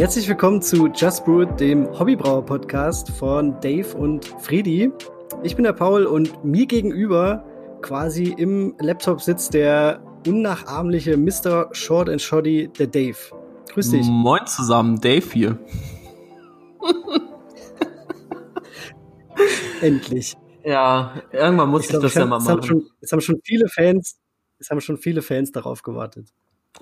Herzlich willkommen zu Just Brewed, dem Hobbybrauer-Podcast von Dave und Fredi. Ich bin der Paul und mir gegenüber quasi im Laptop sitzt der unnachahmliche Mr. Short and Shoddy, der Dave. Grüß dich. Moin zusammen, Dave hier. Endlich. Ja, irgendwann muss ich, ich das ja mal machen. Haben schon, jetzt haben schon viele Fans, es haben schon viele Fans darauf gewartet.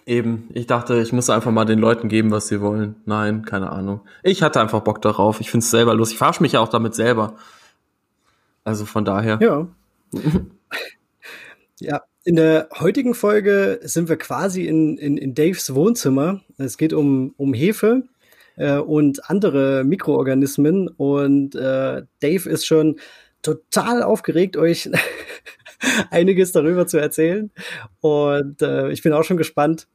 Eben, ich dachte, ich muss einfach mal den Leuten geben, was sie wollen. Nein, keine Ahnung. Ich hatte einfach Bock darauf. Ich finde es selber lustig. Ich verarsche mich ja auch damit selber. Also von daher. Ja. ja, in der heutigen Folge sind wir quasi in, in, in Daves Wohnzimmer. Es geht um, um Hefe äh, und andere Mikroorganismen. Und äh, Dave ist schon total aufgeregt, euch einiges darüber zu erzählen. Und äh, ich bin auch schon gespannt,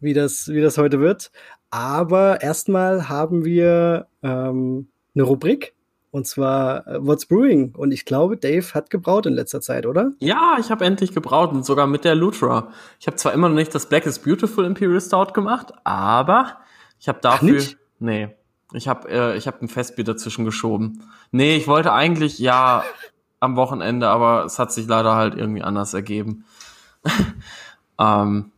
wie das, wie das heute wird. Aber erstmal haben wir ähm, eine Rubrik. Und zwar äh, What's Brewing. Und ich glaube, Dave hat gebraut in letzter Zeit, oder? Ja, ich habe endlich gebraut und sogar mit der Lutra. Ich habe zwar immer noch nicht das Black is Beautiful Imperial Stout gemacht, aber ich habe dafür. Ach, nee. Ich habe äh, ich hab ein Festbier dazwischen geschoben. Nee, ich wollte eigentlich ja am Wochenende, aber es hat sich leider halt irgendwie anders ergeben. ähm,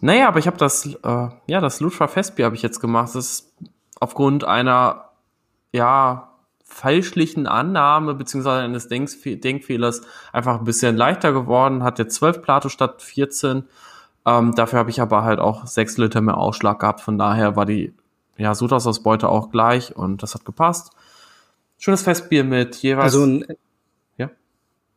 naja, aber ich habe das, äh, ja, das Lutra Festbier habe ich jetzt gemacht. Das ist aufgrund einer, ja, falschlichen Annahme beziehungsweise eines Denkf Denkfehlers einfach ein bisschen leichter geworden. Hat jetzt 12 Plato statt 14. Ähm, dafür habe ich aber halt auch 6 Liter mehr Ausschlag gehabt. Von daher war die ja, Sudhaus-Ausbeute auch gleich und das hat gepasst. Schönes Festbier mit jeweils. Also ein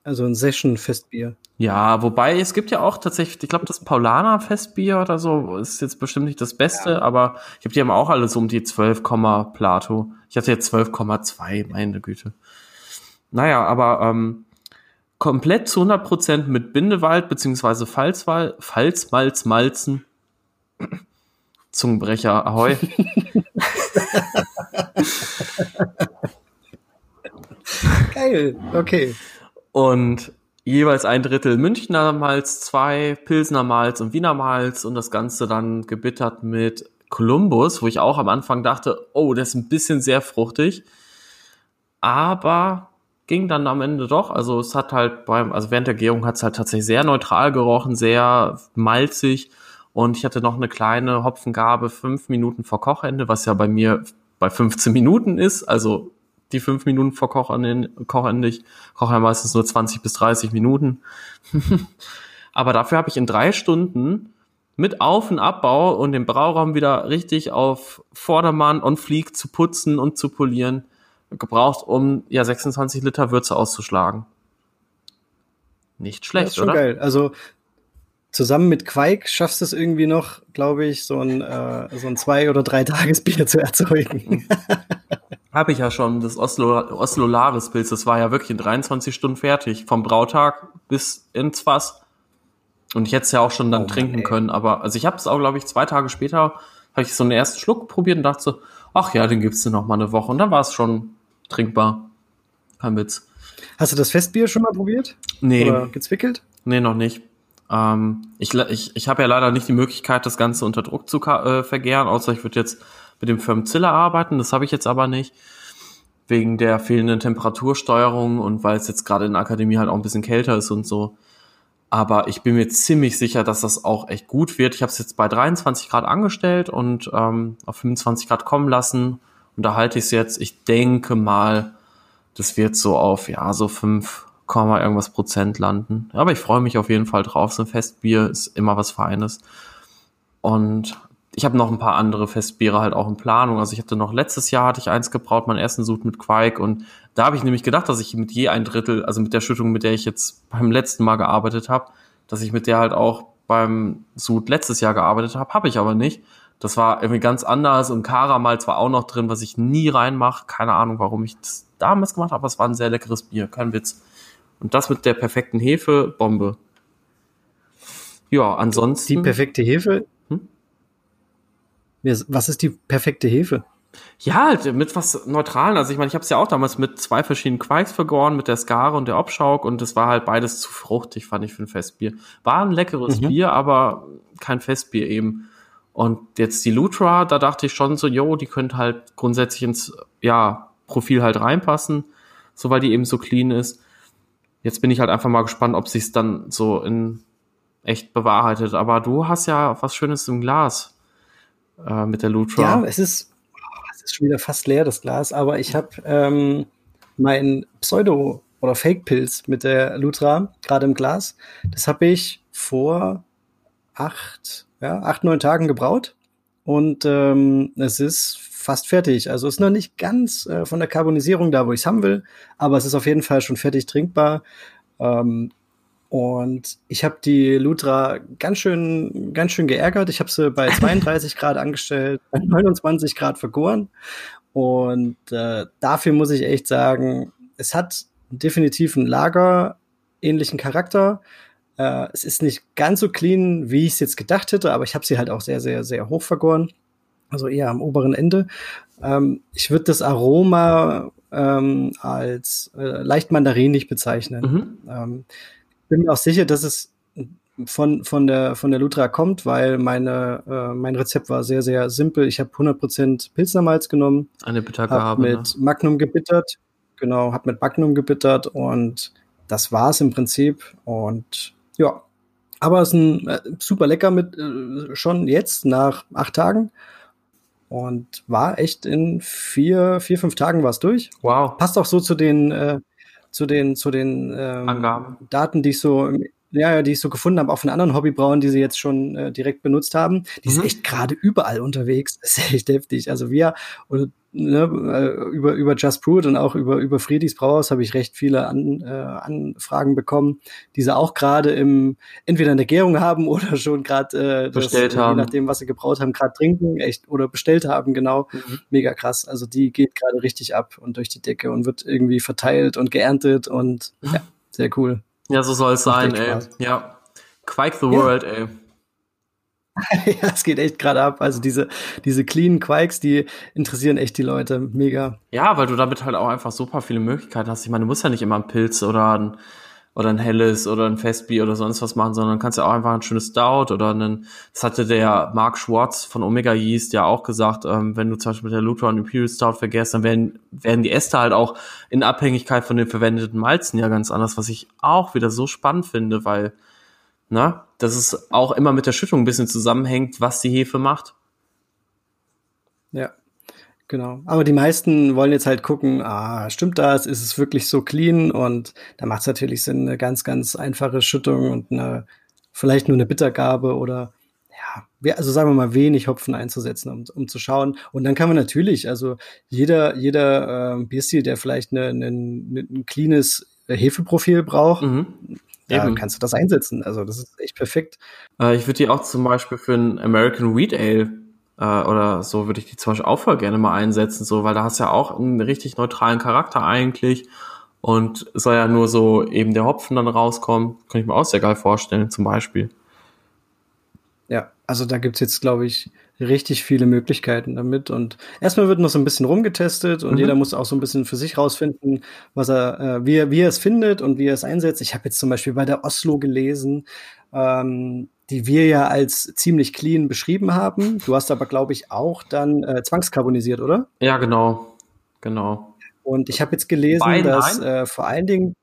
also ein Session-Festbier. Ja, wobei es gibt ja auch tatsächlich, ich glaube, das Paulaner-Festbier oder so ist jetzt bestimmt nicht das Beste, ja. aber ich habe die haben auch alle so um die 12, Plato. Ich hatte jetzt 12,2, meine Güte. Naja, aber ähm, komplett zu 100 Prozent mit Bindewald beziehungsweise Pfalzwal Pfalzmalz, Malzen. Zungenbrecher, ahoi. Geil, okay und jeweils ein Drittel Münchner Malz, zwei Pilsner Malz und Wiener Malz und das Ganze dann gebittert mit Columbus, wo ich auch am Anfang dachte, oh, das ist ein bisschen sehr fruchtig. Aber ging dann am Ende doch. Also es hat halt beim, also während der Gärung hat es halt tatsächlich sehr neutral gerochen, sehr malzig. Und ich hatte noch eine kleine Hopfengabe fünf Minuten vor Kochende, was ja bei mir bei 15 Minuten ist. Also die fünf Minuten vor Kochende, Kochende. Ich koche ja meistens nur 20 bis 30 Minuten. Aber dafür habe ich in drei Stunden mit Auf- und Abbau und den Brauraum wieder richtig auf Vordermann und Flieg zu putzen und zu polieren gebraucht, um ja 26 Liter Würze auszuschlagen. Nicht schlecht, das ist schon oder? geil. Also zusammen mit Quake schaffst du es irgendwie noch, glaube ich, so ein, äh, so ein zwei- oder drei Tagesbier zu erzeugen. Habe ich ja schon, das Oslo, Oslolaris-Pilz, das war ja wirklich in 23 Stunden fertig, vom Brautag bis ins Fass. Und ich hätte es ja auch schon dann oh, trinken ey. können, aber also ich habe es auch, glaube ich, zwei Tage später, habe ich so einen ersten Schluck probiert und dachte so, ach ja, den gibt's dir noch mal eine Woche. Und dann war es schon trinkbar. Kein Witz. Hast du das Festbier schon mal probiert? Nee. Oder gezwickelt? Nee, noch nicht. Ähm, ich ich, ich habe ja leider nicht die Möglichkeit, das Ganze unter Druck zu äh, vergären, außer ich würde jetzt mit dem Firmenziller arbeiten. Das habe ich jetzt aber nicht. Wegen der fehlenden Temperatursteuerung und weil es jetzt gerade in der Akademie halt auch ein bisschen kälter ist und so. Aber ich bin mir ziemlich sicher, dass das auch echt gut wird. Ich habe es jetzt bei 23 Grad angestellt und ähm, auf 25 Grad kommen lassen. Und da halte ich es jetzt, ich denke mal, das wird so auf, ja, so 5, irgendwas Prozent landen. Aber ich freue mich auf jeden Fall drauf. So ein Festbier ist immer was Feines. Und ich habe noch ein paar andere Festbiere halt auch in Planung. Also ich hatte noch letztes Jahr hatte ich eins gebraut, mein ersten Sud mit Quake und da habe ich nämlich gedacht, dass ich mit je ein Drittel, also mit der Schüttung, mit der ich jetzt beim letzten Mal gearbeitet habe, dass ich mit der halt auch beim Sud letztes Jahr gearbeitet habe, habe ich aber nicht. Das war irgendwie ganz anders und Karamalz war auch noch drin, was ich nie reinmache. Keine Ahnung, warum ich das damals gemacht habe, aber es war ein sehr leckeres Bier, kein Witz. Und das mit der perfekten Hefe, Bombe. Ja, ansonsten. Die perfekte Hefe was ist die perfekte Hefe? Ja, halt mit was Neutralen. Also ich meine, ich habe es ja auch damals mit zwei verschiedenen Quikes vergoren, mit der Skare und der Obschauk und das war halt beides zu fruchtig, fand ich für ein Festbier. War ein leckeres mhm. Bier, aber kein Festbier eben. Und jetzt die Lutra, da dachte ich schon so, yo, die könnte halt grundsätzlich ins, ja, Profil halt reinpassen, so weil die eben so clean ist. Jetzt bin ich halt einfach mal gespannt, ob sich's dann so in echt bewahrheitet. Aber du hast ja was Schönes im Glas äh, mit der Lutra. Ja, es ist, es ist schon wieder fast leer, das Glas, aber ich habe ähm, mein Pseudo- oder Fake-Pilz mit der Lutra gerade im Glas. Das habe ich vor acht, ja, acht, neun Tagen gebraut. Und ähm, es ist fast fertig. Also ist noch nicht ganz äh, von der Karbonisierung da, wo ich es haben will, aber es ist auf jeden Fall schon fertig trinkbar. Ähm, und ich habe die Lutra ganz schön, ganz schön geärgert. Ich habe sie bei 32 Grad angestellt, bei 29 Grad vergoren. Und äh, dafür muss ich echt sagen, es hat definitiv einen Lager-ähnlichen Charakter. Äh, es ist nicht ganz so clean, wie ich es jetzt gedacht hätte, aber ich habe sie halt auch sehr, sehr, sehr hoch vergoren. Also eher am oberen Ende. Ähm, ich würde das Aroma ähm, als äh, leicht mandarinig bezeichnen. Mhm. Ähm, bin mir auch sicher, dass es von, von, der, von der Lutra kommt, weil meine, äh, mein Rezept war sehr, sehr simpel. Ich habe 100% Pilznermalz genommen. Eine Bittergabe. Mit ne? Magnum gebittert. Genau, habe mit Magnum gebittert und das war es im Prinzip. Und ja, aber es ist ein, äh, super lecker mit äh, schon jetzt nach acht Tagen und war echt in vier, vier, fünf Tagen war es durch. Wow. Passt auch so zu den äh, zu den zu den ähm, Angaben. Daten, die ich so ja, die ich so gefunden habe, auch von anderen Hobbybrauen, die sie jetzt schon äh, direkt benutzt haben. Die mhm. sind echt gerade überall unterwegs. Das ist echt heftig. Also wir und ne, äh, über, über Just Brewed und auch über, über Friedrichs Brauhaus habe ich recht viele An, äh, Anfragen bekommen, die sie auch gerade im entweder in der Gärung haben oder schon gerade äh, bestellt haben. je nachdem, was sie gebraut haben, gerade trinken, echt oder bestellt haben, genau. Mhm. Mega krass. Also die geht gerade richtig ab und durch die Decke und wird irgendwie verteilt und geerntet und ja, sehr cool. Ja, so soll es sein, ey. Ja. Quake the ja. World, ey. ja, es geht echt gerade ab. Also diese, diese clean Quikes, die interessieren echt die Leute. Mega. Ja, weil du damit halt auch einfach super viele Möglichkeiten hast. Ich meine, du musst ja nicht immer einen Pilz oder ein, oder ein helles oder ein Festbier oder sonst was machen, sondern kannst ja auch einfach ein schönes Stout oder einen, das hatte der Mark Schwartz von Omega Yeast ja auch gesagt, ähm, wenn du zum Beispiel mit der Lutheran Imperial Stout vergisst, dann werden, werden die Äste halt auch in Abhängigkeit von den verwendeten Malzen ja ganz anders, was ich auch wieder so spannend finde, weil na, dass es auch immer mit der Schüttung ein bisschen zusammenhängt, was die Hefe macht. Ja, genau. Aber die meisten wollen jetzt halt gucken, ah, stimmt das? Ist es wirklich so clean? Und da macht es natürlich Sinn, eine ganz, ganz einfache Schüttung und eine, vielleicht nur eine Bittergabe oder ja, also sagen wir mal wenig Hopfen einzusetzen, um, um zu schauen. Und dann kann man natürlich, also jeder, jeder äh, Bierstil, der vielleicht eine, eine, ein cleanes Hefeprofil braucht, mhm da Eben. kannst du das einsetzen. Also das ist echt perfekt. Äh, ich würde die auch zum Beispiel für ein American Wheat Ale äh, oder so würde ich die zum Beispiel auch voll gerne mal einsetzen, so, weil da hast du ja auch einen richtig neutralen Charakter eigentlich und soll ja nur so eben der Hopfen dann rauskommen. Kann ich mir auch sehr geil vorstellen, zum Beispiel. Ja, also da gibt's jetzt, glaube ich, richtig viele Möglichkeiten damit. Und erstmal wird noch so ein bisschen rumgetestet und mhm. jeder muss auch so ein bisschen für sich rausfinden, was er, äh, wie, er, wie er es findet und wie er es einsetzt. Ich habe jetzt zum Beispiel bei der Oslo gelesen, ähm, die wir ja als ziemlich clean beschrieben haben. Du hast aber, glaube ich, auch dann äh, zwangskarbonisiert, oder? Ja, genau. Genau. Und ich habe jetzt gelesen, Wein, dass äh, vor allen Dingen.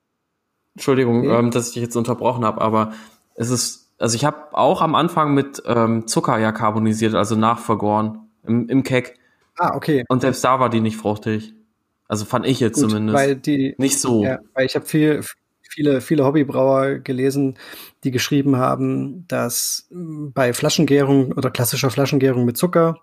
Entschuldigung, ähm, dass ich dich jetzt unterbrochen habe, aber es ist also ich habe auch am Anfang mit ähm, Zucker ja carbonisiert, also nachvergoren im, im Keck. Ah, okay. Und selbst da war die nicht fruchtig. Also fand ich jetzt Gut, zumindest. Weil die, nicht so. Ja, weil ich habe viel, viele, viele Hobbybrauer gelesen, die geschrieben haben, dass bei Flaschengärung oder klassischer Flaschengärung mit Zucker,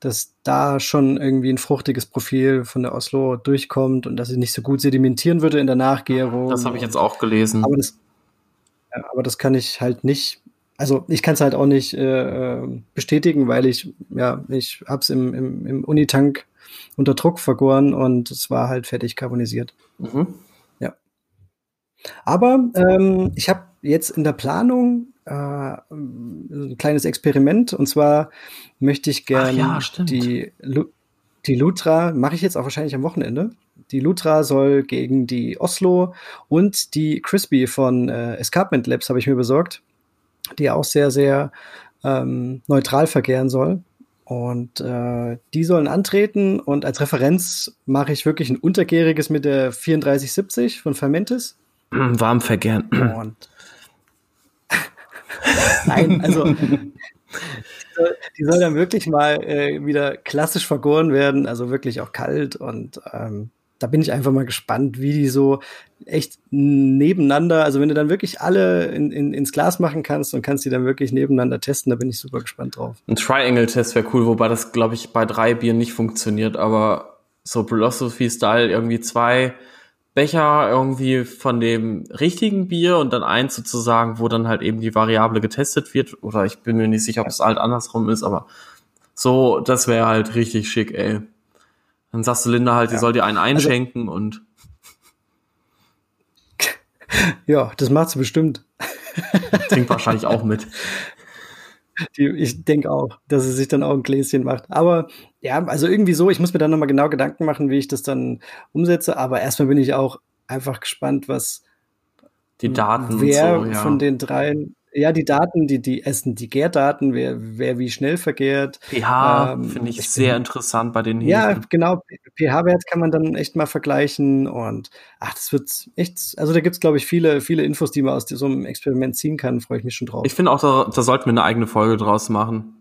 dass da schon irgendwie ein fruchtiges Profil von der Oslo durchkommt und dass sie nicht so gut sedimentieren würde in der Nachgärung. Das habe ich jetzt auch gelesen. Aber das, aber das kann ich halt nicht, also ich kann es halt auch nicht äh, äh, bestätigen, weil ich, ja, ich hab's im, im, im Unitank unter Druck vergoren und es war halt fertig carbonisiert. Mhm. Ja. Aber ähm, ich habe jetzt in der Planung äh, ein kleines Experiment und zwar möchte ich gerne ja, die, die Lutra, mache ich jetzt auch wahrscheinlich am Wochenende, die Lutra soll gegen die Oslo und die Crispy von äh, Escarpment Labs habe ich mir besorgt, die auch sehr, sehr ähm, neutral vergären soll. Und äh, die sollen antreten und als Referenz mache ich wirklich ein untergäriges mit der 3470 von Fermentis. Warm vergären. Und Nein, also die soll, die soll dann wirklich mal äh, wieder klassisch vergoren werden, also wirklich auch kalt und ähm, da bin ich einfach mal gespannt, wie die so echt nebeneinander, also wenn du dann wirklich alle in, in, ins Glas machen kannst und kannst die dann wirklich nebeneinander testen, da bin ich super gespannt drauf. Ein Triangle-Test wäre cool, wobei das, glaube ich, bei drei Bieren nicht funktioniert, aber so Philosophy-Style irgendwie zwei Becher irgendwie von dem richtigen Bier und dann eins sozusagen, wo dann halt eben die Variable getestet wird. Oder ich bin mir nicht sicher, ob es halt andersrum ist, aber so, das wäre halt richtig schick, ey. Dann sagst du Linda halt, ja. die soll dir einen also einschenken also, und. Ja, das macht sie bestimmt. Trinkt wahrscheinlich auch mit. Die, ich denke auch, dass sie sich dann auch ein Gläschen macht. Aber ja, also irgendwie so, ich muss mir dann nochmal genau Gedanken machen, wie ich das dann umsetze. Aber erstmal bin ich auch einfach gespannt, was die Daten wer so, ja. von den dreien ja, die Daten, die, die essen, die Gärdaten, wer, wer wie schnell vergärt. pH ähm, finde ich, ich sehr bin, interessant bei den Hefen. Ja, genau. pH-Wert kann man dann echt mal vergleichen und ach, das wird echt, also da gibt's glaube ich, viele, viele Infos, die man aus so einem Experiment ziehen kann. Freue ich mich schon drauf. Ich finde auch, da, da sollten wir eine eigene Folge draus machen.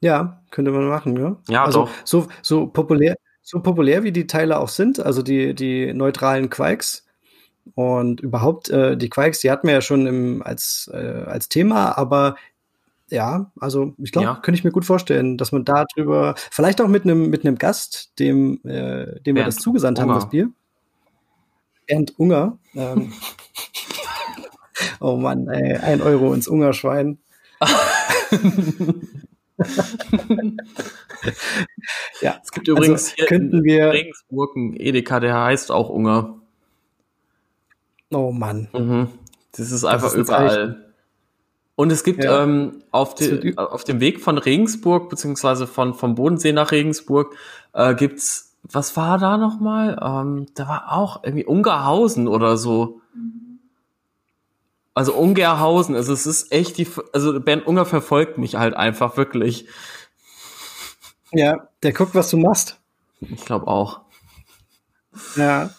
Ja, könnte man machen, ja. Ja, also, doch. So, so populär, so populär wie die Teile auch sind, also die, die neutralen Quikes, und überhaupt, äh, die Quikes, die hatten wir ja schon im, als, äh, als Thema, aber ja, also ich glaube, ja. könnte ich mir gut vorstellen, dass man da drüber, vielleicht auch mit einem mit einem Gast, dem, äh, dem wir das zugesandt Unger. haben, das Bier. Bernd Unger. Ähm, oh Mann, ey, ein Euro ins Ungerschwein. ja, es gibt übrigens also, hier könnten wir Regensburg einen Edeka, der heißt auch Unger. Oh Mann. Mhm. Das ist einfach das ist überall. Und es gibt ja. ähm, auf, de, auf dem Weg von Regensburg, beziehungsweise von, vom Bodensee nach Regensburg, äh, gibt's, was war da nochmal? Ähm, da war auch irgendwie Ungerhausen oder so. Also Ungerhausen, also es ist echt die, also Bernd Unger verfolgt mich halt einfach wirklich. Ja, der guckt, was du machst. Ich glaube auch. Ja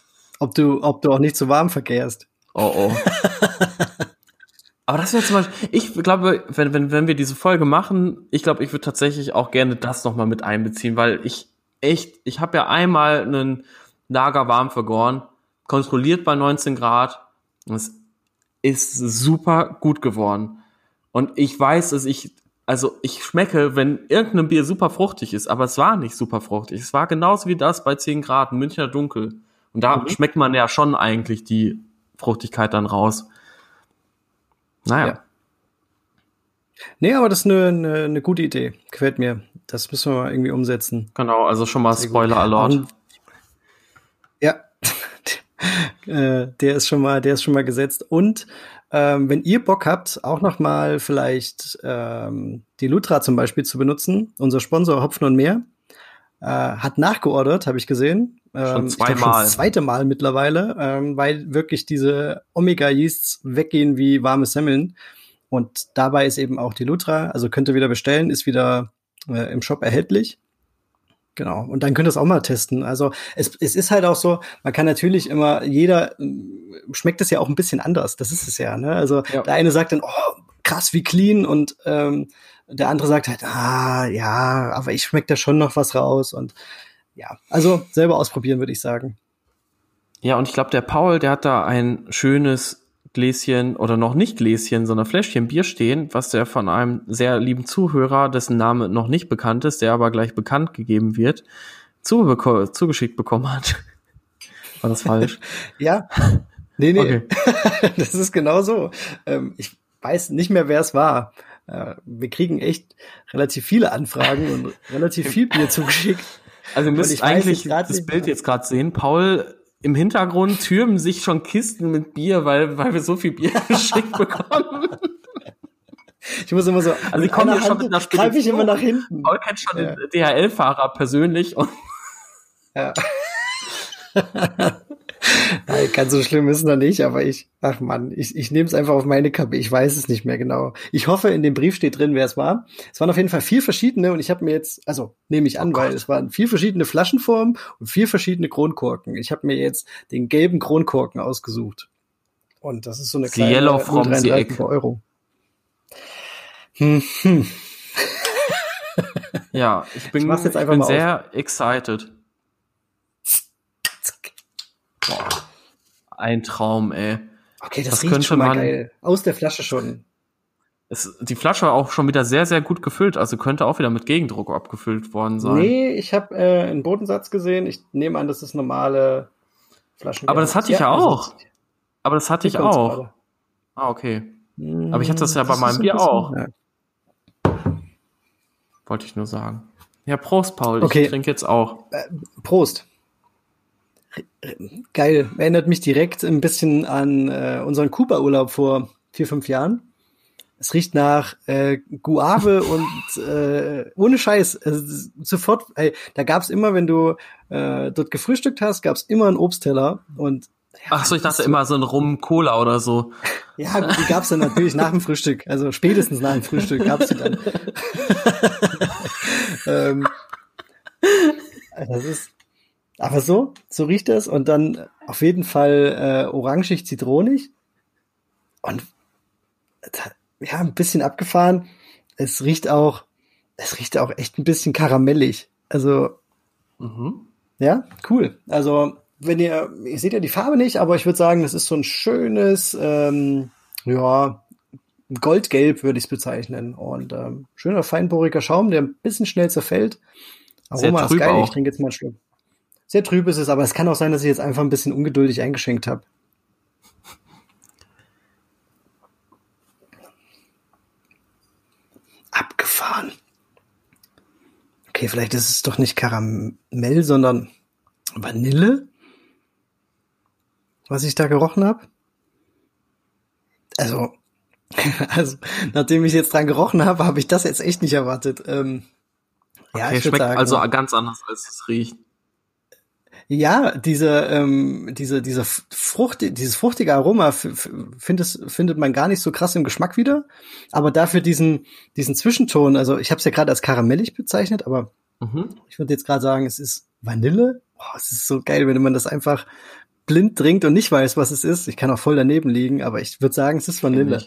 ob du, ob du auch nicht zu warm verkehrst. Oh oh. Aber das wäre zum Beispiel, ich glaube, wenn, wenn, wenn wir diese Folge machen, ich glaube, ich würde tatsächlich auch gerne das nochmal mit einbeziehen, weil ich echt, ich habe ja einmal einen Lager warm vergoren, kontrolliert bei 19 Grad. Und es ist super gut geworden. Und ich weiß, dass ich, also ich schmecke, wenn irgendein Bier super fruchtig ist, aber es war nicht super fruchtig. Es war genauso wie das bei 10 Grad, Münchner Dunkel. Und da mhm. schmeckt man ja schon eigentlich die Fruchtigkeit dann raus. Naja. Ja. Nee, aber das ist eine, eine, eine, gute Idee. Gefällt mir. Das müssen wir mal irgendwie umsetzen. Genau, also schon mal Spoiler Alert. ja. Äh, der ist schon mal, der ist schon mal gesetzt. Und ähm, wenn ihr Bock habt, auch noch mal vielleicht ähm, die Lutra zum Beispiel zu benutzen, unser Sponsor Hopfen und Meer, äh, hat nachgeordert, habe ich gesehen. Ähm, schon zweimal. Das zweite Mal mittlerweile, ähm, weil wirklich diese Omega-Yeasts weggehen wie warme Semmeln. Und dabei ist eben auch die Lutra, also könnt ihr wieder bestellen, ist wieder äh, im Shop erhältlich. Genau. Und dann könnt ihr es auch mal testen. Also es, es ist halt auch so, man kann natürlich immer, jeder äh, schmeckt es ja auch ein bisschen anders. Das ist es ja. Ne? Also ja. der eine sagt dann, oh, krass, wie clean und ähm, der andere sagt halt, ah, ja, aber ich schmecke da schon noch was raus und ja, also selber ausprobieren, würde ich sagen. Ja, und ich glaube, der Paul, der hat da ein schönes Gläschen oder noch nicht Gläschen, sondern Fläschchen Bier stehen, was der von einem sehr lieben Zuhörer, dessen Name noch nicht bekannt ist, der aber gleich bekannt gegeben wird, zugeschickt bekommen hat. War das falsch? ja. Nee, nee. Okay. das ist genau so. Ähm, ich weiß nicht mehr, wer es war. Äh, wir kriegen echt relativ viele Anfragen und relativ viel Bier zugeschickt. Also ihr müsst eigentlich das Bild jetzt gerade sehen. Paul im Hintergrund türmen sich schon Kisten mit Bier, weil, weil wir so viel Bier geschickt bekommen. Ich muss immer so. Also ich komme schon mit einer. Greife ich immer nach hinten. Paul kennt schon ja. den DHL-Fahrer persönlich und. Ja. Nein, ganz so schlimm ist noch nicht, aber ich, ach man, ich, ich nehme es einfach auf meine Kappe. Ich weiß es nicht mehr genau. Ich hoffe, in dem Brief steht drin, wer es war. Es waren auf jeden Fall vier verschiedene und ich habe mir jetzt, also nehme ich an, oh weil es waren vier verschiedene Flaschenformen und vier verschiedene Kronkorken. Ich habe mir jetzt den gelben Kronkorken ausgesucht. Und das ist so eine the kleine Yellow from the egg. Euro. Hm, hm. ja, ich bin, ich, ich bin sehr excited. Boah. Ein Traum, ey. Okay, das, das riecht schon mal man, geil. Aus der Flasche schon. Es, die Flasche war auch schon wieder sehr, sehr gut gefüllt, also könnte auch wieder mit Gegendruck abgefüllt worden sein. Nee, ich habe äh, einen Bodensatz gesehen. Ich nehme an, das ist normale Flaschen. Aber das hatte ich ja, ja auch. Aber das hatte ich auch. Ah, okay. Aber ich hatte das ja das bei meinem Bier auch. Wollte ich nur sagen. Ja, Prost, Paul. Okay. Ich trinke jetzt auch. Äh, Prost. Geil. Erinnert mich direkt ein bisschen an äh, unseren Kuba-Urlaub vor vier, fünf Jahren. Es riecht nach äh, Guave und äh, ohne Scheiß. Also, sofort, ey, da gab's immer, wenn du äh, dort gefrühstückt hast, gab's immer einen Obstteller und ja, Ach so, ich dachte immer so ein Rum-Cola oder so. Ja, die gab's dann natürlich nach dem Frühstück. Also spätestens nach dem Frühstück gab's die dann. ähm, das ist, aber so, so riecht das und dann auf jeden Fall äh, orangig, zitronig und ja, ein bisschen abgefahren. Es riecht auch, es riecht auch echt ein bisschen karamellig. Also, mhm. ja, cool. Also, wenn ihr, ihr seht ja die Farbe nicht, aber ich würde sagen, das ist so ein schönes, ähm, ja, Goldgelb würde ich es bezeichnen. Und ähm, schöner feinporiger Schaum, der ein bisschen schnell zerfällt. Aroma ist geil, auch. ich trinke jetzt mal einen Schluck. Sehr trüb ist es, aber es kann auch sein, dass ich jetzt einfach ein bisschen ungeduldig eingeschenkt habe. Abgefahren. Okay, vielleicht ist es doch nicht Karamell, sondern Vanille, was ich da gerochen habe. Also, also, nachdem ich jetzt dran gerochen habe, habe ich das jetzt echt nicht erwartet. Ähm, ja, okay, schmeckt sagen, also ganz anders, als es riecht. Ja, diese, ähm, diese, diese Frucht, dieses fruchtige Aroma findet, findet man gar nicht so krass im Geschmack wieder. Aber dafür diesen, diesen Zwischenton, also ich habe es ja gerade als karamellig bezeichnet, aber mhm. ich würde jetzt gerade sagen, es ist Vanille. Oh, es ist so geil, wenn man das einfach blind trinkt und nicht weiß, was es ist. Ich kann auch voll daneben liegen, aber ich würde sagen, es ist Vanille.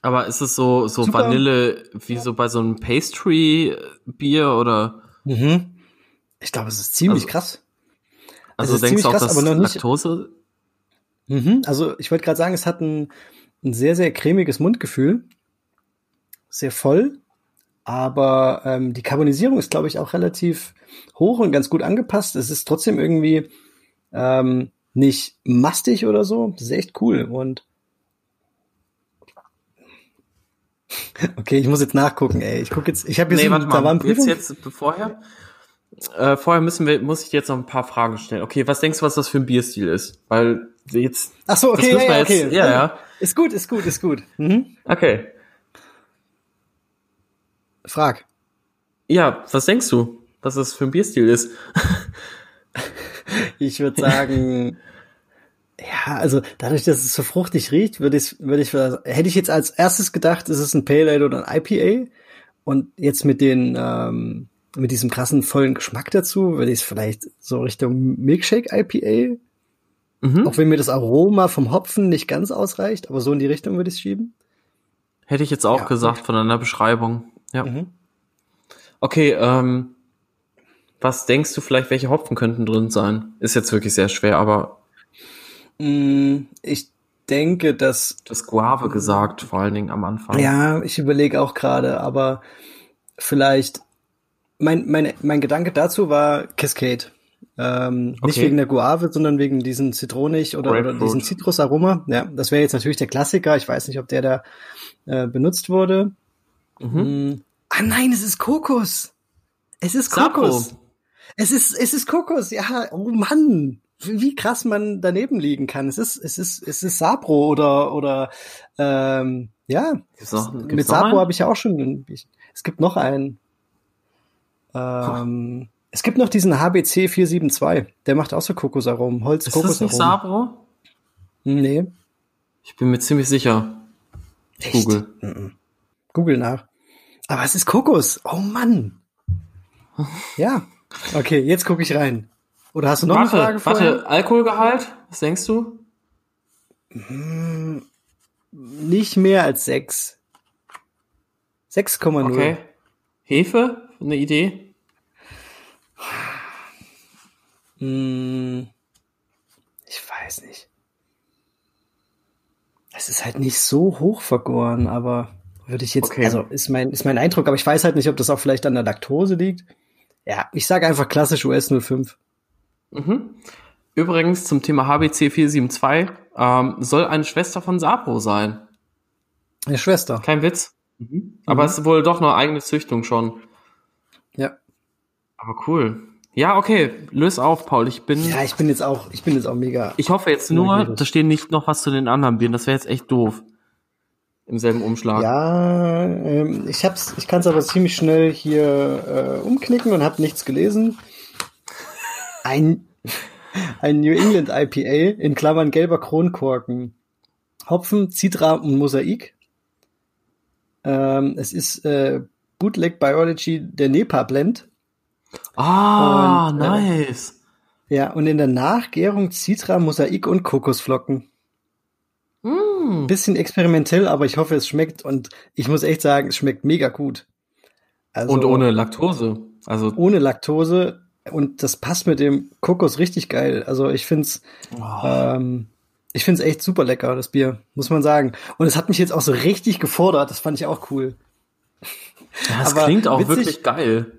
Aber ist es so, so Vanille wie so bei so einem Pastry-Bier oder? Mhm. Ich glaube, es ist ziemlich also, krass. Also denkst du auch, krass, dass Laktose? Mhm. Also ich wollte gerade sagen, es hat ein, ein sehr, sehr cremiges Mundgefühl. Sehr voll. Aber ähm, die Carbonisierung ist, glaube ich, auch relativ hoch und ganz gut angepasst. Es ist trotzdem irgendwie ähm, nicht mastig oder so. Das ist echt cool. Und Okay, ich muss jetzt nachgucken, ey. Ich gucke jetzt, ich habe jetzt, nee, warte mal, jetzt, jetzt vorher, äh, vorher müssen wir, muss ich dir jetzt noch ein paar Fragen stellen. Okay, was denkst du, was das für ein Bierstil ist? Weil jetzt. Ach so, okay, ja, ja, jetzt, okay. Ja, ja. Ist gut, ist gut, ist gut. Mhm. Okay. Frag. Ja, was denkst du, was das für ein Bierstil ist? ich würde sagen, ja, also dadurch, dass es so fruchtig riecht, würde ich, würde ich, hätte ich jetzt als erstes gedacht, ist es ein Pale Ale oder ein IPA. Und jetzt mit den, ähm, mit diesem krassen vollen Geschmack dazu, würde ich es vielleicht so Richtung Milkshake IPA. Mhm. Auch wenn mir das Aroma vom Hopfen nicht ganz ausreicht, aber so in die Richtung würde ich es schieben. Hätte ich jetzt auch ja, gesagt von einer Beschreibung. Ja. Mhm. Okay, ähm, was denkst du vielleicht, welche Hopfen könnten drin sein? Ist jetzt wirklich sehr schwer, aber Mm, ich denke, dass. Das Guave gesagt, vor allen Dingen am Anfang. Ja, ich überlege auch gerade, aber vielleicht. Mein, mein, mein Gedanke dazu war Cascade. Ähm, okay. Nicht wegen der Guave, sondern wegen diesen Zitronig oder, oder diesen Zitrusaroma. Ja, das wäre jetzt natürlich der Klassiker. Ich weiß nicht, ob der da äh, benutzt wurde. Mhm. Mm. Ah nein, es ist Kokos. Es ist Kokos. Sapo. Es ist, es ist Kokos. Ja, oh Mann wie krass man daneben liegen kann. Es ist, es ist, es ist Sapro oder oder ähm, ja. Noch, mit Sapro habe ich ja auch schon. Es gibt noch einen. Ähm, Es gibt noch diesen HBC 472, der macht auch so Kokosaromen, Holz Ist das nicht Sabro? Nee. Ich bin mir ziemlich sicher. Echt? Google. Google nach. Aber es ist Kokos. Oh Mann. Ja. Okay, jetzt gucke ich rein. Oder hast du noch warte, eine Frage vorher? Warte, Alkoholgehalt? Was denkst du? Hm, nicht mehr als 6. 6,0. Okay. Hefe? Eine Idee? Hm, ich weiß nicht. Es ist halt nicht so hoch vergoren, aber würde ich jetzt, okay. also ist mein, ist mein Eindruck, aber ich weiß halt nicht, ob das auch vielleicht an der Laktose liegt. Ja, ich sage einfach klassisch US 05. Mhm. Übrigens zum Thema HBC 472 ähm, soll eine Schwester von Sapro sein. Eine Schwester. Kein Witz. Mhm. Aber mhm. es ist wohl doch eine eigene Züchtung schon. Ja. Aber cool. Ja, okay, löse auf, Paul. Ich bin. Ja, ich bin jetzt auch, ich bin jetzt auch mega. Ich hoffe jetzt nur, da steht nicht noch was zu den anderen Bieren. Das wäre jetzt echt doof. Im selben Umschlag. Ja, ähm, ich hab's, ich kann es aber ziemlich schnell hier äh, umknicken und habe nichts gelesen. Ein, ein New England IPA in Klammern gelber Kronkorken. Hopfen, Citra und Mosaik. Ähm, es ist äh, Bootleg Biology der Nepa Blend. Ah, und, äh, nice. Äh, ja, und in der Nachgärung Citra, Mosaik und Kokosflocken. Mm. Bisschen experimentell, aber ich hoffe, es schmeckt und ich muss echt sagen, es schmeckt mega gut. Also, und ohne Laktose. Also ohne Laktose und das passt mit dem Kokos richtig geil. Also ich find's, oh. ähm, ich find's echt super lecker, das Bier, muss man sagen. Und es hat mich jetzt auch so richtig gefordert. Das fand ich auch cool. Ja, das Aber klingt auch witzig, wirklich geil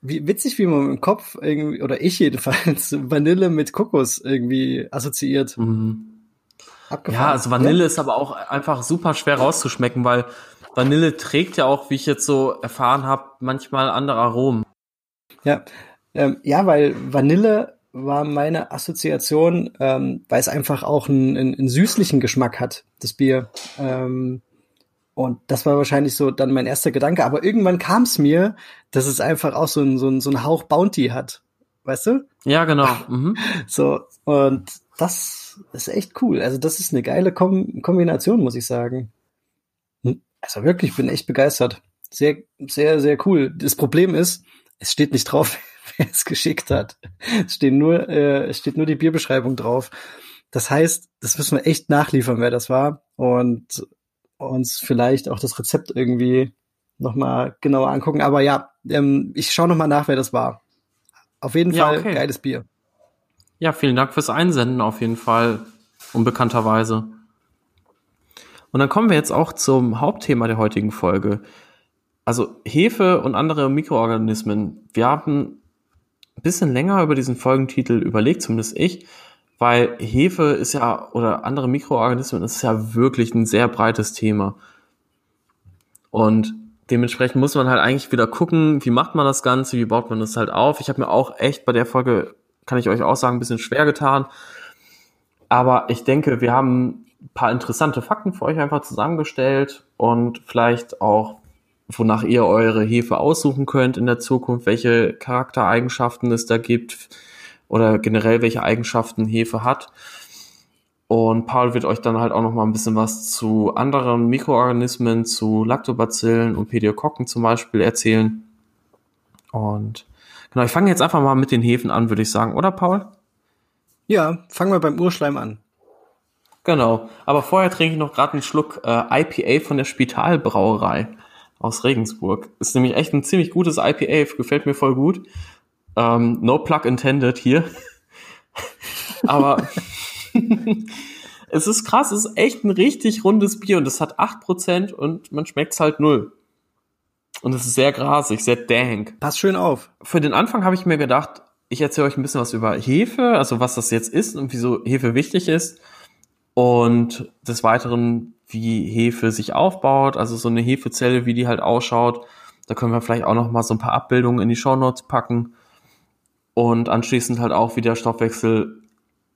wie witzig, wie man im Kopf irgendwie, oder ich jedenfalls, Vanille mit Kokos irgendwie assoziiert. Mhm. Ja, also Vanille ja. ist aber auch einfach super schwer rauszuschmecken, weil Vanille trägt ja auch, wie ich jetzt so erfahren habe, manchmal andere Aromen. Ja, ähm, ja, weil Vanille war meine Assoziation, ähm, weil es einfach auch einen, einen, einen süßlichen Geschmack hat, das Bier. Ähm, und das war wahrscheinlich so dann mein erster Gedanke. Aber irgendwann kam es mir, dass es einfach auch so ein, so ein, so ein Hauch Bounty hat. Weißt du? Ja, genau. Mhm. So, und das ist echt cool. Also, das ist eine geile Kom Kombination, muss ich sagen. Hm, also wirklich, bin echt begeistert. Sehr, sehr, sehr cool. Das Problem ist, es steht nicht drauf, wer es geschickt hat. Es steht nur, äh, es steht nur die Bierbeschreibung drauf. Das heißt, das müssen wir echt nachliefern, wer das war. Und uns vielleicht auch das Rezept irgendwie nochmal genauer angucken. Aber ja, ähm, ich schaue nochmal nach, wer das war. Auf jeden ja, Fall okay. geiles Bier. Ja, vielen Dank fürs Einsenden auf jeden Fall, unbekannterweise. Und dann kommen wir jetzt auch zum Hauptthema der heutigen Folge. Also Hefe und andere Mikroorganismen. Wir haben ein bisschen länger über diesen Folgentitel überlegt, zumindest ich, weil Hefe ist ja, oder andere Mikroorganismen ist ja wirklich ein sehr breites Thema. Und dementsprechend muss man halt eigentlich wieder gucken, wie macht man das Ganze, wie baut man das halt auf. Ich habe mir auch echt bei der Folge, kann ich euch auch sagen, ein bisschen schwer getan. Aber ich denke, wir haben ein paar interessante Fakten für euch einfach zusammengestellt und vielleicht auch, wonach ihr eure Hefe aussuchen könnt in der Zukunft, welche Charaktereigenschaften es da gibt, oder generell welche Eigenschaften Hefe hat. Und Paul wird euch dann halt auch noch mal ein bisschen was zu anderen Mikroorganismen, zu Lactobacillen und Pediokokken zum Beispiel erzählen. Und genau, ich fange jetzt einfach mal mit den Hefen an, würde ich sagen, oder Paul? Ja, fangen wir beim Urschleim an. Genau, aber vorher trinke ich noch gerade einen Schluck äh, IPA von der Spitalbrauerei aus Regensburg. Ist nämlich echt ein ziemlich gutes IPA, gefällt mir voll gut. Ähm, no plug intended hier. Aber es ist krass, es ist echt ein richtig rundes Bier und es hat 8% und man schmeckt es halt null. Und es ist sehr grasig, sehr dank. Passt schön auf. Für den Anfang habe ich mir gedacht, ich erzähle euch ein bisschen was über Hefe, also was das jetzt ist und wieso Hefe wichtig ist. Und des Weiteren, wie Hefe sich aufbaut, also so eine Hefezelle, wie die halt ausschaut. Da können wir vielleicht auch noch mal so ein paar Abbildungen in die Show Notes packen und anschließend halt auch, wie der Stoffwechsel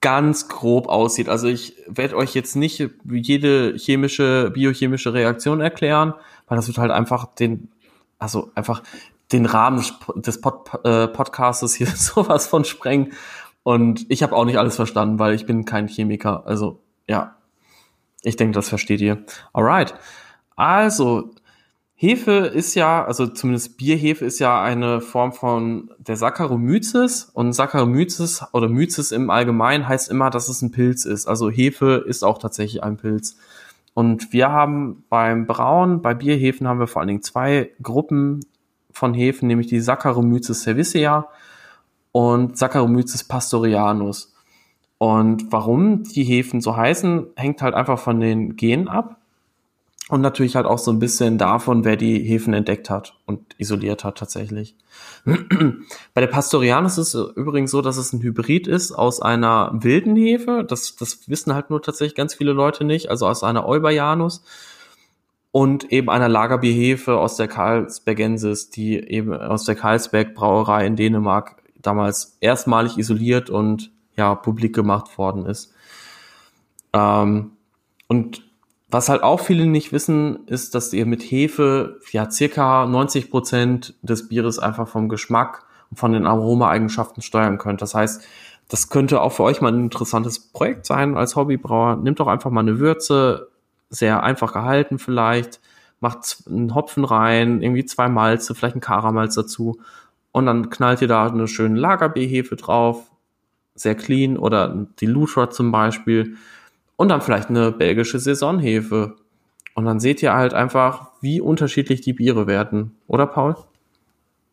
ganz grob aussieht. Also ich werde euch jetzt nicht jede chemische, biochemische Reaktion erklären, weil das wird halt einfach den, also einfach den Rahmen des Pod äh, Podcastes hier sowas von sprengen. Und ich habe auch nicht alles verstanden, weil ich bin kein Chemiker. Also ja, ich denke, das versteht ihr. Alright. Also, Hefe ist ja, also zumindest Bierhefe ist ja eine Form von der Saccharomyces und Saccharomyces oder Myces im Allgemeinen heißt immer, dass es ein Pilz ist. Also Hefe ist auch tatsächlich ein Pilz. Und wir haben beim Brauen, bei Bierhefen haben wir vor allen Dingen zwei Gruppen von Hefen, nämlich die Saccharomyces cerevisiae und Saccharomyces pastorianus. Und warum die Hefen so heißen, hängt halt einfach von den Genen ab. Und natürlich halt auch so ein bisschen davon, wer die Hefen entdeckt hat und isoliert hat tatsächlich. Bei der Pastorianus ist es übrigens so, dass es ein Hybrid ist aus einer wilden Hefe. Das, das wissen halt nur tatsächlich ganz viele Leute nicht. Also aus einer Eubayanus und eben einer Lagerbierhefe aus der Carlsbergensis, die eben aus der Carlsberg Brauerei in Dänemark damals erstmalig isoliert und ja publik gemacht worden ist. Ähm, und was halt auch viele nicht wissen, ist, dass ihr mit Hefe ja circa 90 Prozent des Bieres einfach vom Geschmack und von den Aromaeigenschaften steuern könnt. Das heißt, das könnte auch für euch mal ein interessantes Projekt sein als Hobbybrauer. Nehmt doch einfach mal eine Würze, sehr einfach gehalten vielleicht, macht einen Hopfen rein, irgendwie zwei Malze, vielleicht ein Karamalz dazu und dann knallt ihr da eine schöne Lagerbehefe drauf, sehr clean oder die Lutra zum Beispiel und dann vielleicht eine belgische Saisonhefe. Und dann seht ihr halt einfach, wie unterschiedlich die Biere werden. Oder Paul?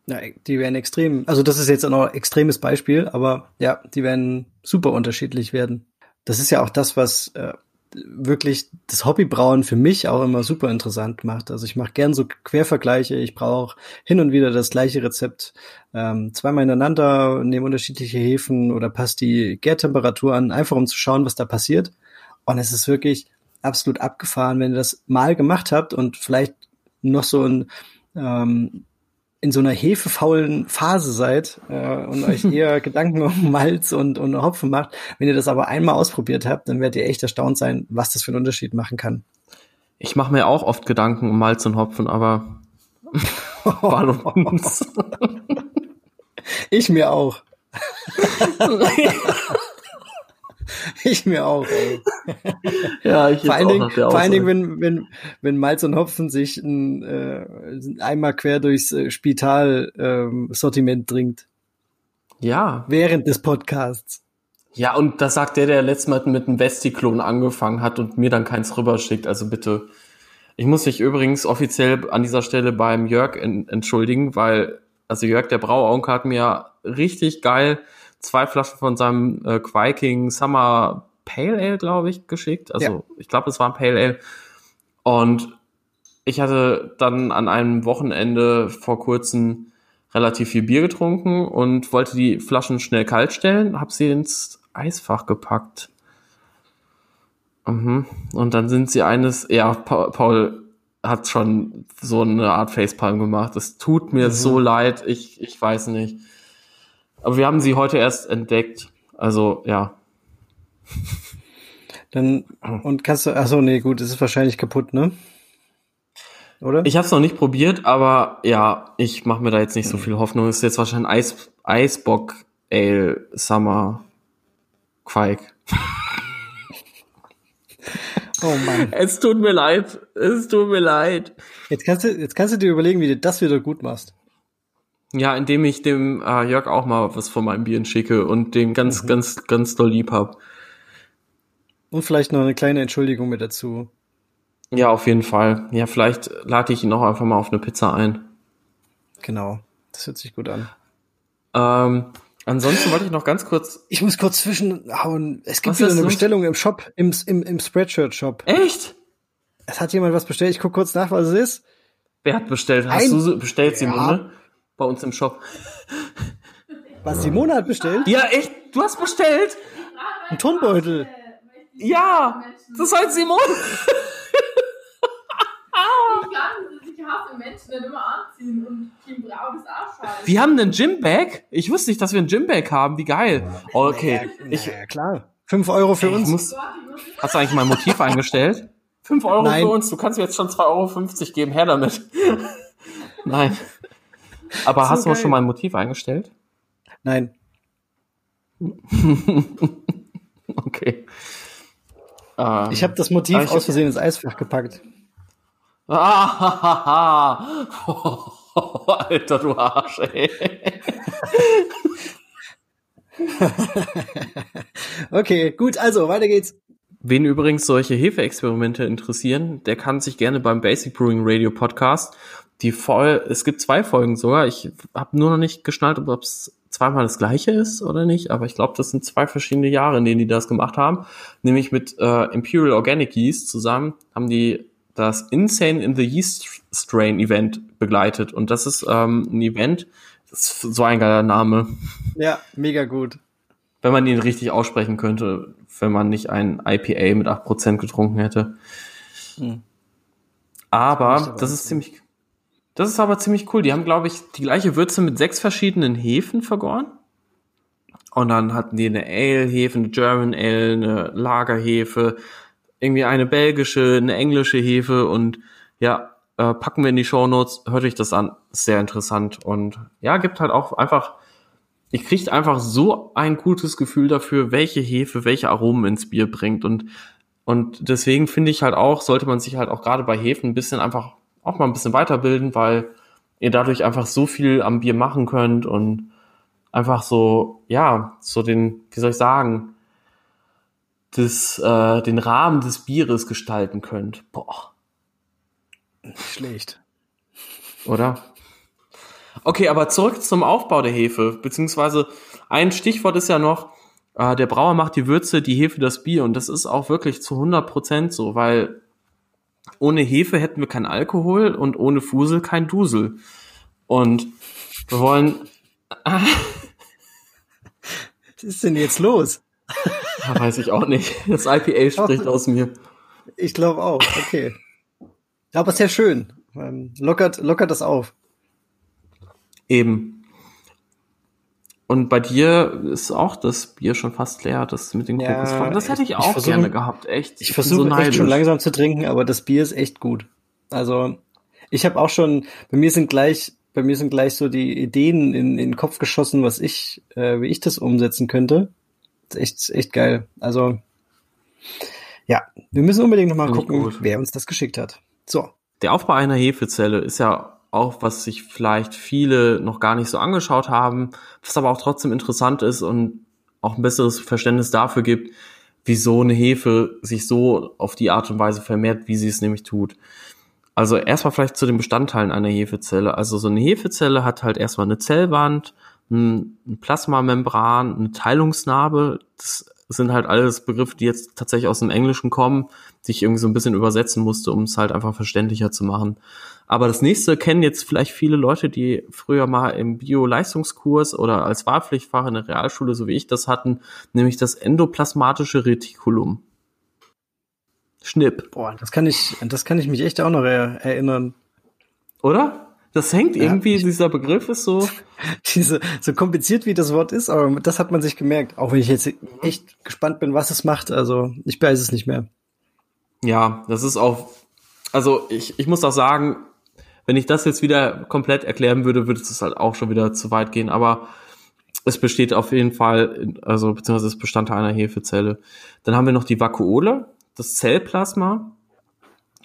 Ja, die werden extrem, also das ist jetzt ein extremes Beispiel, aber ja, die werden super unterschiedlich werden. Das ist ja auch das, was äh, wirklich das Hobbybrauen für mich auch immer super interessant macht. Also ich mache gern so Quervergleiche. Ich brauche hin und wieder das gleiche Rezept ähm, zweimal ineinander, nehme unterschiedliche Hefen oder passt die Gärtemperatur an, einfach um zu schauen, was da passiert. Und es ist wirklich absolut abgefahren, wenn ihr das mal gemacht habt und vielleicht noch so ein ähm, in so einer hefefaulen Phase seid äh, und euch eher Gedanken um Malz und, und Hopfen macht. Wenn ihr das aber einmal ausprobiert habt, dann werdet ihr echt erstaunt sein, was das für einen Unterschied machen kann. Ich mache mir auch oft Gedanken um Malz und Hopfen, aber ich mir auch. ich mir auch, ey. Ja, ich vor allen Dingen, vor allen Dingen, wenn, wenn, wenn Malz und Hopfen sich ein, äh, einmal quer durchs äh, Spital-Sortiment ähm, dringt. Ja. Während des Podcasts. Ja, und das sagt der, der letztes Mal mit einem Vestiklon angefangen hat und mir dann keins rüberschickt. Also bitte. Ich muss mich übrigens offiziell an dieser Stelle beim Jörg entschuldigen, weil, also Jörg, der Brauonkel, hat mir richtig geil zwei Flaschen von seinem äh, Viking Summer Pale Ale, glaube ich, geschickt. Also ja. ich glaube, es war ein Pale Ale. Und ich hatte dann an einem Wochenende vor kurzem relativ viel Bier getrunken und wollte die Flaschen schnell kalt stellen, habe sie ins Eisfach gepackt. Mhm. Und dann sind sie eines, ja, Paul hat schon so eine Art Facepalm gemacht. Es tut mir mhm. so leid, ich, ich weiß nicht. Aber wir haben sie heute erst entdeckt. Also, ja. Dann, und kannst du, achso, nee, gut, es ist wahrscheinlich kaputt, ne? Oder? Ich habe es noch nicht probiert, aber ja, ich mache mir da jetzt nicht so viel Hoffnung. Es ist jetzt wahrscheinlich Eis, Eisbock Ale Summer Quake. Oh Mann. Es tut mir leid. Es tut mir leid. Jetzt kannst du, jetzt kannst du dir überlegen, wie du das wieder gut machst. Ja, indem ich dem äh, Jörg auch mal was von meinem Bieren schicke und den ganz, mhm. ganz, ganz doll lieb hab. Und vielleicht noch eine kleine Entschuldigung mit dazu. Ja, auf jeden Fall. Ja, vielleicht lade ich ihn auch einfach mal auf eine Pizza ein. Genau, das hört sich gut an. Ähm, ansonsten wollte ich noch ganz kurz. Ich muss kurz zwischenhauen. Es gibt wieder eine Bestellung im Shop, im, im, im Spreadshirt-Shop. Echt? Es hat jemand was bestellt. Ich guck kurz nach, was es ist. Wer hat bestellt? Hast Ein, du bestellt, Simone? Bei uns im Shop. Was Simone hat bestellt? Ja, echt? Du hast bestellt? Ein Turnbeutel. Ja, das heißt Simone. Ich hasse Menschen nicht immer anziehen und Team Braun ist auch scheiße. Wir haben einen Gymbag? Ich wusste nicht, dass wir einen Gymbag haben. Wie geil. Okay. Ja, ich, ja, klar. Fünf Euro für uns. Muss, hast du eigentlich mein Motiv eingestellt? Fünf Euro Nein. für uns. Du kannst mir jetzt schon 2,50 Euro geben. Her damit. Nein. Aber So hast du auch geil. schon mal ein Motiv eingestellt? Nein. Okay. Ähm, Ich habe das Motiv ich- aus Versehen ins Eisfach gepackt. Ah, Alter, du Arsch, ey. Okay, gut, also weiter geht's. Wen übrigens solche Hefeexperimente interessieren, der kann sich gerne beim Basic Brewing Radio Podcast die voll, es gibt zwei Folgen sogar. Ich habe nur noch nicht geschnallt, ob es zweimal das gleiche ist oder nicht, aber ich glaube, das sind zwei verschiedene Jahre, in denen die das gemacht haben. Nämlich mit äh, Imperial Organic Yeast zusammen haben die das Insane in the Yeast Strain Event begleitet. Und das ist ähm, ein Event, das ist so ein geiler Name, Ja, mega gut. wenn man ihn richtig aussprechen könnte, wenn man nicht ein IPA mit 8% getrunken hätte. Hm. Aber Das aber das ist ziemlich, das ist aber ziemlich cool. Die haben, glaube ich, die gleiche Würze mit sechs verschiedenen Hefen vergoren. Und dann hatten die eine Ale-Hefe, eine German Ale, eine Lagerhefe, irgendwie eine belgische, eine englische Hefe. Und ja, äh, packen wir in die Shownotes, hört euch das an, ist sehr interessant. Und ja, gibt halt auch einfach, ihr kriegt einfach so ein gutes Gefühl dafür, welche Hefe welche Aromen ins Bier bringt. Und und deswegen finde ich halt auch, sollte man sich halt auch gerade bei Hefen ein bisschen einfach auch mal ein bisschen weiterbilden, weil ihr dadurch einfach so viel am Bier machen könnt und einfach so, ja, so den, wie soll ich sagen, das, äh, den Rahmen des Bieres gestalten könnt. Boah, Nicht schlecht. oder? Okay, aber zurück zum Aufbau der Hefe, beziehungsweise ein Stichwort ist ja noch, äh, der Brauer macht die Würze, die Hefe das Bier und das ist auch wirklich zu 100% so, weil ohne Hefe hätten wir kein Alkohol und ohne Fusel kein Dusel. Und wir wollen, Was ist denn jetzt los? Ja, weiß ich auch nicht, das IPA spricht aus mir. Ich glaube auch, okay. Aber sehr schön. Ähm, lockert, lockert das auf. Eben. Und bei dir ist auch das Bier schon fast leer, das mit den Ja, Kokosflocken. Das hätte ich ich auch versuche- gerne gehabt, echt. Ich versuche echt neidisch. schon langsam zu trinken, aber das Bier ist echt gut. Also ich habe auch schon, bei mir sind gleich, bei mir sind gleich so die Ideen in, in den Kopf geschossen, was ich, äh, wie ich das umsetzen könnte. Das ist echt, echt geil. Also ja, wir müssen unbedingt noch mal Finde ich gucken, gut. wer uns das geschickt hat. So, Der Aufbau einer Hefezelle ist ja auch, was sich vielleicht viele noch gar nicht so angeschaut haben, was aber auch trotzdem interessant ist und auch ein besseres Verständnis dafür gibt, wieso eine Hefe sich so auf die Art und Weise vermehrt, wie sie es nämlich tut. Also erstmal vielleicht zu den Bestandteilen einer Hefezelle. Also so eine Hefezelle hat halt erstmal eine Zellwand, ein Plasmamembran, eine Teilungsnarbe. Das sind halt alles Begriffe, die jetzt tatsächlich aus dem Englischen kommen, die ich irgendwie so ein bisschen übersetzen musste, um es halt einfach verständlicher zu machen. Aber das nächste kennen jetzt vielleicht viele Leute, die früher mal im Bio-Leistungskurs oder als Wahlpflichtfach in der Realschule, so wie ich das hatten, nämlich das endoplasmatische Retikulum. Schnipp, boah, das kann ich, das kann ich mich echt auch noch er erinnern. oder? Das hängt Ja, irgendwie, ich- dieser Begriff ist so, Diese, so kompliziert wie das Wort ist, aber das hat man sich gemerkt. Auch wenn ich jetzt echt gespannt bin, was es macht. Also ich weiß es nicht mehr. Ja, das ist auch, also ich, ich muss auch sagen, wenn ich das jetzt wieder komplett erklären würde, würde es halt auch schon wieder zu weit gehen, aber es besteht auf jeden Fall, also beziehungsweise es Bestandteil einer Hefezelle. Dann haben wir noch die Vakuole, das Zellplasma,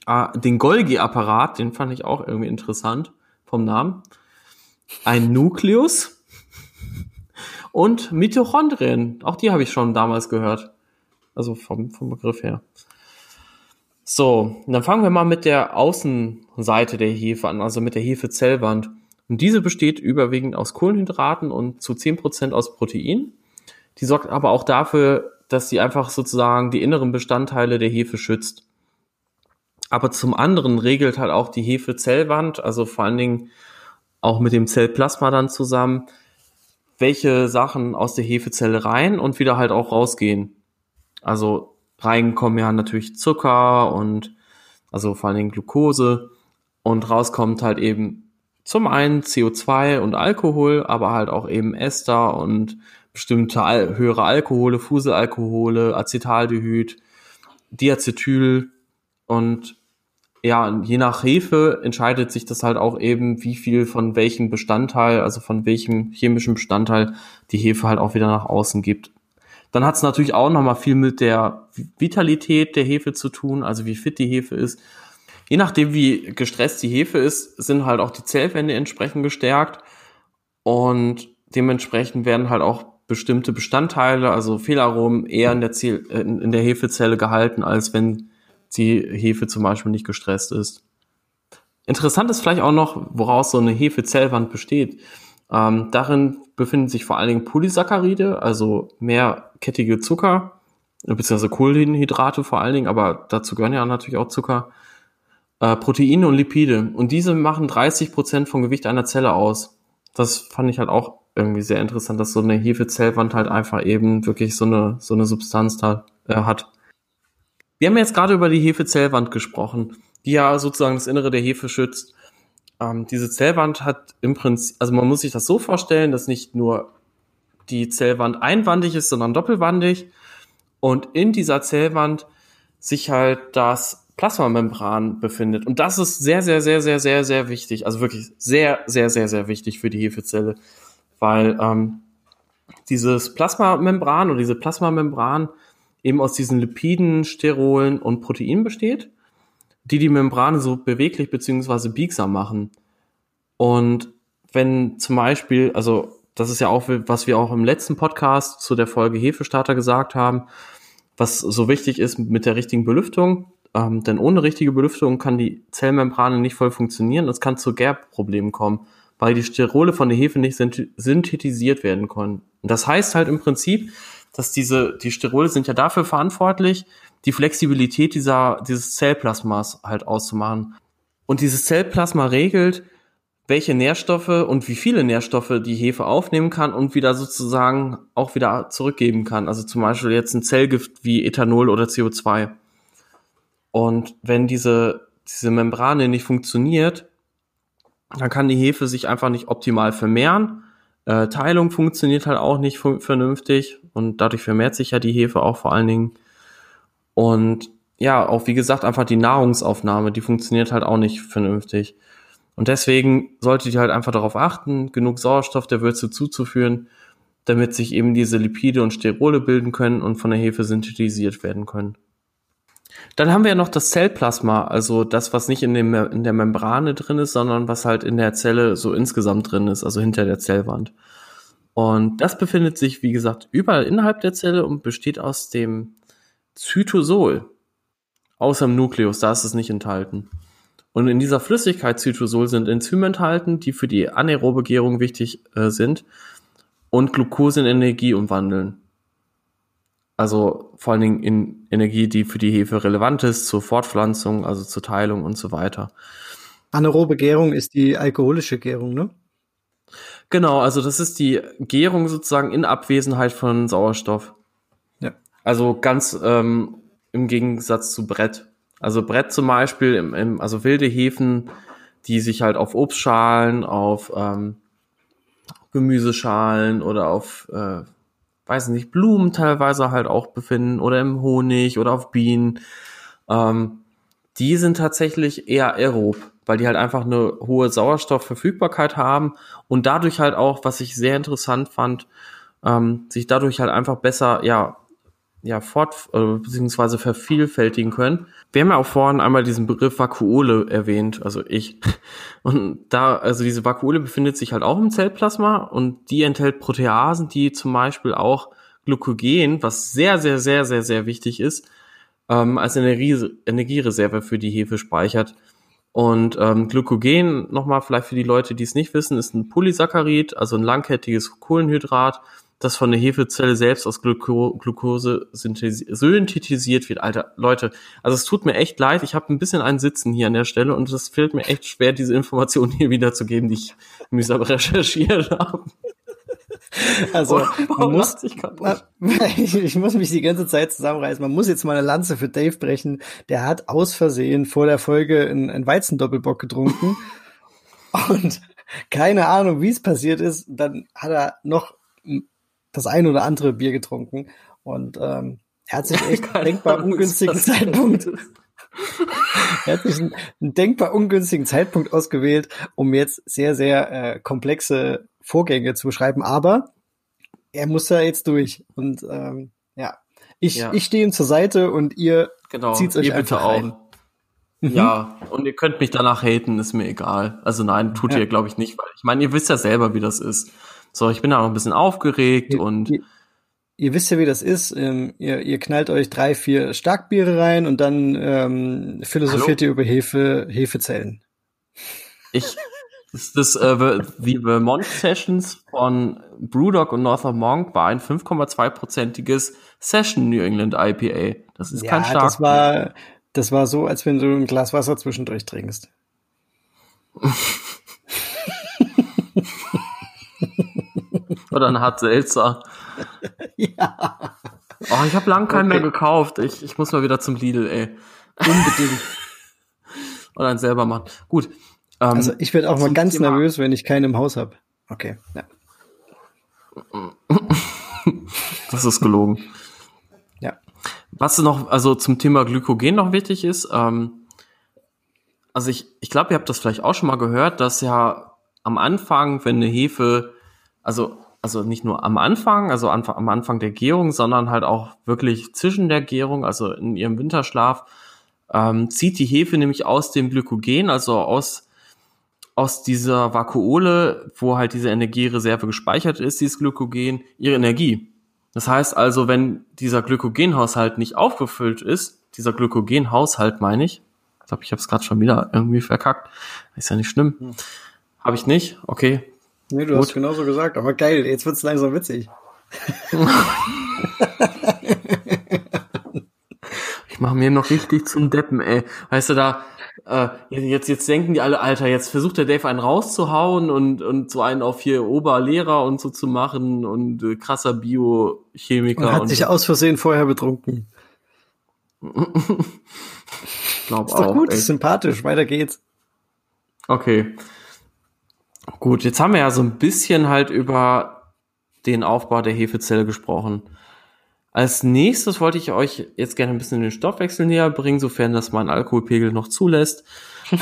äh, den Golgi-Apparat, den fand ich auch irgendwie interessant vom Namen, ein Nukleus und Mitochondrien, auch die habe ich schon damals gehört, also vom, vom Begriff her. So, dann fangen wir mal mit der Außenseite der Hefe an, also mit der Hefezellwand. Und diese besteht überwiegend aus Kohlenhydraten und zu 10% aus Protein. Die sorgt aber auch dafür, dass sie einfach sozusagen die inneren Bestandteile der Hefe schützt. Aber zum anderen regelt halt auch die Hefezellwand, also vor allen Dingen auch mit dem Zellplasma dann zusammen, welche Sachen aus der Hefezelle rein und wieder halt auch rausgehen. Also rein kommen ja natürlich Zucker und also vor allen Dingen Glucose und rauskommt halt eben zum einen CO2 und Alkohol, aber halt auch eben Ester und bestimmte höhere Alkohole, Fuselalkohole, Acetaldehyd, Diacetyl und ja, je nach Hefe entscheidet sich das halt auch eben, wie viel von welchem Bestandteil, also von welchem chemischen Bestandteil die Hefe halt auch wieder nach außen gibt. Dann hat es natürlich auch nochmal viel mit der Vitalität der Hefe zu tun, also wie fit die Hefe ist. Je nachdem, wie gestresst die Hefe ist, sind halt auch die Zellwände entsprechend gestärkt und dementsprechend werden halt auch bestimmte Bestandteile, also Fehlaromen, eher in der, Zell, äh, in der Hefezelle gehalten, als wenn die Hefe zum Beispiel nicht gestresst ist. Interessant ist vielleicht auch noch, woraus so eine Hefezellwand besteht. Ähm, darin befinden sich vor allen Dingen Polysaccharide, also mehrkettige Zucker, beziehungsweise Kohlenhydrate vor allen Dingen, aber dazu gehören ja natürlich auch Zucker, äh, Proteine und Lipide. Und diese machen 30 Prozent vom Gewicht einer Zelle aus. Das fand ich halt auch irgendwie sehr interessant, dass so eine Hefezellwand halt einfach eben wirklich so eine, so eine Substanz da, äh, hat. Wir haben jetzt gerade über die Hefezellwand gesprochen, die ja sozusagen das Innere der Hefe schützt. Ähm, diese Zellwand hat im Prinzip, also man muss sich das so vorstellen, dass nicht nur die Zellwand einwandig ist, sondern doppelwandig. Und in dieser Zellwand sich halt das Plasmamembran befindet. Und das ist sehr, sehr, sehr, sehr, sehr, sehr wichtig. Also wirklich sehr, sehr, sehr, sehr wichtig für die Hefezelle. Weil ähm, dieses Plasmamembran oder diese Plasmamembran eben aus diesen Lipiden, Sterolen und Proteinen besteht, die die Membrane so beweglich beziehungsweise biegsam machen. Und wenn zum Beispiel, also das ist ja auch, was wir auch im letzten Podcast zu der Folge Hefestarter gesagt haben, was so wichtig ist mit der richtigen Belüftung, ähm, denn ohne richtige Belüftung kann die Zellmembrane nicht voll funktionieren. Es kann zu Gerbproblemen kommen, weil die Sterole von der Hefe nicht synthetisiert werden können. Das heißt halt im Prinzip, dass diese, die Sterole sind ja dafür verantwortlich, die Flexibilität dieser, dieses Zellplasmas halt auszumachen. Und dieses Zellplasma regelt, welche Nährstoffe und wie viele Nährstoffe die Hefe aufnehmen kann und wieder sozusagen auch wieder zurückgeben kann. Also zum Beispiel jetzt ein Zellgift wie Ethanol oder CO2. Und wenn diese, diese Membrane nicht funktioniert, dann kann die Hefe sich einfach nicht optimal vermehren äh, Teilung funktioniert halt auch nicht vernünftig und dadurch vermehrt sich ja die Hefe auch vor allen Dingen. Und ja, auch wie gesagt, einfach die Nahrungsaufnahme, die funktioniert halt auch nicht vernünftig. Und deswegen solltet ihr halt einfach darauf achten, genug Sauerstoff der Würze zuzuführen, damit sich eben diese Lipide und Sterole bilden können und von der Hefe synthetisiert werden können. Dann haben wir ja noch das Zellplasma, also das, was nicht in, dem, in der Membrane drin ist, sondern was halt in der Zelle so insgesamt drin ist, also hinter der Zellwand. Und das befindet sich, wie gesagt, überall innerhalb der Zelle und besteht aus dem Zytosol. Außer im Nukleus, da ist es nicht enthalten. Und in dieser Flüssigkeit Zytosol sind Enzyme enthalten, die für die anaerobe Gärung wichtig äh, sind und Glucose in Energie umwandeln. Also vor allen Dingen in Energie, die für die Hefe relevant ist, zur Fortpflanzung, also zur Teilung und so weiter. Anaerobe Gärung ist die alkoholische Gärung, ne? Genau, also das ist die Gärung sozusagen in Abwesenheit von Sauerstoff. Ja. Also ganz ähm, im Gegensatz zu Brett. Also Brett zum Beispiel, im, im, also wilde Hefen, die sich halt auf Obstschalen, auf ähm, Gemüseschalen oder auf äh, weiß nicht, Blumen teilweise halt auch befinden oder im Honig oder auf Bienen. Ähm, die sind tatsächlich eher aerob, weil die halt einfach eine hohe Sauerstoffverfügbarkeit haben und dadurch halt auch, was ich sehr interessant fand, ähm, sich dadurch halt einfach besser, ja, ja, fort, äh, beziehungsweise vervielfältigen können. Wir haben ja auch vorhin einmal diesen Begriff Vakuole erwähnt, also ich. Und da, also diese Vakuole befindet sich halt auch im Zellplasma und die enthält Proteasen, die zum Beispiel auch Glykogen, was sehr, sehr, sehr, sehr, sehr wichtig ist, ähm, als Energie, Energiereserve für die Hefe speichert. Und ähm, Glykogen, nochmal vielleicht für die Leute, die es nicht wissen, ist ein Polysaccharid, also ein langkettiges Kohlenhydrat, das von der Hefezelle selbst aus Gluko Glucose synthetisiert wird. Alter, Leute, also es tut mir echt leid, ich habe ein bisschen einen Sitzen hier an der Stelle und es fällt mir echt schwer, diese Informationen hier wiederzugeben, die ich mühsam recherchiert habe. Also, oh, man muss, ich, ich muss mich die ganze Zeit zusammenreißen. Man muss jetzt mal eine Lanze für Dave brechen. Der hat aus Versehen vor der Folge einen, einen Weizendoppelbock getrunken. und keine Ahnung, wie es passiert ist. Dann hat er noch das ein oder andere Bier getrunken und ähm, er hat sich echt denkbar ungünstigen Zeitpunkt er hat sich einen, einen, denkbar ungünstigen Zeitpunkt ausgewählt, um jetzt sehr, sehr äh, komplexe Vorgänge zu beschreiben, aber er muss da jetzt durch. Und ähm, ja, ich, ja. ich stehe ihm zur Seite und ihr genau, zieht's euch ihr bitte auch. Rein. Mhm. Ja, und ihr könnt mich danach haten, ist mir egal. Also nein, tut ja. ihr, glaube ich, nicht, weil ich meine, ihr wisst ja selber, wie das ist. So, ich bin da noch ein bisschen aufgeregt ihr, und. Ihr, ihr, wisst ja, wie das ist. Ähm, ihr, ihr knallt euch drei, vier Starkbiere rein und dann ähm, philosophiert Hallo? ihr über Hefe, Hefezellen. Ich, ist das äh, die Vermont Sessions von Brewdog und Northern Monk war ein 5,2-prozentiges Session New England IPA. Das ist ja, kein Stark. Das war, das war so, als wenn du ein Glas Wasser zwischendurch trinkst. Oder ein hart Seltzer. ja. Oh, ich habe lang keinen okay. mehr gekauft. Ich, ich muss mal wieder zum Lidl, ey. Unbedingt. Oder ein selber machen. Gut. Ähm, also ich werde auch mal ganz Thema. nervös, wenn ich keinen im Haus habe. Okay, ja. das ist gelogen. ja. Was noch, also zum Thema Glykogen noch wichtig ist, ähm, also ich, ich glaube, ihr habt das vielleicht auch schon mal gehört, dass ja am Anfang, wenn eine Hefe, also, also nicht nur am Anfang, also an, am Anfang der Gärung, sondern halt auch wirklich zwischen der Gärung, also in ihrem Winterschlaf, ähm, zieht die Hefe nämlich aus dem Glykogen, also aus aus dieser Vakuole, wo halt diese Energiereserve gespeichert ist, dieses Glykogen, ihre Energie. Das heißt also, wenn dieser Glykogenhaushalt nicht aufgefüllt ist, dieser Glykogenhaushalt meine ich, ich glaube, ich habe es gerade schon wieder irgendwie verkackt, ist ja nicht schlimm. Hm. Habe ich nicht? Okay. Nee, du Gut. hast genauso gesagt, aber geil, jetzt wird's langsam witzig. ich mache mir noch richtig zum Deppen, ey. Weißt du, da, äh, jetzt, jetzt denken die alle, Alter, jetzt versucht der Dave einen rauszuhauen und, und so einen auf hier Oberlehrer und so zu machen und äh, krasser Biochemiker. Und hat und sich aus Versehen vorher betrunken. Glaub ist auch. Doch gut, ey. ist sympathisch, weiter geht's. Okay. Gut, jetzt haben wir ja so ein bisschen halt über den Aufbau der Hefezelle gesprochen. Als nächstes wollte ich euch jetzt gerne ein bisschen den Stoffwechsel näher bringen, sofern das mein Alkoholpegel noch zulässt.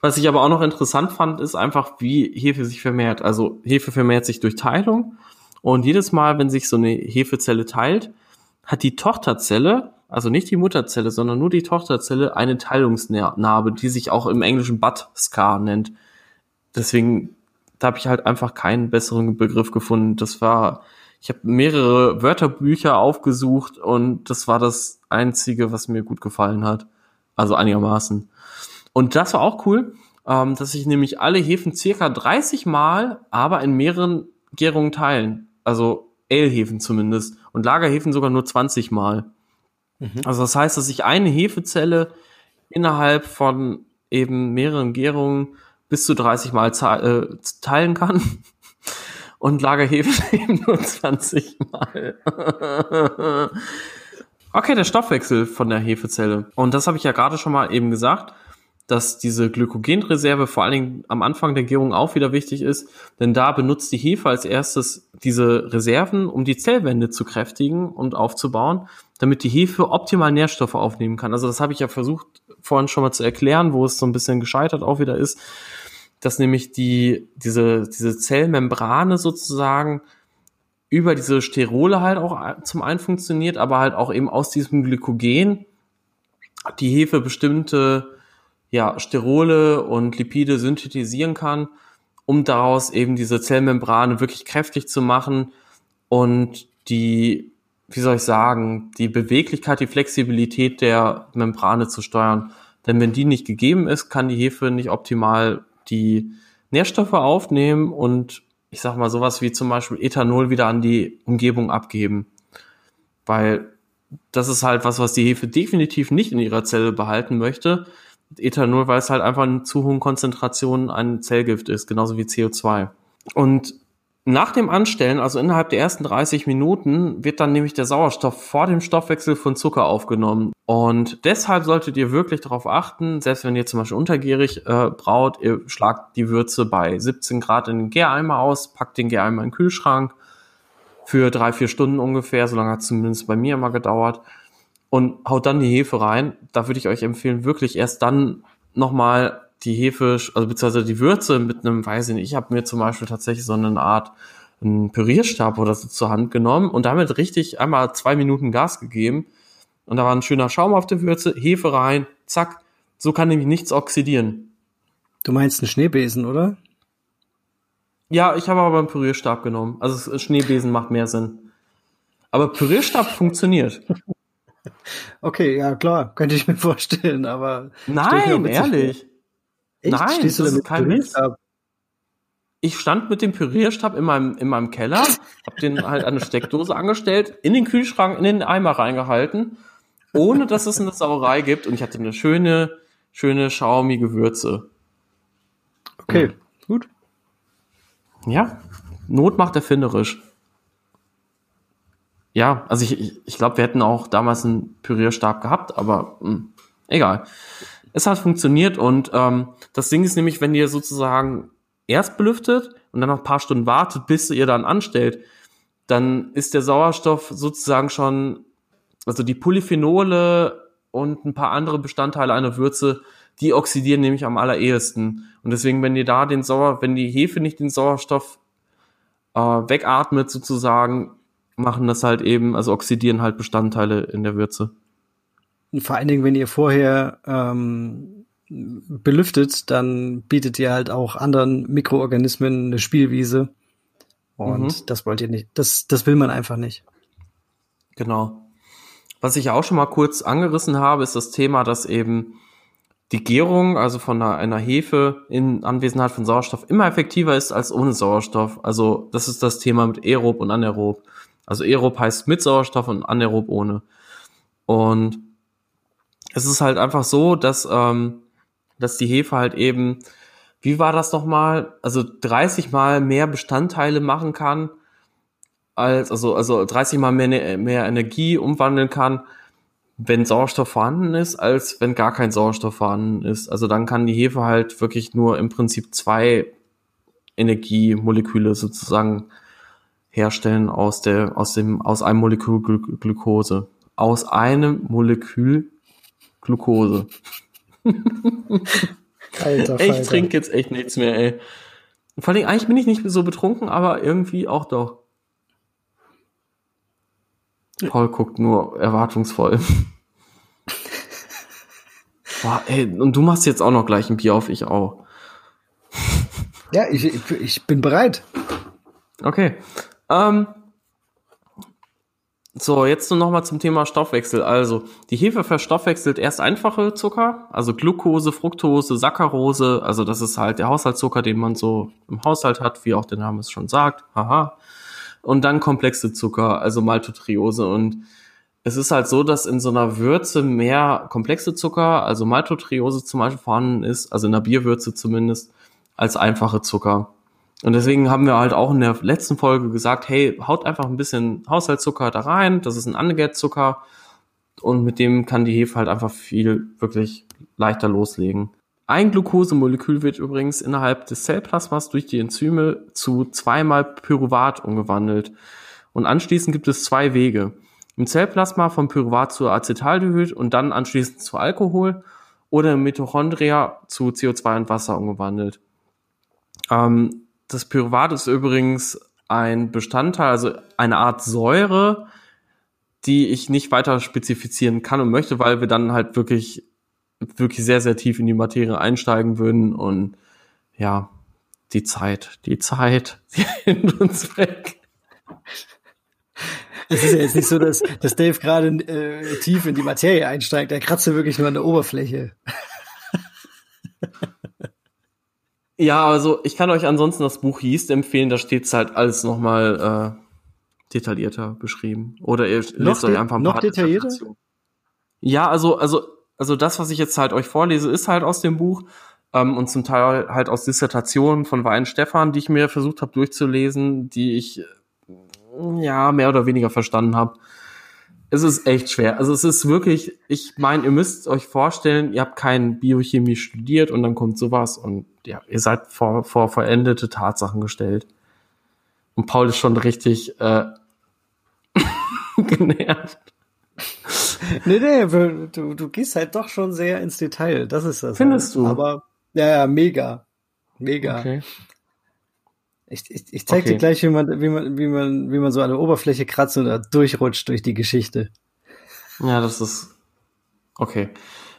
Was ich aber auch noch interessant fand, ist einfach, wie Hefe sich vermehrt. Also Hefe vermehrt sich durch Teilung und jedes Mal, wenn sich so eine Hefezelle teilt, hat die Tochterzelle, also nicht die Mutterzelle, sondern nur die Tochterzelle, eine Teilungsnarbe, die sich auch im Englischen Butt-Scar nennt. Deswegen da habe ich halt einfach keinen besseren Begriff gefunden. Das war, ich habe mehrere Wörterbücher aufgesucht und das war das einzige, was mir gut gefallen hat. Also einigermaßen. Und das war auch cool, ähm, dass sich nämlich alle Hefen circa 30 Mal, aber in mehreren Gärungen teilen. Also Ale-Hefen zumindest. Und Lagerhefen sogar nur 20 Mal. Mhm. Also das heißt, dass sich eine Hefezelle innerhalb von eben mehreren Gärungen bis zu 30 Mal äh, teilen kann. Und Lagerhefe eben nur 20 Mal. okay, der Stoffwechsel von der Hefezelle. Und das habe ich ja gerade schon mal eben gesagt, dass diese Glykogenreserve vor allen Dingen am Anfang der Gärung auch wieder wichtig ist, denn da benutzt die Hefe als erstes diese Reserven, um die Zellwände zu kräftigen und aufzubauen, damit die Hefe optimal Nährstoffe aufnehmen kann. Also das habe ich ja versucht vorhin schon mal zu erklären, wo es so ein bisschen gescheitert auch wieder ist dass nämlich die, diese, diese Zellmembrane sozusagen über diese Sterole halt auch zum einen funktioniert, aber halt auch eben aus diesem Glykogen die Hefe bestimmte ja, Sterole und Lipide synthetisieren kann, um daraus eben diese Zellmembrane wirklich kräftig zu machen und die, wie soll ich sagen, die Beweglichkeit, die Flexibilität der Membrane zu steuern. Denn wenn die nicht gegeben ist, kann die Hefe nicht optimal die Nährstoffe aufnehmen und ich sag mal sowas wie zum Beispiel Ethanol wieder an die Umgebung abgeben. Weil das ist halt was, was die Hefe definitiv nicht in ihrer Zelle behalten möchte. Ethanol, weil es halt einfach in zu hohen Konzentrationen ein Zellgift ist, genauso wie CO2. Und nach dem Anstellen, also innerhalb der ersten 30 Minuten, wird dann nämlich der Sauerstoff vor dem Stoffwechsel von Zucker aufgenommen. Und deshalb solltet ihr wirklich darauf achten, selbst wenn ihr zum Beispiel untergärig äh, braut, ihr schlagt die Würze bei 17 Grad in den Gäreimer aus, packt den Gäreimer in den Kühlschrank für drei, vier Stunden ungefähr, so lange hat es zumindest bei mir immer gedauert. Und haut dann die Hefe rein. Da würde ich euch empfehlen, wirklich erst dann nochmal die Hefe, also beziehungsweise die Würze mit einem, weiß ich nicht, ich habe mir zum Beispiel tatsächlich so eine Art einen Pürierstab oder so zur Hand genommen und damit richtig einmal zwei Minuten Gas gegeben. Und da war ein schöner Schaum auf der Würze, Hefe rein, zack. So kann nämlich nichts oxidieren. Du meinst einen Schneebesen, oder? Ja, ich habe aber einen Pürierstab genommen. Also Schneebesen macht mehr Sinn. Aber Pürierstab funktioniert. Okay, ja klar, könnte ich mir vorstellen, aber nein, ehrlich. Echt? Nein, Stehst du das da ist kein Pürierstab? Ich stand mit dem Pürierstab in meinem, in meinem Keller, hab den halt an eine Steckdose angestellt, in den Kühlschrank, in den Eimer reingehalten, ohne dass es eine Sauerei gibt und ich hatte eine schöne, schöne schaumige Würze. Okay, gut. Ja, Not macht erfinderisch. Ja, also ich, ich, ich glaube, wir hätten auch damals einen Pürierstab gehabt, aber mh, egal. Es hat funktioniert und ähm, das Ding ist nämlich, wenn ihr sozusagen erst belüftet und dann noch ein paar Stunden wartet, bis ihr dann anstellt, dann ist der Sauerstoff sozusagen schon, also die Polyphenole und ein paar andere Bestandteile einer Würze, die oxidieren nämlich am allerersten. Und deswegen, wenn ihr da den Sauer, wenn die Hefe nicht den Sauerstoff äh, wegatmet sozusagen, machen das halt eben, also oxidieren halt Bestandteile in der Würze. Und vor allen Dingen, wenn ihr vorher ähm, belüftet, dann bietet ihr halt auch anderen Mikroorganismen eine Spielwiese. Und Mhm. das wollt ihr nicht. Das, das will man einfach nicht. Genau. Was ich auch schon mal kurz angerissen habe, ist das Thema, dass eben die Gärung, also von einer, einer Hefe in Anwesenheit von Sauerstoff, immer effektiver ist als ohne Sauerstoff. Also das ist das Thema mit aerob und anaerob. Also aerob heißt mit Sauerstoff und anaerob ohne. Und es ist halt einfach so, dass, ähm, dass die Hefe halt eben, wie war das nochmal, also 30 mal mehr Bestandteile machen kann, als, also, also 30 mal mehr, mehr Energie umwandeln kann, wenn Sauerstoff vorhanden ist, als wenn gar kein Sauerstoff vorhanden ist. Also dann kann die Hefe halt wirklich nur im Prinzip zwei Energiemoleküle sozusagen herstellen aus der, aus dem, aus einem Molekül Glu Glucose. Aus einem Molekül Glucose. Alter, Ich trinke jetzt echt nichts mehr, ey. Vor allem, eigentlich bin ich nicht so betrunken, aber irgendwie auch doch. Paul guckt nur erwartungsvoll. Boah, ey, und du machst jetzt auch noch gleich ein Bier auf, ich auch. Ja, ich, ich bin bereit. Okay. Ähm, so, jetzt nur noch mal zum Thema Stoffwechsel. Also, die Hefe verstoffwechselt erst einfache Zucker, also Glucose, Fructose, Saccharose. Also, das ist halt der Haushaltszucker, den man so im Haushalt hat, wie auch der Name es schon sagt. Haha. Und dann komplexe Zucker, also Maltotriose. Und es ist halt so, dass in so einer Würze mehr komplexe Zucker, also Maltotriose zum Beispiel vorhanden ist, also in der Bierwürze zumindest, als einfache Zucker. Und deswegen haben wir halt auch in der letzten Folge gesagt, hey, haut einfach ein bisschen Haushaltszucker da rein, das ist ein Unget-Zucker und mit dem kann die Hefe halt einfach viel wirklich leichter loslegen. Ein Glukosemolekül wird übrigens innerhalb des Zellplasmas durch die Enzyme zu zweimal Pyruvat umgewandelt. Und anschließend gibt es zwei Wege. Im Zellplasma vom Pyruvat zu Acetaldehyd und dann anschließend zu Alkohol oder im Mitochondria zu CO2 und Wasser umgewandelt. Ähm, das Pyruvat ist übrigens ein Bestandteil, also eine Art Säure, die ich nicht weiter spezifizieren kann und möchte, weil wir dann halt wirklich, wirklich sehr, sehr tief in die Materie einsteigen würden und ja, die Zeit, die Zeit, die rennt uns weg. Es ist ja jetzt nicht so, dass, dass Dave gerade äh, tief in die Materie einsteigt. Er kratzt ja wirklich nur an der Oberfläche. Ja, also ich kann euch ansonsten das Buch Yeast empfehlen, da steht's halt alles nochmal äh, detaillierter beschrieben. Oder ihr Noch lest euch einfach ein noch paar detaillierter? Ja, also, also, also das, was ich jetzt halt euch vorlese, ist halt aus dem Buch ähm, und zum Teil halt aus Dissertationen von Wein Stefan, die ich mir versucht habe durchzulesen, die ich ja mehr oder weniger verstanden habe. Es ist echt schwer. Also es ist wirklich, ich meine, ihr müsst euch vorstellen, ihr habt kein Biochemie studiert und dann kommt sowas und ja, ihr seid vor, vor vollendete Tatsachen gestellt. Und Paul ist schon richtig äh, genervt. nee, nee, du, du gehst halt doch schon sehr ins Detail. Das ist das. Findest halt. du? Aber, ja, ja, mega. Mega. Okay. Ich, ich, ich zeig Okay. dir gleich, wie man, wie man, wie man, wie man so an der Oberfläche kratzt und da durchrutscht durch die Geschichte. Ja, das ist okay.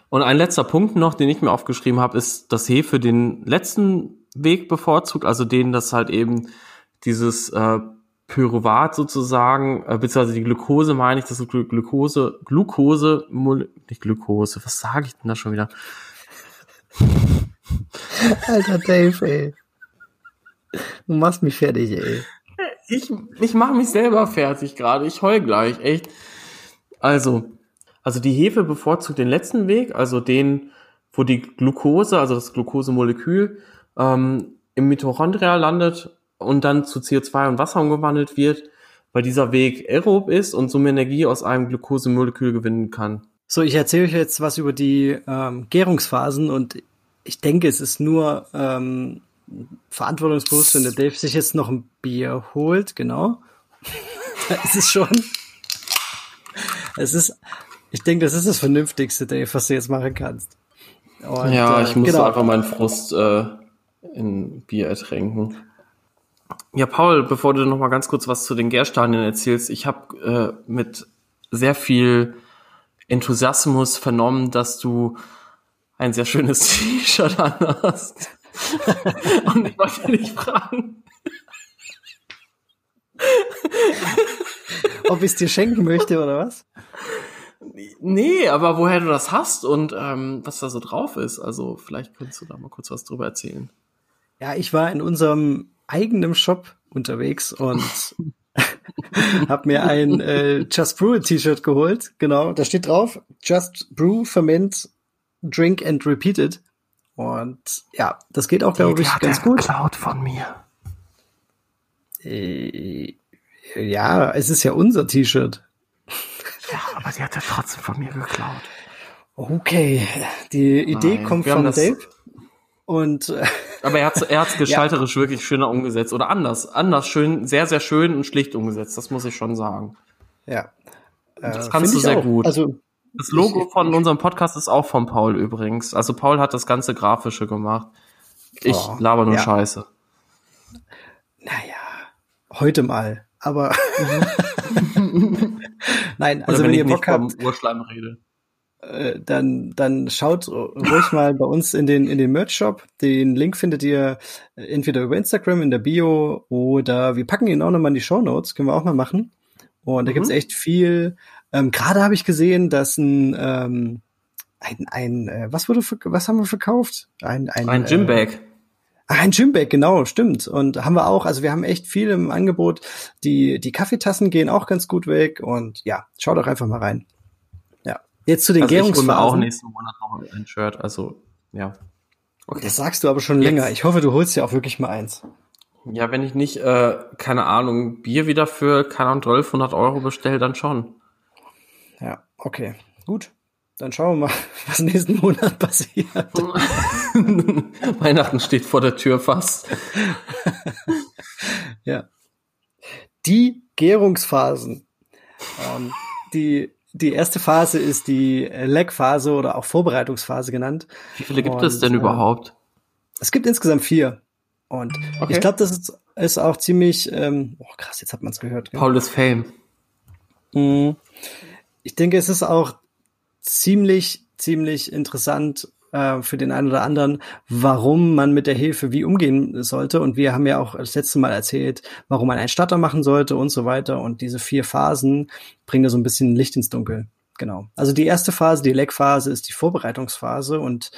Und ein letzter Punkt noch, den ich mir aufgeschrieben habe, ist, dass Hefe den letzten Weg bevorzugt, also den, dass halt eben dieses äh, Pyruvat sozusagen, äh, beziehungsweise die Glucose meine ich, das ist Glu- Glucose, Glucose, nicht Glucose, was sage ich denn da schon wieder? Alter Dave, ey. Du machst mich fertig, ey. Ich, ich mache mich selber fertig gerade. Ich heul gleich, echt. Also, also die Hefe bevorzugt den letzten Weg, also den, wo die Glucose, also das Glucosemolekül, ähm, im Mitochondria landet und dann zu CO2 und Wasser umgewandelt wird, weil dieser Weg aerob ist und somit Energie aus einem Glucosemolekül gewinnen kann. So, ich erzähle euch jetzt was über die ähm, Gärungsphasen und ich denke, es ist nur ähm, verantwortungsbewusst, wenn der Dave sich jetzt noch ein Bier holt, genau. da ist es schon. Es ist, ich denke, das ist das Vernünftigste, Dave, was du jetzt machen kannst. Und, ja, äh, ich muss genau. einfach meinen Frust äh, in Bier ertränken. Ja, Paul, bevor du noch mal ganz kurz was zu den Gärstadien erzählst, ich habe äh, mit sehr viel Enthusiasmus vernommen, dass du ein sehr schönes T-Shirt an hast. Und ich wollte dich fragen. Ob ich es dir schenken möchte oder was? Nee, aber woher du das hast und ähm, was da so drauf ist. Also vielleicht könntest du da mal kurz was drüber erzählen. Ja, ich war in unserem eigenen Shop unterwegs und habe mir ein äh, Just Brew T-Shirt geholt. Genau, da steht drauf Just Brew, Ferment, Drink and Repeat It. Und ja, das geht auch, glaube ich, ganz gut. geklaut von mir. Äh, ja, es ist ja unser T-Shirt. Ja, aber sie hat ja trotzdem von mir geklaut. Okay, die Idee Nein, kommt wir haben von das- Dave. Und äh, Aber er hat er hat's gestalterisch wirklich schöner umgesetzt oder anders, anders schön, sehr sehr schön und schlicht umgesetzt. Das muss ich schon sagen. ja. Das Äh, kannst find du ich sehr auch. gut. Also Das Logo von unserem Podcast ist auch von Paul übrigens. Also Paul hat das ganze grafische gemacht. Ich Oh, laber nur ja. Scheiße. Naja, heute mal. Aber nein, also wenn, wenn, ihr Bock habt, Urschleim rede. äh, dann, dann schaut ruhig mal bei uns in den, in den Merch-Shop. Den Link findet ihr entweder über Instagram in der Bio oder wir packen ihn auch nochmal in die Show Notes, können wir auch mal machen. Und da Mhm. gibt's echt viel. Ähm, Gerade habe ich gesehen, dass ein, ähm, ein, ein äh, was wurde, was haben wir verkauft? Ein, ein, Ein äh, Gymbag. Ach, ein Gymbag, genau, stimmt. Und haben wir auch, also wir haben echt viel im Angebot. Die, die Kaffeetassen gehen auch ganz gut weg und ja, schaut doch einfach mal rein. Ja. Jetzt zu den Also ich hole mir auch Gärungsphasen. nächsten Monat noch ein Shirt. Also ja. Okay. Das sagst du aber schon Jetzt. länger. Ich hoffe, du holst dir auch wirklich mal eins. Ja, wenn ich nicht, äh, keine Ahnung, Bier wieder für, keine Ahnung, 1200 Euro bestelle, dann schon. Okay. Gut. Dann schauen wir mal, was nächsten Monat passiert. Weihnachten steht vor der Tür fast. Ja. Die Gärungsphasen. Ähm, die, die erste Phase ist die Leckphase oder auch Vorbereitungsphase genannt. Wie viele gibt Und, es denn äh, überhaupt? Es gibt insgesamt vier. Und Okay. ich glaube, das ist, ist auch ziemlich, ähm, oh krass, jetzt hat man es gehört. gell? Paul ist Fame. Mhm. Ich denke, es ist auch ziemlich, ziemlich interessant äh, für den einen oder anderen, warum man mit der Hefe wie umgehen sollte. Und wir haben ja auch das letzte Mal erzählt, warum man einen Starter machen sollte und so weiter. Und diese vier Phasen bringen da so ein bisschen Licht ins Dunkel. Genau. Also die erste Phase, die Leckphase, ist die Vorbereitungsphase und